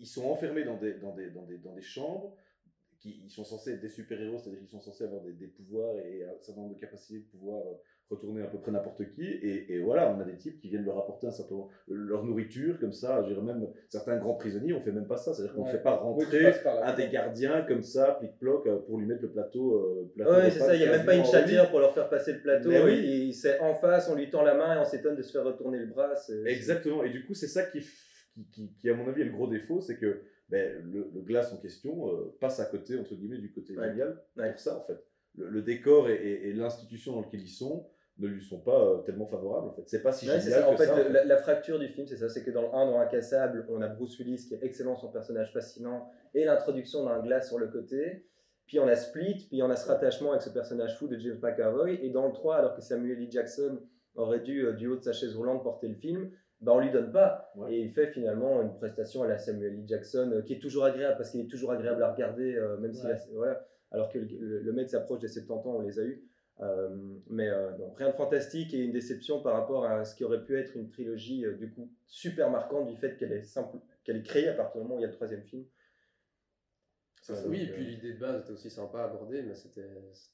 Speaker 3: ils sont enfermés dans des, dans des, dans des, dans des chambres. Qui, ils sont censés être des super-héros, c'est-à-dire qu'ils sont censés avoir des, des pouvoirs et un certain nombre de capacités de pouvoir euh, retourner à peu près n'importe qui. Et, et voilà, on a des types qui viennent leur apporter un certain leur nourriture, comme ça. Je dirais même certains grands prisonniers, on fait même pas ça. C'est-à-dire qu'on ne
Speaker 4: Ouais.
Speaker 3: fait pas
Speaker 4: Oui,
Speaker 3: rentrer un des gardiens comme ça, plic-ploc, euh, pour lui mettre le plateau. euh, plateau repas
Speaker 2: c'est ça, il n'y a même pas une chatière pour leur faire passer le plateau.
Speaker 3: Mais oui.
Speaker 2: c'est en face, on lui tend la main et on s'étonne de se faire retourner le bras.
Speaker 3: Exactement. Et du coup, c'est ça qui, qui, qui, qui, à mon avis, est le gros défaut, c'est que ben, le, le glace en question euh, passe à côté, entre guillemets, du côté
Speaker 2: Ouais.
Speaker 3: génial
Speaker 2: Ouais.
Speaker 3: pour ça, en fait. Le, le décor et, et- et l'institution dans laquelle ils sont ne lui sont pas euh, tellement favorables en fait. C'est pas si
Speaker 2: Ouais,
Speaker 3: génial
Speaker 2: ça. En
Speaker 3: que
Speaker 2: fait,
Speaker 3: ça.
Speaker 2: La, la fracture du film, c'est ça. C'est que dans le 1, dans Incassable, on a Bruce Willis qui est excellent, son personnage fascinant, et l'introduction d'un glace sur le côté. Puis on a Split, puis on a ce rattachement avec ce personnage fou de James McAvoy. Et dans le 3, alors que Samuel L. Jackson aurait dû, euh, du haut de sa chaise roulante, porter le film, bah on lui donne pas.
Speaker 3: Ouais.
Speaker 2: Et il fait finalement une prestation à la Samuel L. Jackson euh, qui est toujours agréable, parce qu'il est toujours agréable à regarder, euh, même si
Speaker 1: Ouais.
Speaker 2: voilà. Alors que le, le- mec s'approche des 70 ans, on les a eu. Euh, mais euh, non, rien de fantastique et une déception par rapport à ce qui aurait pu être une trilogie euh, du coup super marquante du fait qu'elle est simple, qu'elle est créée à partir du moment où il y a le troisième film.
Speaker 3: Ça, ça,
Speaker 4: Oui, et puis
Speaker 3: euh,
Speaker 4: l'idée de base était aussi sympa à aborder, mais c'était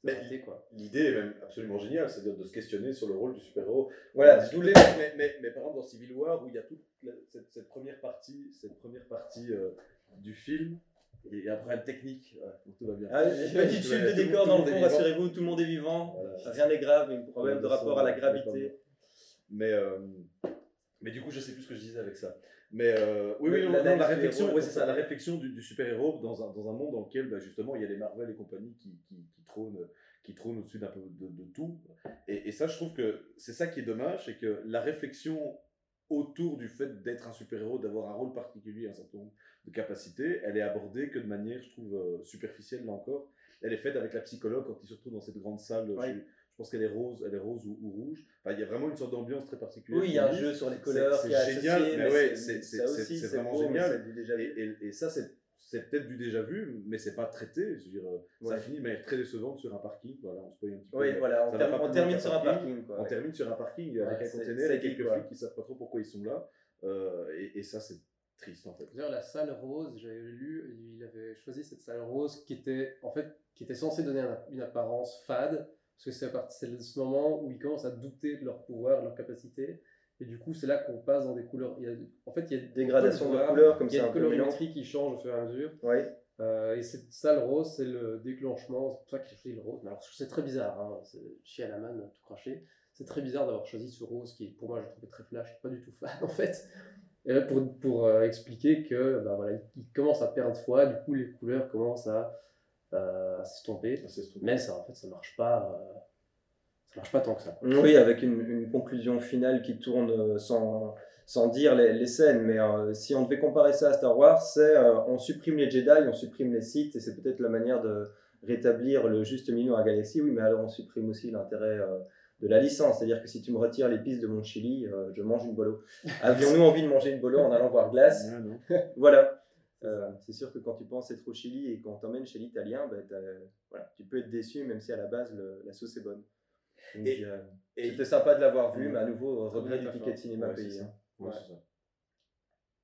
Speaker 4: raté quoi.
Speaker 3: L'idée est même absolument géniale, c'est-à-dire de se questionner sur le rôle du super-héros.
Speaker 2: Voilà, d'où les-
Speaker 3: mais, mais, mais par exemple dans Civil War où il y a toute la- cette, cette première partie, cette première partie euh, du film, et il y a un problème technique, ouais, donc tout va bien.
Speaker 2: Ah, une petite chute de décor dans le fond, rassurez-vous, tout le monde est vivant,
Speaker 3: Voilà.
Speaker 2: rien n'est grave, un problème de rapport à la gravité.
Speaker 3: Mais, euh, mais du coup, je sais plus ce que je disais avec ça. Mais euh, oui, oui,
Speaker 2: Oui,
Speaker 3: non, la réflexion, ouais, c'est ça, la réflexion du, du super-héros dans un, dans un monde dans lequel bah, justement il y a les Marvel et compagnie qui, qui, qui trônent, qui trônent au-dessus d'un peu de, de tout. Et, et ça, je trouve que c'est ça qui est dommage, c'est que la réflexion autour du fait d'être un super-héros, d'avoir un rôle particulier, un certain nombre de capacités, elle est abordée que de manière, je trouve, euh, superficielle là encore. Elle est faite avec la psychologue quand il se retrouve dans cette grande salle. Je, je pense qu'elle est rose, elle est rose ou, ou rouge. Enfin, il y a vraiment une sorte d'ambiance très particulière.
Speaker 2: Oui, il y a un jeu sur les couleurs
Speaker 3: c'est
Speaker 2: qui est
Speaker 3: génial,
Speaker 2: associé,
Speaker 3: mais
Speaker 2: mais
Speaker 3: ouais,
Speaker 2: c'est- aussi,
Speaker 3: vraiment
Speaker 2: beau,
Speaker 3: génial.
Speaker 2: déjà vu.
Speaker 3: Et, et- et ça, c'est c'est peut-être du déjà vu, mais c'est pas traité. Je veux dire, euh, ça finit de manière très décevante sur un parking. Voilà, on se paye un petit peu.
Speaker 2: Oui, voilà, on, termine- on sur un
Speaker 3: parking.
Speaker 2: parking. Quoi,
Speaker 3: On
Speaker 2: ouais.
Speaker 3: termine sur un parking avec
Speaker 2: Ouais,
Speaker 3: un
Speaker 2: c'est
Speaker 3: et quelques flics qui savent pas trop pourquoi ils sont là. Euh, et, et ça, c'est triste en fait.
Speaker 4: D'ailleurs, la salle rose, j'avais lu, il avait choisi cette salle rose qui était, en fait, qui était censée donner un- une apparence fade, parce que c'est à partir- c'est ce moment où ils commencent à douter de leur pouvoir, de leur capacité, et du coup, c'est là qu'on passe dans des couleurs. Il y a, en fait, il y a peut le
Speaker 2: de couleurs, comme
Speaker 4: il y a
Speaker 2: c'est
Speaker 4: une colorimétrie qui change au fur et à mesure.
Speaker 2: Ouais.
Speaker 4: Euh, et cette salle rose, c'est le déclenchement. C'est pour ça qu'il a choisi le rose. Mais alors, c'est très bizarre. Hein. C'est la manne, tout craché. C'est très bizarre d'avoir choisi ce rose qui, pour moi, je le trouvais très flash. Pas du tout fan, en fait. Et là, pour, pour euh, expliquer que, bah, voilà, il, commence à perdre foi. Du coup, les couleurs commencent à, euh, à s'estomper.
Speaker 3: C'est ce truc.
Speaker 4: Mais ça, en fait, ça marche pas. euh, ça marche pas tant que ça.
Speaker 2: Oui, avec une, une conclusion finale qui tourne euh, sans, sans dire les, les scènes. Mais euh, si on devait comparer ça à Star Wars, c'est euh, on supprime les Jedi, on supprime les Sith, et c'est peut-être la manière de rétablir le juste milieu dans la galaxie. Oui, mais alors on supprime aussi l'intérêt euh, de la licence. C'est-à-dire que si tu me retires les pistes de mon chili, euh, je mange une bolo. Avions-nous envie de manger une bolo en allant voir Glace
Speaker 3: non.
Speaker 2: Voilà. Euh, c'est sûr que quand tu penses être au Chili et qu'on t'emmène chez l'Italien, ben, voilà, tu peux être déçu, même si à la base le- la sauce est bonne. Euh, c'était sympa de l'avoir vu,
Speaker 3: Ouais.
Speaker 2: mais à nouveau, regret du ticket de cinéma
Speaker 3: Ouais,
Speaker 2: payé.
Speaker 3: ça.
Speaker 2: hein.
Speaker 3: Ouais,
Speaker 4: Ouais.
Speaker 3: c'est ça.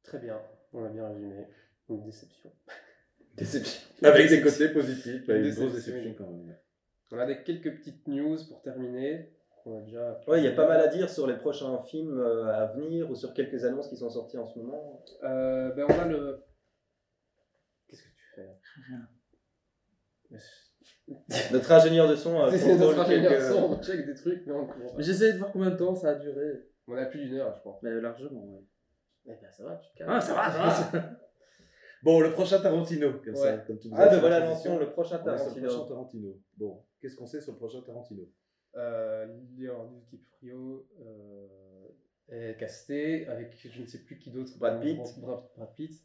Speaker 4: Très bien. On a bien résumé. Une déception.
Speaker 2: Déception.
Speaker 3: Avec des côtés positifs,
Speaker 4: Une
Speaker 3: une
Speaker 4: déception.
Speaker 3: grosse déception quand même.
Speaker 4: On a des quelques petites news pour terminer. On a déjà.
Speaker 2: Ouais, il y a pas mal à dire sur les prochains films euh, à venir ou sur quelques annonces qui sont sorties en ce moment.
Speaker 4: Euh, ben on a le. Qu'est-ce que tu fais là
Speaker 1: Rien.
Speaker 4: Mais c'est-
Speaker 2: Notre ingénieur de son euh,
Speaker 4: C'est
Speaker 2: contrôle
Speaker 4: notre ingénieur
Speaker 2: quelques-
Speaker 4: son, on check des trucs, mais on comprend pas.
Speaker 1: Mais de voir combien de temps ça a duré.
Speaker 4: On a plus d'une heure, je pense.
Speaker 1: Mais largement, ouais.
Speaker 4: Eh ben ça va, tu te calmes.
Speaker 1: Ah, ça va, ça va.
Speaker 3: Bon, le prochain Tarantino, comme ça,
Speaker 4: Ouais.
Speaker 3: comme tu nous
Speaker 2: Ah
Speaker 3: as
Speaker 2: ben voilà,
Speaker 3: la transition.
Speaker 2: lançons le prochain
Speaker 3: le
Speaker 2: Tarantino.
Speaker 3: prochain Tarantino. Bon, qu'est-ce qu'on sait sur le prochain Tarantino?
Speaker 4: Euh, Leonardo DiCaprio euh, est casté avec je ne sais plus qui d'autre.
Speaker 2: Brad Pitt.
Speaker 4: Brad Pitt.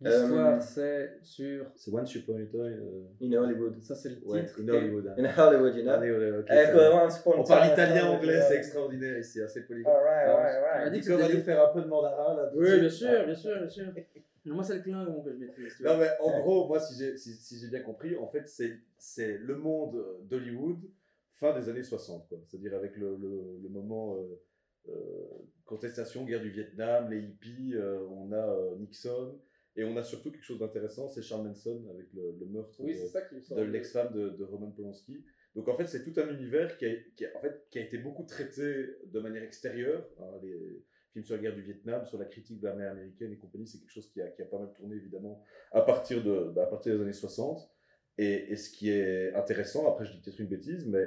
Speaker 4: L'histoire,
Speaker 2: Euh,
Speaker 4: c'est sur.
Speaker 3: C'est Once Upon a Time. euh,
Speaker 2: In Hollywood.
Speaker 4: Ça, c'est le
Speaker 3: Ouais,
Speaker 4: titre.
Speaker 3: in Hollywood. hein.
Speaker 2: In Hollywood, you know. Eh,
Speaker 3: On parle italien,
Speaker 2: Hollywood,
Speaker 3: anglais, c'est extraordinaire ici.
Speaker 2: Alright,
Speaker 3: Alors,
Speaker 2: alright,
Speaker 1: on a dit c'était-
Speaker 3: nous faire un peu de mandarin là.
Speaker 1: Oui, bien sûr, bien sûr, bien sûr. Moi, c'est le clin que je maîtrise.
Speaker 3: Non, mais en gros, moi, si j'ai si, si j'ai bien compris, en fait, c'est c'est le monde d'Hollywood fin des années 60, quoi. C'est-à-dire avec le, le, le moment euh, euh, contestation, guerre du Vietnam, les hippies, euh, on a euh, Nixon, et on a surtout quelque chose d'intéressant, c'est Charles Manson avec le, le meurtre
Speaker 4: Oui,
Speaker 3: de- l'ex-femme de, de Roman Polanski. Donc en fait, c'est tout un univers qui a, qui, a, en fait, qui a été beaucoup traité de manière extérieure. hein, les films sur la guerre du Vietnam, sur la critique de l'armée américaine et compagnie, c'est quelque chose qui a, qui a pas mal tourné évidemment à partir, de, bah, à partir des années 60. Et, et ce qui est intéressant, après je dis peut-être une bêtise, mais,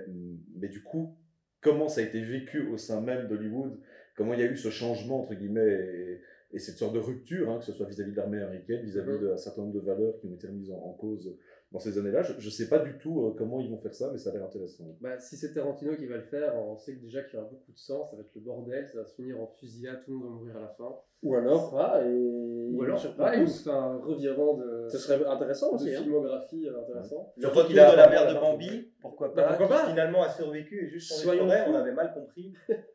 Speaker 3: mais du coup, comment ça a été vécu au sein même d'Hollywood, comment il y a eu ce changement, entre guillemets, et, et cette sorte de rupture, hein, que ce soit vis-à-vis de l'armée américaine, vis-à-vis
Speaker 4: Mhm.
Speaker 3: d'un certain nombre de valeurs qui ont été remises en, en cause dans ces années-là. Je, je sais pas du tout euh, comment ils vont faire ça, mais ça a l'air intéressant.
Speaker 4: Bah, si c'est Tarantino qui va le faire, on sait que déjà qu'il y aura beaucoup de sang, ça va être le bordel, ça va se finir en fusillade, tout le monde va mourir à la fin.
Speaker 1: Ou alors pas, et.
Speaker 4: Ou alors, pareil,
Speaker 1: tous.
Speaker 4: ou un revirement de,
Speaker 1: Ce serait intéressant
Speaker 4: de
Speaker 1: aussi. hein.
Speaker 4: filmographie euh, intéressant.
Speaker 2: Le retour de la
Speaker 3: pas
Speaker 2: mère de Bambi, pourquoi
Speaker 1: Bah,
Speaker 2: pas,
Speaker 1: pourquoi
Speaker 2: qui
Speaker 1: pas
Speaker 2: finalement a survécu et juste sur les
Speaker 1: Soyons
Speaker 2: forêts,
Speaker 1: fous.
Speaker 2: on avait mal compris.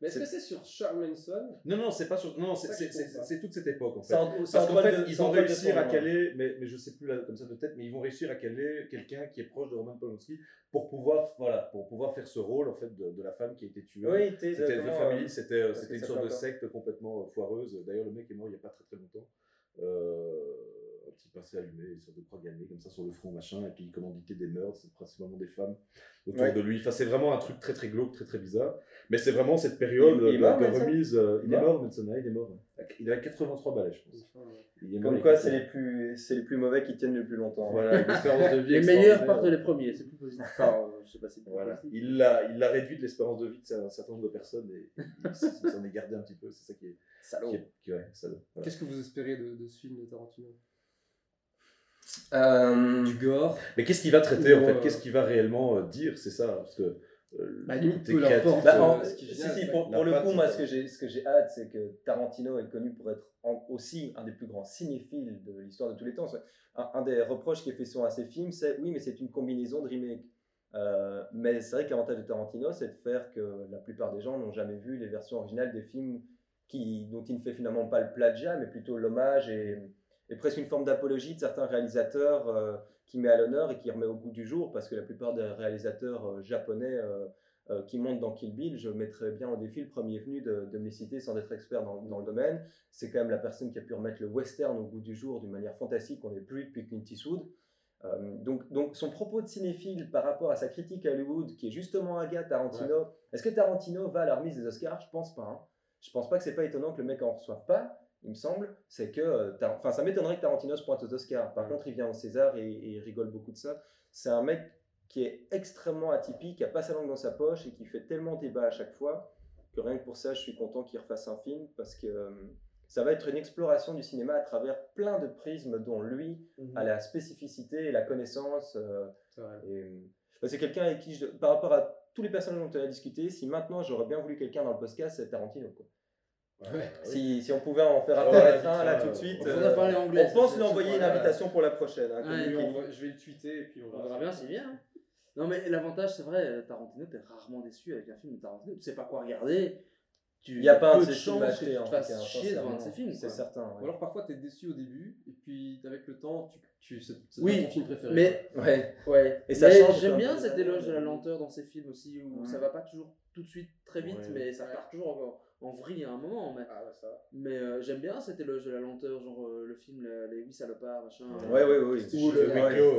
Speaker 4: Mais est-ce que c'est sur Charles Manson
Speaker 3: Non, non, c'est pas sur. Non, c'est toute cette époque en fait.
Speaker 2: En-
Speaker 3: Parce
Speaker 2: en
Speaker 3: qu'en fait,
Speaker 2: de-
Speaker 3: ils vont réussir à caler, mais, mais je sais plus là, comme ça de tête, mais ils vont réussir à caler quelqu'un qui est proche de Roman Polanski pour pouvoir, voilà, pour pouvoir faire ce rôle en fait de, de la femme qui a été tuée.
Speaker 2: Oui,
Speaker 3: C'était Family,
Speaker 2: euh,
Speaker 3: c'était euh, c'était une sorte de secte complètement euh, foireuse. D'ailleurs, le mec est mort il n'y a pas très très longtemps. Euh, un petit pincé allumé, une sorte de croix gammée comme ça sur le front, machin, et puis il commanditait des meurtres, c'est principalement des femmes autour
Speaker 2: Ouais.
Speaker 3: de lui. Enfin, c'est vraiment un truc très très glauque, très très bizarre. Mais c'est vraiment cette période
Speaker 2: Il- il est
Speaker 3: de,
Speaker 2: mort,
Speaker 3: de
Speaker 2: Manson
Speaker 3: remise. euh, il est
Speaker 2: Mort
Speaker 3: ouais, il est mort. Il avait 83 balais, je pense. Il est mort,
Speaker 2: Comme quoi,
Speaker 3: est
Speaker 2: c'est les, plus, c'est les plus mauvais qui tiennent le plus longtemps.
Speaker 3: Voilà, une espérance de vie
Speaker 1: Les meilleurs partent les premiers, c'est plus positif. Enfin, euh, je sais pas si c'est plus
Speaker 3: Voilà.
Speaker 1: positif.
Speaker 3: Il l'a, il l'a réduit de l'espérance de vie de un certain nombre de personnes et il, s'en est gardé un petit peu. C'est ça qui est.
Speaker 1: Salaud.
Speaker 3: Qui est qui- ouais, salaud. Voilà.
Speaker 4: Qu'est-ce que vous espérez de, de ce film de Tarantino?
Speaker 2: Euh,
Speaker 4: Du gore
Speaker 3: Mais qu'est-ce qu'il va traiter en fait
Speaker 4: euh,
Speaker 3: Qu'est-ce qu'il va réellement euh, dire C'est ça? Parce que. euh,
Speaker 4: Bah, limite, peu.
Speaker 2: Bah,
Speaker 3: euh,
Speaker 2: en- si, si, pour, le coup, moi, ce que j'ai, ce que j'ai hâte, c'est que Tarantino est connu pour être en- aussi un des plus grands cinéphiles de l'histoire de tous les temps. Un, un des reproches qui est fait souvent à ses films, c'est oui, mais c'est une combinaison de remakes. Euh, mais c'est vrai que l'avantage de Tarantino, c'est de faire que la plupart des gens n'ont jamais vu les versions originales des films qui, dont il ne fait finalement pas le plagiat, mais plutôt l'hommage et, et presque une forme d'apologie de certains réalisateurs euh, qui met à l'honneur et qui remet au goût du jour, parce que la plupart des réalisateurs euh, japonais euh, qui montent dans Kill Bill, je mettrais bien au défi le premier venu de, de me les citer sans être expert dans, dans le domaine. C'est quand même la personne qui a pu remettre le western au goût du jour d'une manière fantastique, on n'est plus depuis Clint Eastwood. Euh, donc, donc son propos de cinéphile par rapport à sa critique à Hollywood, qui est justement un gars Tarantino, est-ce que Tarantino va à la remise des Oscars? Je pense pas. Hein. Je pense pas que c'est pas étonnant que le mec en reçoive pas. Il me semble, c'est que, euh, enfin, ça m'étonnerait que Tarantino se pointe aux Oscars. Par
Speaker 4: Ouais.
Speaker 2: contre, il vient au César et, et il rigole beaucoup de ça. C'est un mec qui est extrêmement atypique, qui a pas sa langue dans sa poche et qui fait tellement débat à chaque fois que rien que pour ça, je suis content qu'il refasse un film parce que euh, ça va être une exploration du cinéma à travers plein de prismes dont lui a la spécificité et la connaissance. euh,
Speaker 4: C'est
Speaker 2: euh, bah, c'est quelqu'un avec qui, je- par rapport à tous les personnages dont on a discuté, si maintenant j'aurais bien voulu quelqu'un dans le podcast, c'est Tarantino. Quoi.
Speaker 4: Ouais.
Speaker 2: Si, si on pouvait en faire apparaître
Speaker 3: ouais,
Speaker 2: un là tout de suite,
Speaker 1: On
Speaker 2: euh,
Speaker 1: parler anglais.
Speaker 2: on pense lui envoyer une invitation pour la prochaine. hein,
Speaker 1: Ouais.
Speaker 4: Je vais je le tweeter et puis on
Speaker 1: On
Speaker 4: verra.
Speaker 1: bien, c'est bien. hein. Non, mais l'avantage, c'est vrai, euh, Tarantino, t'es rarement déçu avec un film de Tarantino. Tu sais pas quoi regarder. Tu
Speaker 2: Il n'y a pas un
Speaker 1: peu
Speaker 2: de
Speaker 1: chance que tu te fasses chier devant un de ses films.
Speaker 2: C'est certain.
Speaker 4: Ou alors parfois t'es déçu au début et puis avec le temps tu, tu c'est
Speaker 1: Oui,
Speaker 4: ton film préféré.
Speaker 1: Mais
Speaker 2: Ouais.
Speaker 1: Ouais.
Speaker 2: Et ça
Speaker 1: J'aime
Speaker 2: à
Speaker 1: bien cet éloge de la lenteur dans ces films aussi, où
Speaker 2: Ouais.
Speaker 1: ça va pas toujours tout de suite très vite,
Speaker 3: Ouais.
Speaker 1: mais ça part toujours en, en vrille à un moment. Mais,
Speaker 4: Ah ouais ça. va.
Speaker 1: mais euh, j'aime bien cet éloge de la lenteur, genre euh, le film Le- Les 8 salopards, machin. euh,
Speaker 2: Ouais, ouais, ouais.
Speaker 1: Ou le-
Speaker 2: ouais.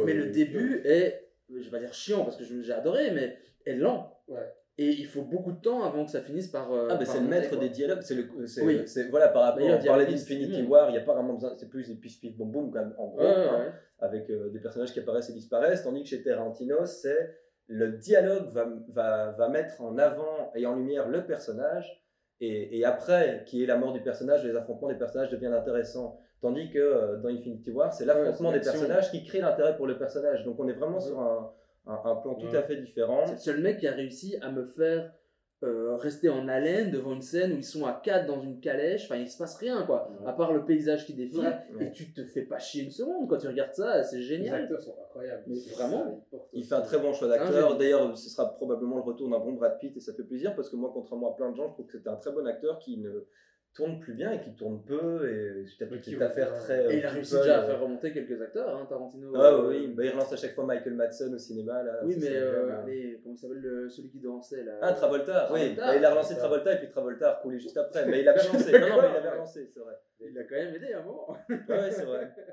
Speaker 1: Mais
Speaker 3: euh,
Speaker 1: le
Speaker 3: huis
Speaker 1: début est, je vais pas dire chiant parce que je- j'ai adoré, mais est lent.
Speaker 4: Ouais.
Speaker 1: Et il faut beaucoup de temps avant que ça finisse par. euh,
Speaker 2: Ah, bah c'est le maître
Speaker 1: quoi.
Speaker 2: des dialogues. C'est le, c'est,
Speaker 1: Oui.
Speaker 2: voilà, par rapport, on parlait d'Infinity. War, il n'y a pas vraiment besoin, c'est plus des pif pif boum boum, quand même, en gros,
Speaker 1: ouais,
Speaker 2: hein,
Speaker 1: ouais.
Speaker 2: avec euh, des personnages qui apparaissent et disparaissent, tandis que chez Tarantino, c'est le dialogue va, va, va mettre en avant et en lumière le personnage, et, et après, qui est la mort du personnage, les affrontements des personnages deviennent intéressants. Tandis que euh, dans Infinity War, c'est l'affrontement des personnages qui crée l'intérêt pour le personnage. Donc on est vraiment
Speaker 1: Ouais.
Speaker 2: sur un, un, un plan tout à fait différent.
Speaker 1: C'est le seul mec qui a réussi à me faire euh, rester en haleine devant une scène où ils sont à 4 dans une calèche. Enfin, il se passe rien, quoi.
Speaker 3: Ouais.
Speaker 1: À part le paysage qui défile.
Speaker 2: Ouais.
Speaker 1: Et tu te fais pas chier une seconde quand tu regardes ça. C'est
Speaker 4: Les
Speaker 1: génial.
Speaker 4: acteurs sont incroyables.
Speaker 1: Mais vraiment,
Speaker 2: Il fait un très bon choix d'acteur. D'ailleurs, ce sera probablement le retour d'un bon Brad Pitt et ça fait plaisir parce que moi, contrairement à plein de gens, je trouve que c'était un très bon acteur qui ne tourne plus bien et qui tourne peu et toute
Speaker 4: qui
Speaker 2: cette affaire
Speaker 4: revient.
Speaker 2: très.
Speaker 1: Et il a
Speaker 2: euh,
Speaker 1: réussi déjà à
Speaker 2: euh,
Speaker 1: faire remonter quelques acteurs, hein, Tarantino.
Speaker 2: Ah
Speaker 1: euh,
Speaker 2: oui, bah, il relance à chaque fois Michael Madsen au cinéma. Là,
Speaker 1: Oui, mais euh, comment il s'appelle le- celui qui dansait là
Speaker 2: Ah, Travolta, oui.
Speaker 1: Travolta.
Speaker 2: Bah, il a relancé Travolta et puis Travolta a recoulé juste après. Mais il avait relancé. non, non, mais il avait relancé, c'est vrai.
Speaker 1: Il a quand même aidé à un moment.
Speaker 2: Ouais, c'est vrai.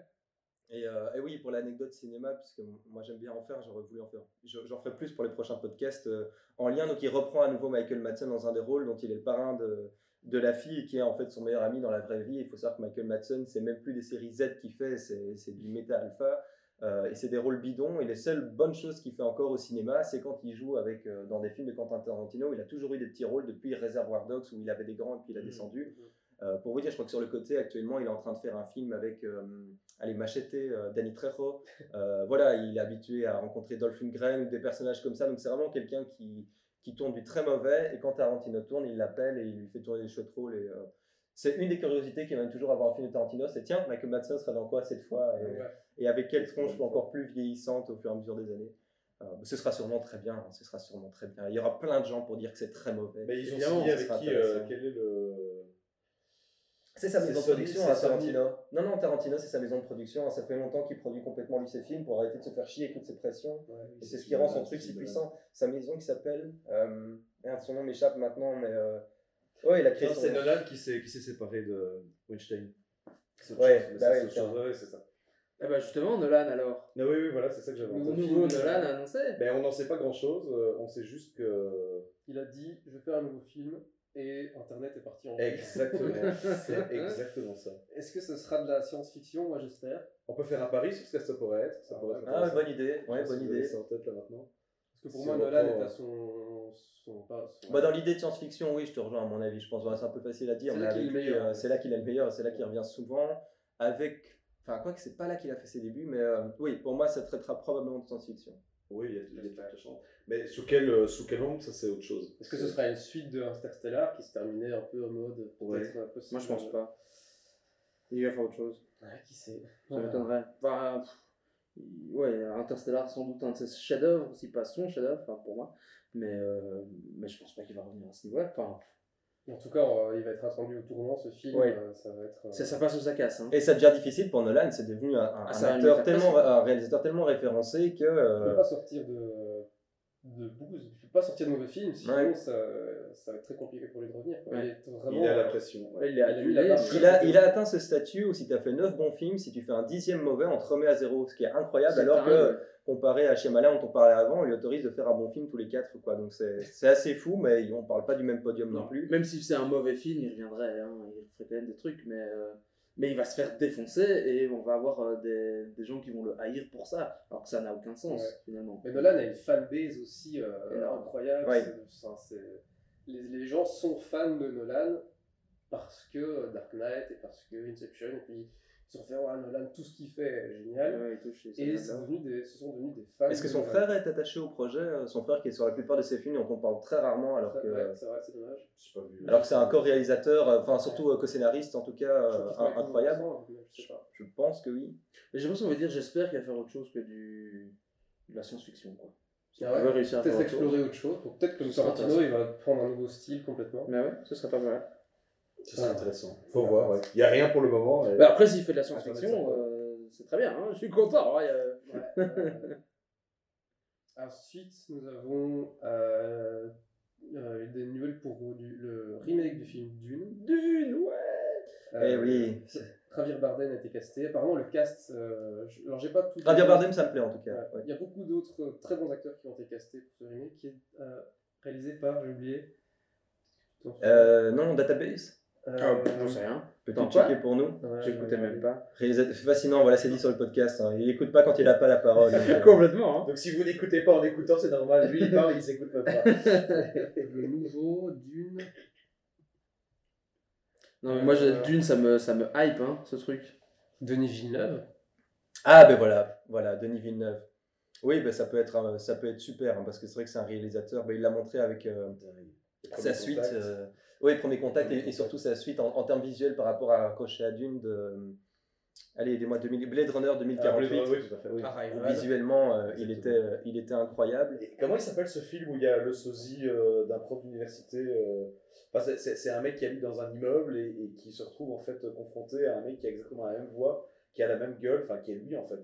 Speaker 2: Et, euh, et oui, pour l'anecdote cinéma, puisque moi j'aime bien en faire, j'aurais voulu en faire. Je- J'en ferai plus pour les prochains podcasts euh, en lien. Donc il reprend à nouveau Michael Madsen dans un des rôles dont il est le parrain de, de la fille qui est en fait son meilleur ami dans la vraie vie. Il faut savoir que Michael Madsen, c'est même plus des séries Z qu'il fait, c'est du méta alpha. Euh, et c'est des rôles bidons. Et les seules bonnes choses qu'il fait encore au cinéma, c'est quand il joue avec, euh, dans des films de Quentin Tarantino. Il a toujours eu des petits rôles depuis Reservoir Dogs où il avait des grands et puis il a
Speaker 4: Mhm.
Speaker 2: descendu. Euh, pour vous dire, je crois que sur le côté, actuellement, il est en train de faire un film avec, allez, Machete, Danny Trejo. Voilà, il est habitué à rencontrer Dolph Lundgren ou des personnages comme ça. Donc, c'est vraiment quelqu'un qui, qui tourne du très mauvais. Et quand Tarantino tourne, il l'appelle et il lui fait tourner des chouettes rôles. Et, euh, c'est une des curiosités qui m'amène toujours à voir un film de Tarantino. C'est tiens, Michael Madsen sera dans quoi cette fois et,
Speaker 4: Ouais.
Speaker 2: et avec quelle tronche encore plus vieillissante au fur et à mesure des années. Euh, ce sera sûrement très bien. hein, ce sera sûrement très bien. Il y aura plein de gens pour dire que c'est très mauvais.
Speaker 3: Mais ils ont signé avec qui
Speaker 2: intéressant.
Speaker 3: euh, Quel est le.
Speaker 2: C'est sa maison de production,
Speaker 3: c'est
Speaker 2: hein,
Speaker 3: Sony.
Speaker 2: Tarantino. Non, non, Tarantino, c'est sa maison de production. hein. Ça fait longtemps qu'il produit complètement lui ses films pour arrêter de se faire chier avec toutes ces pressions.
Speaker 4: Ouais,
Speaker 2: Et
Speaker 4: oui,
Speaker 2: c'est ce qui rend son truc si puissant. Sa maison qui s'appelle. Euh, merde, son nom m'échappe maintenant, mais. Euh... Ouais, il a créé
Speaker 3: Non,
Speaker 2: son.
Speaker 3: c'est Nolan qui s'est qui s'est séparé de Weinstein. C'est autre
Speaker 2: Ouais, bah
Speaker 3: ça,
Speaker 2: ouais,
Speaker 3: c'est autre
Speaker 2: clairement.
Speaker 3: chose, ouais, c'est ça.
Speaker 1: Eh ben justement, Nolan alors.
Speaker 3: Non, oui, oui, voilà, c'est ça que j'avais en
Speaker 1: Nouveau, Nolan a annoncé.
Speaker 3: Ben, on n'en sait pas grand chose, on sait juste que.
Speaker 4: Il a dit Je vais faire un nouveau film et Internet est parti en.
Speaker 3: Exactement, c'est exactement ça.
Speaker 4: Est-ce que ce sera de la science-fiction? Moi j'espère.
Speaker 3: On peut faire un pari sur ce que ça pourrait être. Ça
Speaker 4: Ah,
Speaker 3: pourrait
Speaker 4: ouais.
Speaker 3: être
Speaker 2: Ah, bonne idée. Ouais, bonne idée.
Speaker 3: ça en tête là maintenant.
Speaker 4: Parce que pour
Speaker 3: Si
Speaker 4: moi Nolan est à son. son, pas, son-
Speaker 2: Bah, dans l'idée de science-fiction, oui, je te rejoins à mon avis. Je pense que c'est un peu facile à dire,
Speaker 4: C'est
Speaker 2: mais
Speaker 4: là qu'il est le meilleur,
Speaker 2: euh, c'est là qu'il est le meilleur, c'est là qu'il revient souvent. Avec. Enfin, quoi que c'est pas là qu'il a fait ses débuts, mais euh, oui, pour moi, ça traitera probablement de science-fiction.
Speaker 3: Oui, il y a, il y a toute la chance. Mais sous quel, euh, sous quel angle, ça c'est autre chose.
Speaker 4: Est-ce que ce sera une suite de Interstellar qui se terminait un peu en mode
Speaker 3: Ouais.
Speaker 4: peut-être un peu
Speaker 1: Moi je pense pas. Il va faire autre chose.
Speaker 4: Ouais, qui sait.
Speaker 1: Ça
Speaker 4: Ouais.
Speaker 1: m'étonnerait. Enfin, pff, ouais, Interstellar, sans doute un de ses chefs-d'œuvre, si pas son chef-d'œuvre, enfin, pour moi. Mais, euh, mais je pense pas qu'il va revenir à ce niveau-là. Enfin,
Speaker 4: En tout cas, va- il va être attendu au tournant ce film.
Speaker 1: Ouais.
Speaker 4: euh, ça va être. euh,
Speaker 1: ça, ça passe ou ça casse. Hein.
Speaker 2: Et ça devient difficile pour Nolan, c'est devenu un, un-
Speaker 1: Ah,
Speaker 2: un acteur tellement, un réalisateur tellement référencé que.
Speaker 4: Il ne
Speaker 2: euh,
Speaker 4: peut pas sortir de, de beaucoup, il peut pas sortir de mauvais films, sinon
Speaker 2: Ouais.
Speaker 4: ça, ça va être très compliqué pour lui de revenir. quoi.
Speaker 1: Ouais.
Speaker 4: Il est vraiment.
Speaker 3: Il a la pression. Ouais.
Speaker 1: il
Speaker 4: a
Speaker 2: Il il atteint ce statut où si tu as fait 9 bons films, si tu fais un dixième mauvais, on te remet à zéro. Ce qui est incroyable, alors que comparé à Shyamalan dont on parlait avant, on lui autorise de faire un bon film tous les 4. Quoi. Donc c'est assez fou, mais on parle pas du même podium non,
Speaker 1: Non,
Speaker 2: plus.
Speaker 1: Même si c'est un mauvais film, il reviendrait. Hein. Il ferait quand même des trucs, mais, euh, mais il va se faire défoncer et on va avoir euh, des, des gens qui vont le haïr pour ça. Alors que ça n'a aucun sens,
Speaker 4: Ouais.
Speaker 1: finalement.
Speaker 4: Mais Nolan a une fanbase aussi euh, incroyable.
Speaker 2: Ouais.
Speaker 4: Les, les gens sont fans de Nolan parce que Dark Knight et parce que Inception. Et puis ils ont fait ouais, Nolan, tout ce qu'il fait est génial.
Speaker 1: Ouais, les
Speaker 4: Et des, ce sont devenus des fans.
Speaker 2: Est-ce que
Speaker 4: de
Speaker 2: son frère est attaché au projet euh, Son frère qui est sur la plupart de ses films dont on parle très rarement, alors que,
Speaker 4: Ouais, c'est vrai, c'est dommage.
Speaker 3: Pas vu.
Speaker 2: alors que c'est un co-réalisateur, euh, enfin surtout euh, co-scénariste en tout cas,
Speaker 4: Je
Speaker 2: euh, incroyable.
Speaker 4: Je sais pas.
Speaker 2: Je pense que oui.
Speaker 1: Mais j'ai l'impression qu'on va dire j'espère qu'il va faire autre chose que du... de la science-fiction. Quoi.
Speaker 4: Ah
Speaker 1: Il
Speaker 4: ouais,
Speaker 1: va réussir à faire
Speaker 4: Peut-être
Speaker 1: autre chose.
Speaker 4: explorer autre chose. Peut-être que
Speaker 1: Ce serait
Speaker 4: Tarantino il va prendre un nouveau style complètement.
Speaker 1: Mais ouais, ce serait pas mal.
Speaker 3: Ça c'est intéressant. Faut voir, ouais. Il n'y a rien pour le moment. mais-
Speaker 1: Bah après, s'il fait de la
Speaker 3: Attends,
Speaker 1: science-fiction, euh, c'est très bien. hein, Je suis content. hein, a-
Speaker 4: Ouais, euh, Ensuite, nous avons euh, euh, des nouvelles pour du- le remake du film Dune.
Speaker 1: Dune, ouais.
Speaker 2: Eh
Speaker 4: Euh,
Speaker 2: oui.
Speaker 4: Javier Bardem a été casté. Apparemment, le cast. euh, je- alors, j'ai pas tout.
Speaker 2: Javier Bardem, ça me plaît en tout cas.
Speaker 4: Ouais.
Speaker 2: ouais.
Speaker 4: Il y a beaucoup d'autres très bons acteurs qui ont été castés pour ce remake, qui est euh, réalisé par, j'ai oublié.
Speaker 2: Euh, non, Database
Speaker 4: Euh,
Speaker 1: Ah, j'en sais rien.
Speaker 2: Peux-tu checker pour nous
Speaker 4: ouais,
Speaker 1: J'écoutais même pas.
Speaker 2: Réalisateur fascinant, voilà, c'est dit sur le podcast. hein. Il écoute pas quand il a pas la parole. donc, euh,
Speaker 1: Complètement. Hein.
Speaker 3: Donc si vous n'écoutez pas en écoutant, c'est normal. Lui, il parle, il s'écoute même pas.
Speaker 4: Le nouveau Dune.
Speaker 1: Non, mais moi,
Speaker 4: Euh,
Speaker 1: Dune, ça me, ça me hype, hein, ce truc.
Speaker 4: Denis Villeneuve.
Speaker 2: Ah ben voilà, voilà, Denis Villeneuve. Oui, ben ça peut être, ça peut être super, hein, parce que c'est vrai que c'est un réalisateur. Ben, il l'a montré avec euh, sa suite. euh, oui, premier contact et, et surtout sa suite en, en termes visuels par rapport à Crochet à Dune de. euh, Allez, aidez-moi, 2000 Blade Runner
Speaker 3: Ah,
Speaker 2: 2048.
Speaker 3: oui, oui, tout à fait. oui.
Speaker 4: Arrival.
Speaker 2: visuellement, euh, il, était, euh, il était incroyable.
Speaker 3: Et comment il s'appelle ce film où il y a le sosie euh, d'un prof d'université euh, enfin, c'est- c'est c'est un mec qui habite dans un immeuble et, et qui se retrouve en fait confronté à un mec qui a exactement la même voix, qui a la même gueule, enfin qui est lui en fait.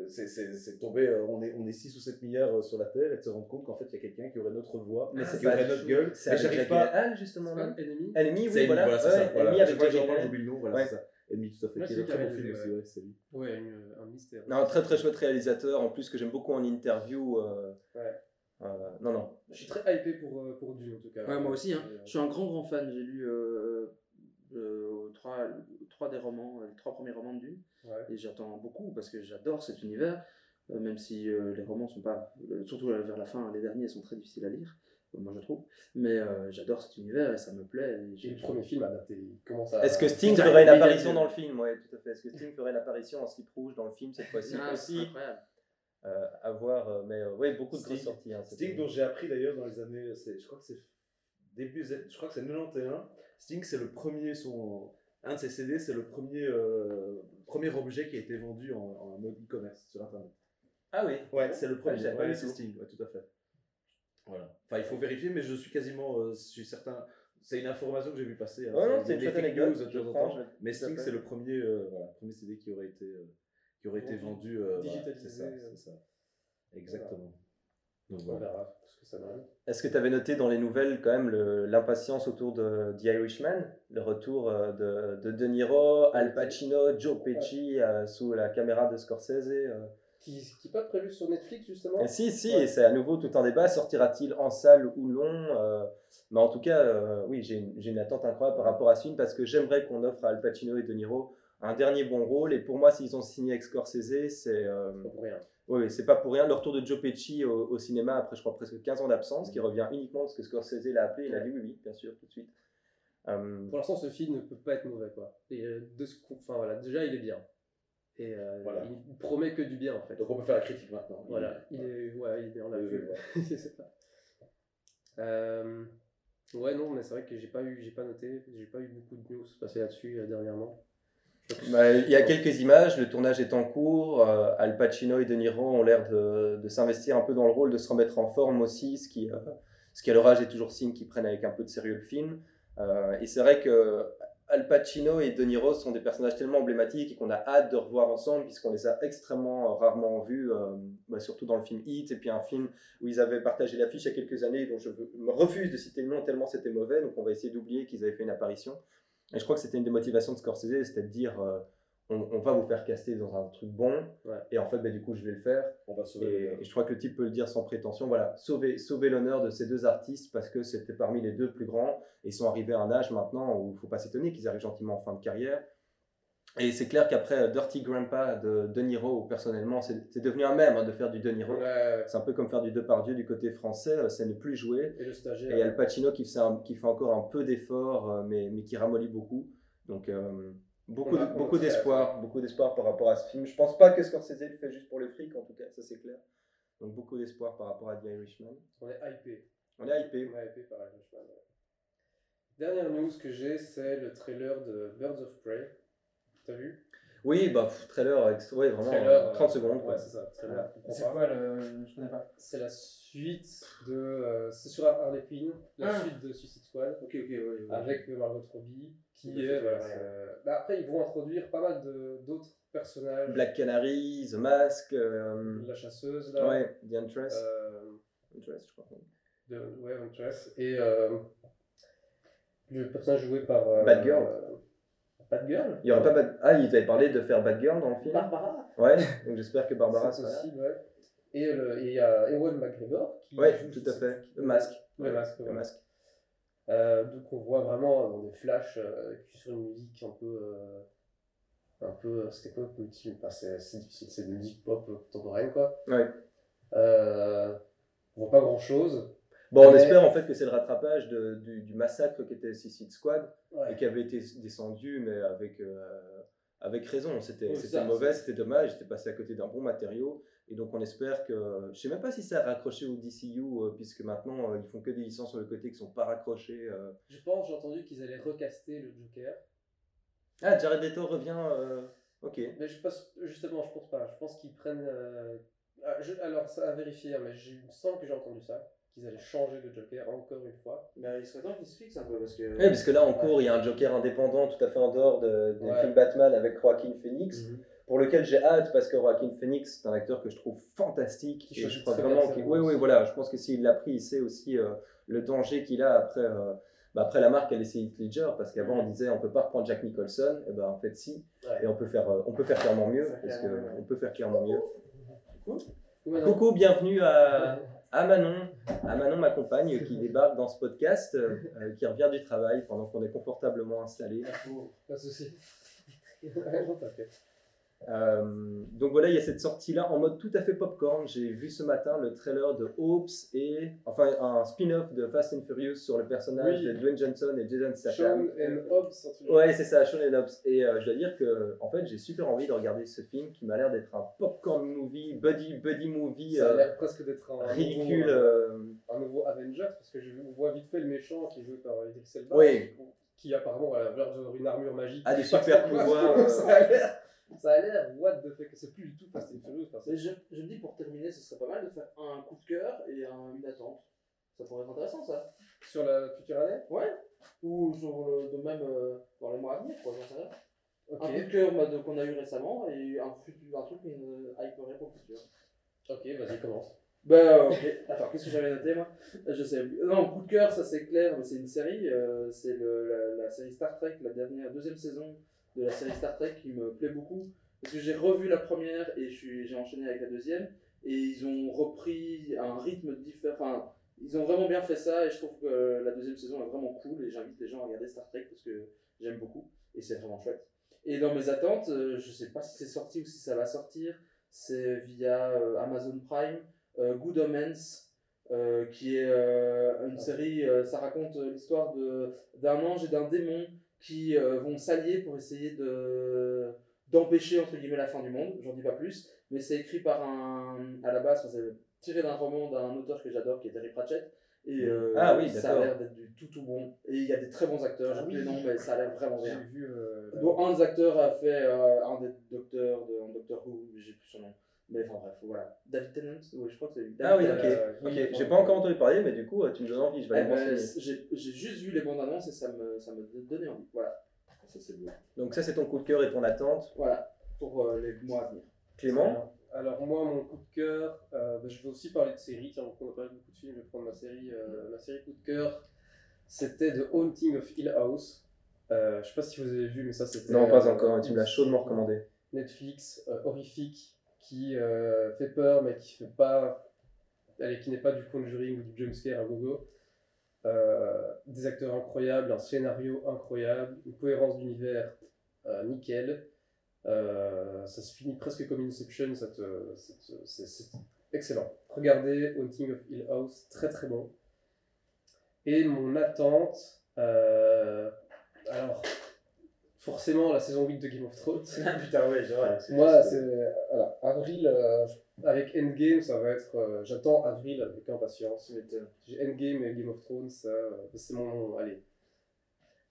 Speaker 3: Euh, c'est- c'est c'est tombé, euh, on est, on est 6 ou 7 milliards euh, sur la Terre et de se rendre compte qu'en fait il y a quelqu'un qui aurait notre voix,
Speaker 2: Mais
Speaker 3: qui
Speaker 2: c'est
Speaker 3: aurait
Speaker 2: pas
Speaker 3: notre gueule.
Speaker 2: C'est
Speaker 3: Mais j'arrive pas.
Speaker 2: Gyllenhaal, justement. non
Speaker 4: Ennemi.
Speaker 2: Enemy, oui,
Speaker 3: C'est
Speaker 2: voilà.
Speaker 3: voilà, c'est
Speaker 2: ouais,
Speaker 3: ça. Voilà.
Speaker 2: Enemy
Speaker 3: Je
Speaker 2: avec
Speaker 3: j'en parle, j'oublie le nom, voilà,
Speaker 2: Ouais.
Speaker 3: c'est ça. Ennemi, tout à fait.
Speaker 4: Ouais,
Speaker 3: qui est
Speaker 4: c'est
Speaker 3: un très bon
Speaker 4: qui
Speaker 3: film aussi, ouais, c'est lui.
Speaker 4: Ouais, une- un mystère.
Speaker 2: Non, un très très chouette réalisateur, en plus que j'aime beaucoup en interview. euh,
Speaker 4: Ouais.
Speaker 2: euh, non, non.
Speaker 4: Je suis très hypé pour, euh, pour Dune en tout cas.
Speaker 1: Ouais, moi aussi. Hein.
Speaker 4: Euh,
Speaker 1: Je suis un grand, grand fan. J'ai lu euh, euh, trois, trois des romans, euh, les trois premiers romans de Dune.
Speaker 4: ouais.
Speaker 1: Et j'attends beaucoup parce que j'adore cet univers, euh, même si euh, les romans sont pas, euh, surtout euh, vers la fin, les derniers sont très difficiles à lire. moi je trouve. Mais euh, j'adore cet univers et ça me plaît. et
Speaker 4: Et le premier film a daté. Il commence à.
Speaker 2: Est-ce que Sting ferait une apparition dans le film? Ouais, tout à fait. Est-ce que Sting ferait une apparition en slip rouge dans le film cette fois-ci?
Speaker 1: Ah, c'est
Speaker 2: aussi
Speaker 1: incroyable.
Speaker 2: euh, À voir, euh, mais euh, ouais, beaucoup de grosses sorties. hein,
Speaker 3: Sting dont j'ai appris d'ailleurs dans les années, je crois que c'est début, je crois que c'est 91. Sting c'est le premier, son, un de ses CD, c'est le premier, euh, premier objet qui a été vendu en, en mode e-commerce sur internet.
Speaker 2: Ah oui.
Speaker 3: Ouais, c'est le
Speaker 2: Ah,
Speaker 3: premier.
Speaker 2: pas
Speaker 3: ouais, c'est. Sting, ouais, tout à fait. Voilà. Enfin, il faut vérifier, mais je suis quasiment, euh, je suis certain. C'est une information que j'ai vu passer. hein,
Speaker 2: Ouais, non, c'est une anecdote.
Speaker 3: news de temps en temps. Mais Sting, c'est le premier, euh, voilà, premier CD qui aurait été, qui aurait été
Speaker 4: Vendu,
Speaker 3: euh, voilà,
Speaker 4: digitalisé,
Speaker 3: c'est ça, c'est ça. Exactement. Donc
Speaker 4: On verra ce que ça donne.
Speaker 2: Est-ce que tu avais noté dans les nouvelles quand même l'impatience autour de The Irishman, le retour euh, de, de De Niro, Al Pacino, Joe Pesci euh, sous la caméra de Scorsese euh.
Speaker 4: Qui n'est pas prévu sur Netflix justement?
Speaker 2: Et Si, si,
Speaker 4: Ouais.
Speaker 2: et c'est à nouveau tout un débat. Sortira-t-il en salle ou non euh, Mais en tout cas, euh, oui, j'ai une, attente incroyable par rapport à ce film parce que j'aimerais qu'on offre à Al Pacino et De Niro un dernier bon rôle. Et pour moi, s'ils ont signé avec Scorsese, c'est euh,
Speaker 4: pour rien.
Speaker 2: Oui, c'est pas pour rien. Le retour de Joe Pesci au, au cinéma après, je crois, presque 15 ans d'absence, qui revient uniquement parce que Scorsese l'a appelé. Il a dit oui, oui, bien sûr, tout de suite. Euh,
Speaker 4: Pour l'instant, ce film ne peut pas être mauvais quoi. Et, euh, de ce qu'on- enfin voilà, déjà il est bien. Et euh,
Speaker 3: Voilà.
Speaker 4: il promet que du bien en fait.
Speaker 3: Donc on peut faire la critique maintenant.
Speaker 4: Voilà, il est, ouais, il est bien, on l'a
Speaker 3: Oui,
Speaker 4: vu.
Speaker 3: oui,
Speaker 4: C'est ça. Euh, ouais, non, mais c'est vrai que j'ai pas eu, j'ai pas noté, j'ai pas eu beaucoup de news passer là-dessus euh, dernièrement.
Speaker 2: Bah, il y a quelques images, le tournage est en cours. euh, Al Pacino et De Niro ont l'air de, de s'investir un peu dans le rôle, de se remettre en forme aussi, ce qui, euh, ce qui à leur âge est toujours signe qu'ils prennent avec un peu de sérieux le film. Euh, et c'est vrai que Al Pacino et De Niro sont des personnages tellement emblématiques et qu'on a hâte de revoir ensemble puisqu'on les a extrêmement rarement vus, bah, surtout dans le film Heat et puis un film où ils avaient partagé l'affiche il y a quelques années dont je me refuse de citer le nom tellement c'était mauvais donc on va essayer d'oublier qu'ils avaient fait une apparition. Et je crois que c'était une des motivations de Scorsese, c'était de dire euh, on, on va vous faire caster dans un truc bon
Speaker 4: Ouais.
Speaker 2: et en fait bah, du coup je vais le faire
Speaker 3: On va sauver.
Speaker 2: et, et je crois que le type peut le dire sans prétention. Voilà, sauver, sauver l'honneur de ces deux artistes parce que c'était parmi les deux plus grands et ils sont arrivés à un âge maintenant où il ne faut pas s'étonner qu'ils arrivent gentiment en fin de carrière. Et c'est clair qu'après euh, Dirty Grandpa de De Niro, personnellement, c'est devenu un mème hein, de faire du De Niro.
Speaker 4: Ouais,
Speaker 2: C'est un peu comme faire du Depardieu du côté français, euh, c'est ne plus jouer.
Speaker 4: et le stagiaire.
Speaker 2: Et Al Pacino qui fait, un- qui fait encore un peu d'efforts, euh, mais, mais qui ramollit beaucoup. Donc euh, beaucoup,
Speaker 4: a-
Speaker 2: beaucoup d'espoir, beaucoup d'espoir par rapport à ce film. Je pense pas que Scorsese le fait juste pour le fric, en tout cas, ça c'est clair. Donc beaucoup d'espoir par rapport à The Irishman.
Speaker 4: On est hypé.
Speaker 2: On est hypé.
Speaker 4: On est hypé par Irishman. Dernière news que j'ai, c'est le trailer de Birds of Prey. T'as vu?
Speaker 2: Oui, bah pff, trailer, ex- ouais, vraiment
Speaker 4: Trailer,
Speaker 2: euh, 30
Speaker 4: euh,
Speaker 2: secondes. quoi.
Speaker 4: Ouais, c'est ça. Trailer.
Speaker 2: Voilà.
Speaker 4: on comprend
Speaker 1: C'est
Speaker 4: pas.
Speaker 1: quoi le. Je connais pas.
Speaker 4: C'est la suite de. euh, c'est sur Harley Quinn, la
Speaker 1: Ah.
Speaker 4: suite de Suicide Squad.
Speaker 1: Ok, ok, ouais. ouais.
Speaker 4: Avec Margot Robbie, qui est. voilà, c'est- bah, après, ils vont introduire pas mal de- d'autres personnages.
Speaker 2: Black Canary, The Mask, euh,
Speaker 4: La chasseuse, là.
Speaker 2: ouais, The Huntress.
Speaker 4: Euh,
Speaker 2: Huntress, je crois.
Speaker 4: de, ouais, Huntress. Et euh, le personnage joué par. euh,
Speaker 2: Batgirl.
Speaker 4: euh, Batgirl
Speaker 2: Il y aurait pas Bad- Ah, il avait parlé de faire Batgirl dans le film?
Speaker 4: Barbara
Speaker 2: Ouais, donc j'espère que Barbara
Speaker 4: C'est
Speaker 2: sera
Speaker 4: possible, ouais. Et il y a Ewan McGregor qui
Speaker 2: Ouais,
Speaker 4: joue,
Speaker 2: tout à fait. Le masque.
Speaker 4: Le masque,
Speaker 2: Le
Speaker 4: ouais.
Speaker 2: masque.
Speaker 4: Euh, donc on voit vraiment dans des flashs euh, sur une musique un peu. euh, un peu. euh, C'était quoi comme enfin, C'est difficile, c'est de musique pop contemporaine quoi.
Speaker 2: Ouais.
Speaker 4: Euh, on voit pas grand chose.
Speaker 2: Bon, on
Speaker 4: Mais-
Speaker 2: espère en fait que c'est le rattrapage de- du, du massacre qui était Suicide Squad et qui avait été descendu, mais avec, euh, avec raison. C'était
Speaker 4: Oui,
Speaker 2: mauvais, c'était dommage, c'était passé à côté d'un bon matériau. Et donc on espère que. Je sais même pas si ça a raccroché au DCU, euh, puisque maintenant euh, ils font que des licences sur le côté qui sont pas raccrochées. euh.
Speaker 4: Je pense, j'ai entendu qu'ils allaient recaster le Joker.
Speaker 2: Ah, Jared Leto revient. Ok.
Speaker 4: Mais je pense, justement, je pense pas. Je pense qu'ils prennent. ah, je- alors, ça à vérifier, hein, mais j'ai- il me semble que j'ai entendu ça. Qu'ils allaient changer le Joker encore une fois.
Speaker 5: Bah, il serait temps qu'il se fixe un peu parce que.
Speaker 2: Oui, parce que là en cours, il y a un Joker indépendant tout à fait en dehors de, des
Speaker 4: Ouais.
Speaker 2: films Batman avec Joaquin Phoenix.
Speaker 5: Mhm.
Speaker 2: pour lequel j'ai hâte parce que Joaquin Phoenix c'est un acteur que je trouve fantastique
Speaker 4: Qui
Speaker 2: et je crois vraiment qu'il oui oui voilà je pense que s'il l'a pris il sait aussi euh, le danger qu'il a après euh, bah, après la marque elle laissé Heath Ledger parce qu'avant on disait on peut pas reprendre Jack Nicholson et ben en fait si
Speaker 4: Ouais.
Speaker 2: et on peut faire euh, on peut faire clairement mieux parce que
Speaker 5: clairement mieux.
Speaker 2: on peut faire clairement mieux
Speaker 4: Ou maintenant-
Speaker 2: coucou bienvenue à à Manon, à Manon ma compagne qui débarque dans ce podcast, euh, euh, qui revient du travail pendant qu'on est confortablement installé.
Speaker 4: Pas de soucis.
Speaker 2: Euh, donc voilà, il y a cette sortie-là en mode tout à fait popcorn. J'ai vu ce matin le trailer de Hopes et enfin un spin-off de Fast and Furious sur le personnage
Speaker 4: Oui.
Speaker 2: de Dwayne Johnson et Jason
Speaker 4: Sean
Speaker 2: Statham.
Speaker 4: and Hobbs,
Speaker 2: Ouais, c'est ça, Sean and Hobbs. Et euh, je dois dire que en fait, j'ai super envie de regarder ce film qui m'a l'air d'être un popcorn movie, buddy buddy movie
Speaker 4: Ça a
Speaker 2: euh,
Speaker 4: l'air presque d'être un
Speaker 2: ridicule.
Speaker 4: nouveau, un nouveau Avengers, parce que je on voit vite fait le méchant qui est joué par Idris Elba,
Speaker 2: Oui.
Speaker 4: qui apparemment a l'air d'avoir une armure magique.
Speaker 2: A des
Speaker 4: sais pas
Speaker 2: super pouvoirs.
Speaker 4: Ça a l'air, what the fuck, c'est plus du tout Fast and Furious.
Speaker 1: je, je me dis pour terminer, ce serait pas mal de faire un coup de cœur et un, une attente. Ça pourrait être intéressant ça.
Speaker 4: Sur la future année?
Speaker 1: Ouais. Ou sur le, de même euh, dans les mois à venir, quoi, j'en sais rien.
Speaker 4: Ok,
Speaker 1: Un coup de cœur mode qu'on a eu récemment et un, futur, un truc qui nous hyperait pour le futur.
Speaker 4: ok, vas-y, commence.
Speaker 1: Bah ok, attends, qu'est-ce que j'avais noté moi? Je sais. Non, coup de cœur, ça c'est clair, mais c'est une série, euh, c'est la, la série Star Trek, la dernière, deuxième saison de la série Star Trek qui me plaît beaucoup. Parce que j'ai revu la première et j'ai enchaîné avec la deuxième. Et ils ont repris un rythme différent. Enfin, ils ont vraiment bien fait ça et je trouve que la deuxième saison est vraiment cool. Et j'invite les gens à regarder Star Trek parce que j'aime beaucoup et c'est vraiment chouette. Et dans mes attentes, euh, je sais pas si c'est sorti ou si ça va sortir. C'est via euh, Amazon Prime, euh, Good Omens, euh, qui est euh, une série. euh, ça raconte l'histoire d'un ange et d'un démon qui euh, vont s'allier pour essayer de d'empêcher entre guillemets la fin du monde. J'en dis pas plus, mais c'est écrit par un à la base, c'est tiré d'un roman d'un auteur que j'adore qui est Terry Pratchett. Et euh,
Speaker 2: Ah oui,
Speaker 1: ça a l'air d'être du tout tout bon. Et il y a des très bons acteurs, j'ai
Speaker 4: Ah oui.
Speaker 1: les noms, mais ça a l'air vraiment bien.
Speaker 4: vu. euh,
Speaker 1: Dont un des acteurs a fait euh, un des docteurs de un Doctor Who, j'ai plus son nom. Mais enfin bref, voilà. David Tennant, oui, je crois que c'est lui.
Speaker 2: Ah oui,
Speaker 1: David
Speaker 2: ok.
Speaker 4: Euh,
Speaker 2: Ok, j'ai pas encore entendu parler, mais du coup, euh, tu me donnes envie, je vais
Speaker 1: Eh
Speaker 2: aller
Speaker 1: ben, j'ai j'ai juste vu les bandes annonces et ça me, ça me donnait envie. Voilà. Ça c'est beau.
Speaker 2: Donc ça, c'est ton coup de cœur et ton attente.
Speaker 1: Voilà, pour euh, les mois à venir.
Speaker 2: Clément
Speaker 4: Alors moi, mon coup de cœur, euh, bah, je vais aussi parler de séries. Tiens, on a parlé beaucoup de films, je vais prendre ma série, euh, ma série coup de cœur. C'était The Haunting of Hill House. Euh, je sais pas si vous avez vu, mais ça c'était.
Speaker 2: Non, pas encore, tu me l'as chaudement
Speaker 4: série
Speaker 2: recommandé.
Speaker 4: Netflix euh, horrifique qui euh, fait peur, mais qui fait pas, allez, qui n'est pas du conjuring ou du jumpscare à gogo. Euh, des acteurs incroyables, un scénario incroyable, une cohérence d'univers euh, nickel. Euh, ça se finit presque comme Inception, c'est excellent. Regardez Haunting of Hill House, très très bon. Et mon attente, alors forcément la saison 8 de Game of Thrones.
Speaker 5: Putain, ouais, c'est vrai.
Speaker 4: Moi, c'est voilà, avril euh, avec Endgame, ça va être. euh, J'attends avril avec impatience. J'ai Endgame et Game of Thrones, ça, euh, c'est mon. Allez.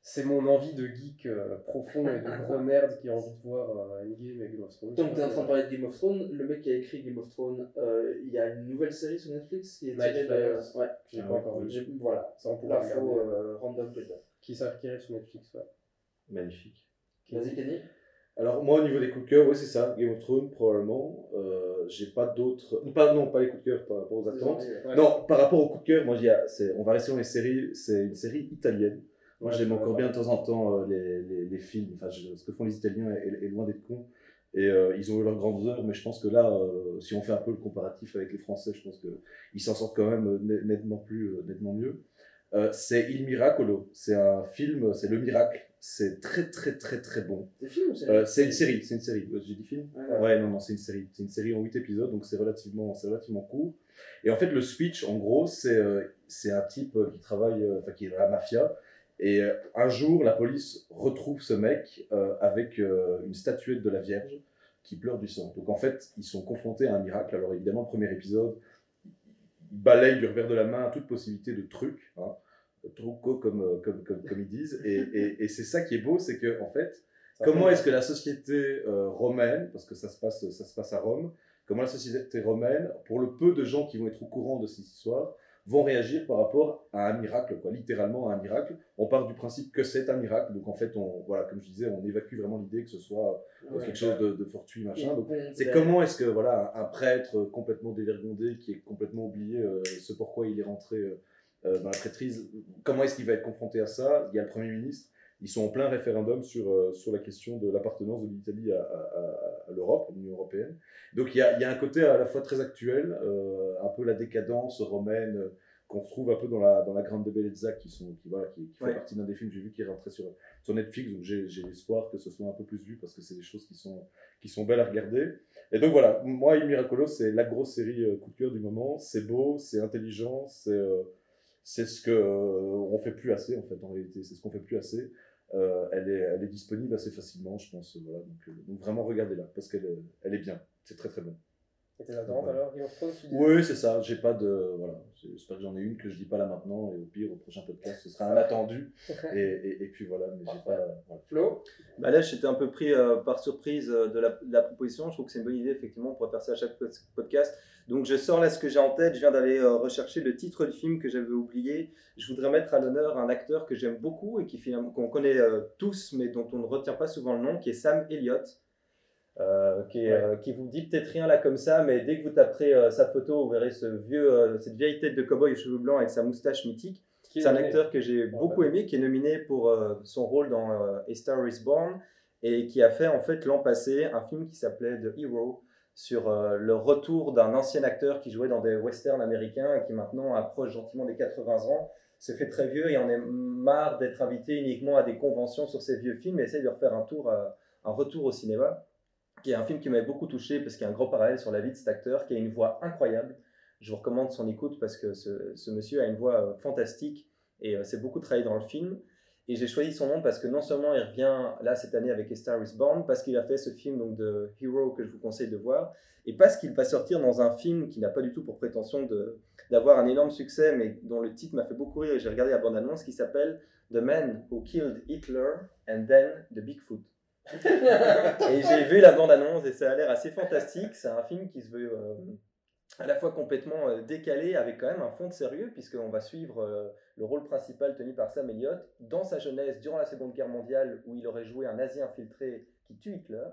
Speaker 4: C'est mon envie de geek euh, profond et de gros nerd qui a envie de voir euh, Endgame et Game of Thrones.
Speaker 1: Donc, tu es en train de parler de Game of Thrones. Le mec qui a écrit Game of Thrones, euh, il y a une nouvelle série sur Netflix qui est tirée de. Ouais,
Speaker 4: J'ai
Speaker 3: Ah
Speaker 4: pas
Speaker 3: ouais,
Speaker 4: encore vu.
Speaker 1: voilà.
Speaker 4: Ça, on pourra
Speaker 1: L'info euh, random.
Speaker 4: Qui arrive sur Netflix, ouais.
Speaker 3: Magnifique.
Speaker 1: Vas-y, Kenny.
Speaker 3: Alors moi au niveau des coups de cœur, oui c'est ça, Game of Thrones probablement. Euh, j'ai pas d'autres, pas non pas les coups de cœur par rapport aux attentes.
Speaker 1: Ouais.
Speaker 3: Non, par rapport au coup de cœur, moi, il y a- c'est- on va rester dans les séries. C'est une série italienne. Moi,
Speaker 4: Ouais,
Speaker 3: j'aime encore bien de temps en temps euh, les, les, les films. Enfin, je- ce que font les Italiens est, est loin d'être con. Et euh, ils ont eu leurs grandes heures, mais je pense que là, euh, si on fait un peu le comparatif avec les Français, je pense qu'ils s'en sortent quand même net- nettement plus, nettement mieux. C'est Il Miracolo. C'est un film, c'est Le Miracle. C'est très, très, très, très bon.
Speaker 1: C'est film ou c'est
Speaker 3: Euh, c'est une série, c'est une série. J'ai dit film
Speaker 1: Ouais.
Speaker 3: Ouais, non, non, c'est une série. C'est une série en 8 épisodes, donc c'est relativement, relativement court. Et en fait, le switch, en gros, c'est euh, c'est un type euh, qui travaille, euh, enfin, qui est dans la mafia. Et euh, un jour, la police retrouve ce mec euh, avec euh, une statuette de la Vierge qui pleure du sang. Donc en fait, ils sont confrontés à un miracle. Alors évidemment, le premier épisode, il balaye du revers de la main toute possibilité de trucs, hein, truco comme, euh, comme, comme, comme ils disent. Et, et, et c'est ça qui est beau, c'est que en fait,
Speaker 4: Ça
Speaker 3: comment est-ce que la société euh, romaine, parce que ça se, passe, ça se passe à Rome, comment la société romaine, pour le peu de gens qui vont être au courant de cette histoire, vont réagir par rapport à un miracle, quoi, littéralement à un miracle? On part du principe que c'est un miracle, donc en fait, on, voilà, comme je disais, on évacue vraiment l'idée que ce soit euh,
Speaker 1: Ouais.
Speaker 3: quelque chose de, de fortuit, machin. Donc, c'est comment est-ce que voilà un un prêtre complètement dévergondé qui est complètement oublié euh, ce pourquoi il est rentré euh, euh, la prêtrise, comment est-ce qu'il va être confronté à ça? Il y a le Premier ministre, ils sont en plein référendum sur, euh, sur la question de l'appartenance de l'Italie à, à- à- à l'Europe, à l'Union Européenne. Donc il y a, il y a un côté à la fois très actuel, euh, un peu la décadence romaine qu'on retrouve un peu dans la, dans la Grande de Bellezza, qui, sont, qui, voilà, qui, qui fait partie d'un des films que j'ai vu qui est rentré sur, sur Netflix. Donc j'ai j'ai l'espoir que ce soit un peu plus vu parce que c'est des choses qui sont, qui sont belles à regarder. Et donc voilà, moi, Il Miracolo, c'est la grosse série euh, coup de cœur du moment. C'est beau, c'est intelligent, c'est euh, c'est ce que euh, on fait plus assez en fait en réalité. C'est ce qu'on fait plus assez. Euh, elle, est, disponible assez facilement, je pense. Euh, donc vraiment regardez-la parce qu'elle est- elle est bien. C'est très très bon.
Speaker 4: Et tes attentes alors Game of Thrones, tu dis
Speaker 3: Oui, c'est ça. J'ai pas de voilà. J'espère que j'en ai une que je dis pas là maintenant et au pire au prochain podcast ce sera un attendu et, et, et puis voilà. Mais j'ai pas. voilà.
Speaker 4: Flo
Speaker 2: Bah là, j'étais un peu pris euh, par surprise euh, de, la, de la proposition. Je trouve que c'est une bonne idée, effectivement, on pourrait faire ça à chaque pod- podcast. Donc, je sors là ce que j'ai en tête. Je viens d'aller euh, rechercher le titre du film que j'avais oublié. Je voudrais mettre à l'honneur un acteur que j'aime beaucoup et qui finalement qu'on connaît euh, tous, mais dont on ne retient pas souvent le nom, qui est Sam Elliott. Euh, qui, est,
Speaker 4: Ouais.
Speaker 2: euh, qui vous dit peut-être rien là comme ça, mais dès que vous taperez euh, sa photo, vous verrez ce vieux, cette vieille tête de cowboy aux cheveux blancs avec sa moustache mythique. C'est un
Speaker 4: nommé
Speaker 2: acteur que j'ai
Speaker 4: Ouais,
Speaker 2: beaucoup aimé, qui est nominé pour son rôle dans A Star is Born et qui a fait en fait l'an passé un film qui s'appelait The Hero sur le retour d'un ancien acteur qui jouait dans des westerns américains et qui maintenant approche gentiment des 80 ans, se fait très vieux et en est marre d'être invité uniquement à des conventions sur ces vieux films et essaie de refaire un tour, un retour au cinéma, qui est un film qui m'a beaucoup touché parce qu'il y a un gros parallèle sur la vie de cet acteur qui a une voix incroyable. Je vous recommande son écoute parce que ce, monsieur a une voix euh, fantastique et euh, c'est beaucoup travaillé dans le film. Et j'ai choisi son nom parce que non seulement il revient là cette année avec A Star is Born, parce qu'il a fait ce film donc, de Hero que je vous conseille de voir, et parce qu'il va sortir dans un film qui n'a pas du tout pour prétention d'avoir un énorme succès, mais dont le titre m'a fait beaucoup rire et j'ai regardé la bande-annonce, qui s'appelle The Man Who Killed Hitler and Then the Bigfoot. Et j'ai vu la bande-annonce et ça a l'air assez fantastique. C'est un film qui se veut euh, à la fois complètement euh, décalé avec quand même un fond de sérieux, puisqu'on va suivre euh, le rôle principal tenu par Sam Elliott dans sa jeunesse, durant la Seconde Guerre mondiale, où il aurait joué un nazi infiltré qui tue Hitler,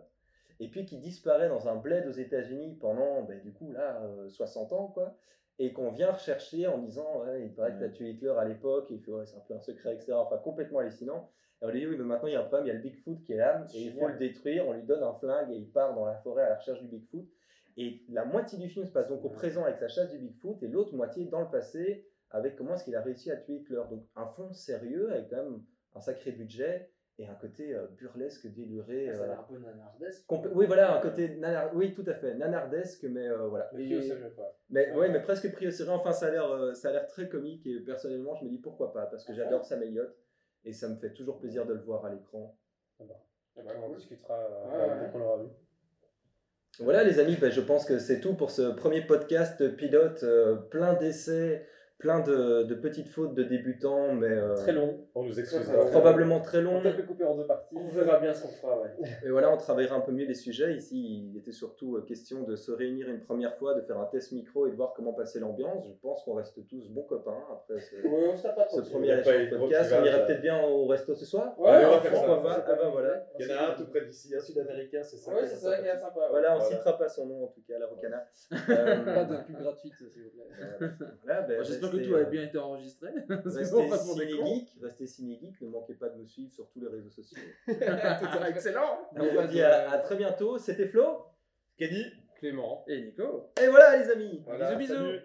Speaker 2: et puis qui disparaît dans un bled aux États-Unis pendant, ben, du coup, là, euh, 60 ans, quoi, et qu'on vient rechercher en disant, ouais, il paraît que tu as tué Hitler à l'époque, et il fait, ouais, c'est un peu un secret, etc. Enfin, complètement hallucinant. Et on lui dit, oui, mais maintenant il y a un problème, il y a le Bigfoot qui est là, et il faut le détruire, on lui donne un flingue, et il part dans la forêt à la recherche du Bigfoot. Et la moitié du film se passe donc au présent avec sa chasse du Bigfoot, et l'autre moitié dans le passé avec comment est-ce qu'il a réussi à tuer Hitler. Donc un fond sérieux avec quand même un sacré budget et un côté euh, burlesque, déluré.
Speaker 1: Ça a
Speaker 2: euh,
Speaker 1: l'air un peu nanardesque.
Speaker 2: oui, voilà, un côté nanar... oui, tout à fait, nanardesque, mais euh, voilà. Et-
Speaker 4: qui au sérieux, quoi.
Speaker 2: mais ouais, mais presque pris au sérieux. Enfin, ça a l'air, euh, très comique et personnellement, je me dis pourquoi pas parce que j'adore Sam Elliott et ça me fait toujours plaisir de le voir à l'écran.
Speaker 4: Eh ben, on discutera euh,
Speaker 1: ouais.
Speaker 4: dès qu'on l'aura vu.
Speaker 2: Voilà les amis, ben, je pense que c'est tout pour ce premier podcast pilote, euh, plein d'essais, plein de, de petites fautes de débutants, mais euh,
Speaker 4: Très long.
Speaker 3: On nous excuse.
Speaker 2: probablement très
Speaker 4: On
Speaker 2: long.
Speaker 4: peut le couper en deux parties.
Speaker 1: On verra bien ce qu'on fera, ouais.
Speaker 2: Et voilà, on travaillera un peu mieux les sujets. Ici, il était surtout euh, question de se réunir une première fois, de faire un test micro et de voir comment passer l'ambiance. Je pense qu'on reste tous bons copains après ce,
Speaker 4: Ouais, on pas
Speaker 2: premier échange podcast. On ira
Speaker 3: clivage,
Speaker 2: peut-être bien au resto ce soir.
Speaker 4: Ouais,
Speaker 3: Allez, on va
Speaker 4: on
Speaker 3: faire ça.
Speaker 2: Ah ben voilà.
Speaker 3: Il y en a un tout près d'ici, un sud-américain, c'est ça.
Speaker 4: Ouais, c'est ça qui est sympa.
Speaker 2: Voilà, on
Speaker 3: Voilà.
Speaker 2: citera pas son nom en tout cas, la Rocana.
Speaker 1: Pas
Speaker 2: Euh,
Speaker 1: de plus gratuite, s'il vous plaît.
Speaker 2: ben,
Speaker 1: J'espère que tout a
Speaker 2: euh,
Speaker 1: bien été enregistré.
Speaker 2: Restez ciné-geek, restez ciné-geek, ne manquez pas de nous suivre sur tous les réseaux sociaux.
Speaker 1: Excellent.
Speaker 2: On vous dit à, à très bientôt, c'était Flo
Speaker 3: Kenny
Speaker 4: Clément.
Speaker 1: Et Nico.
Speaker 2: Et voilà les amis
Speaker 3: Voilà,
Speaker 1: Bisous, bisous.
Speaker 3: salut.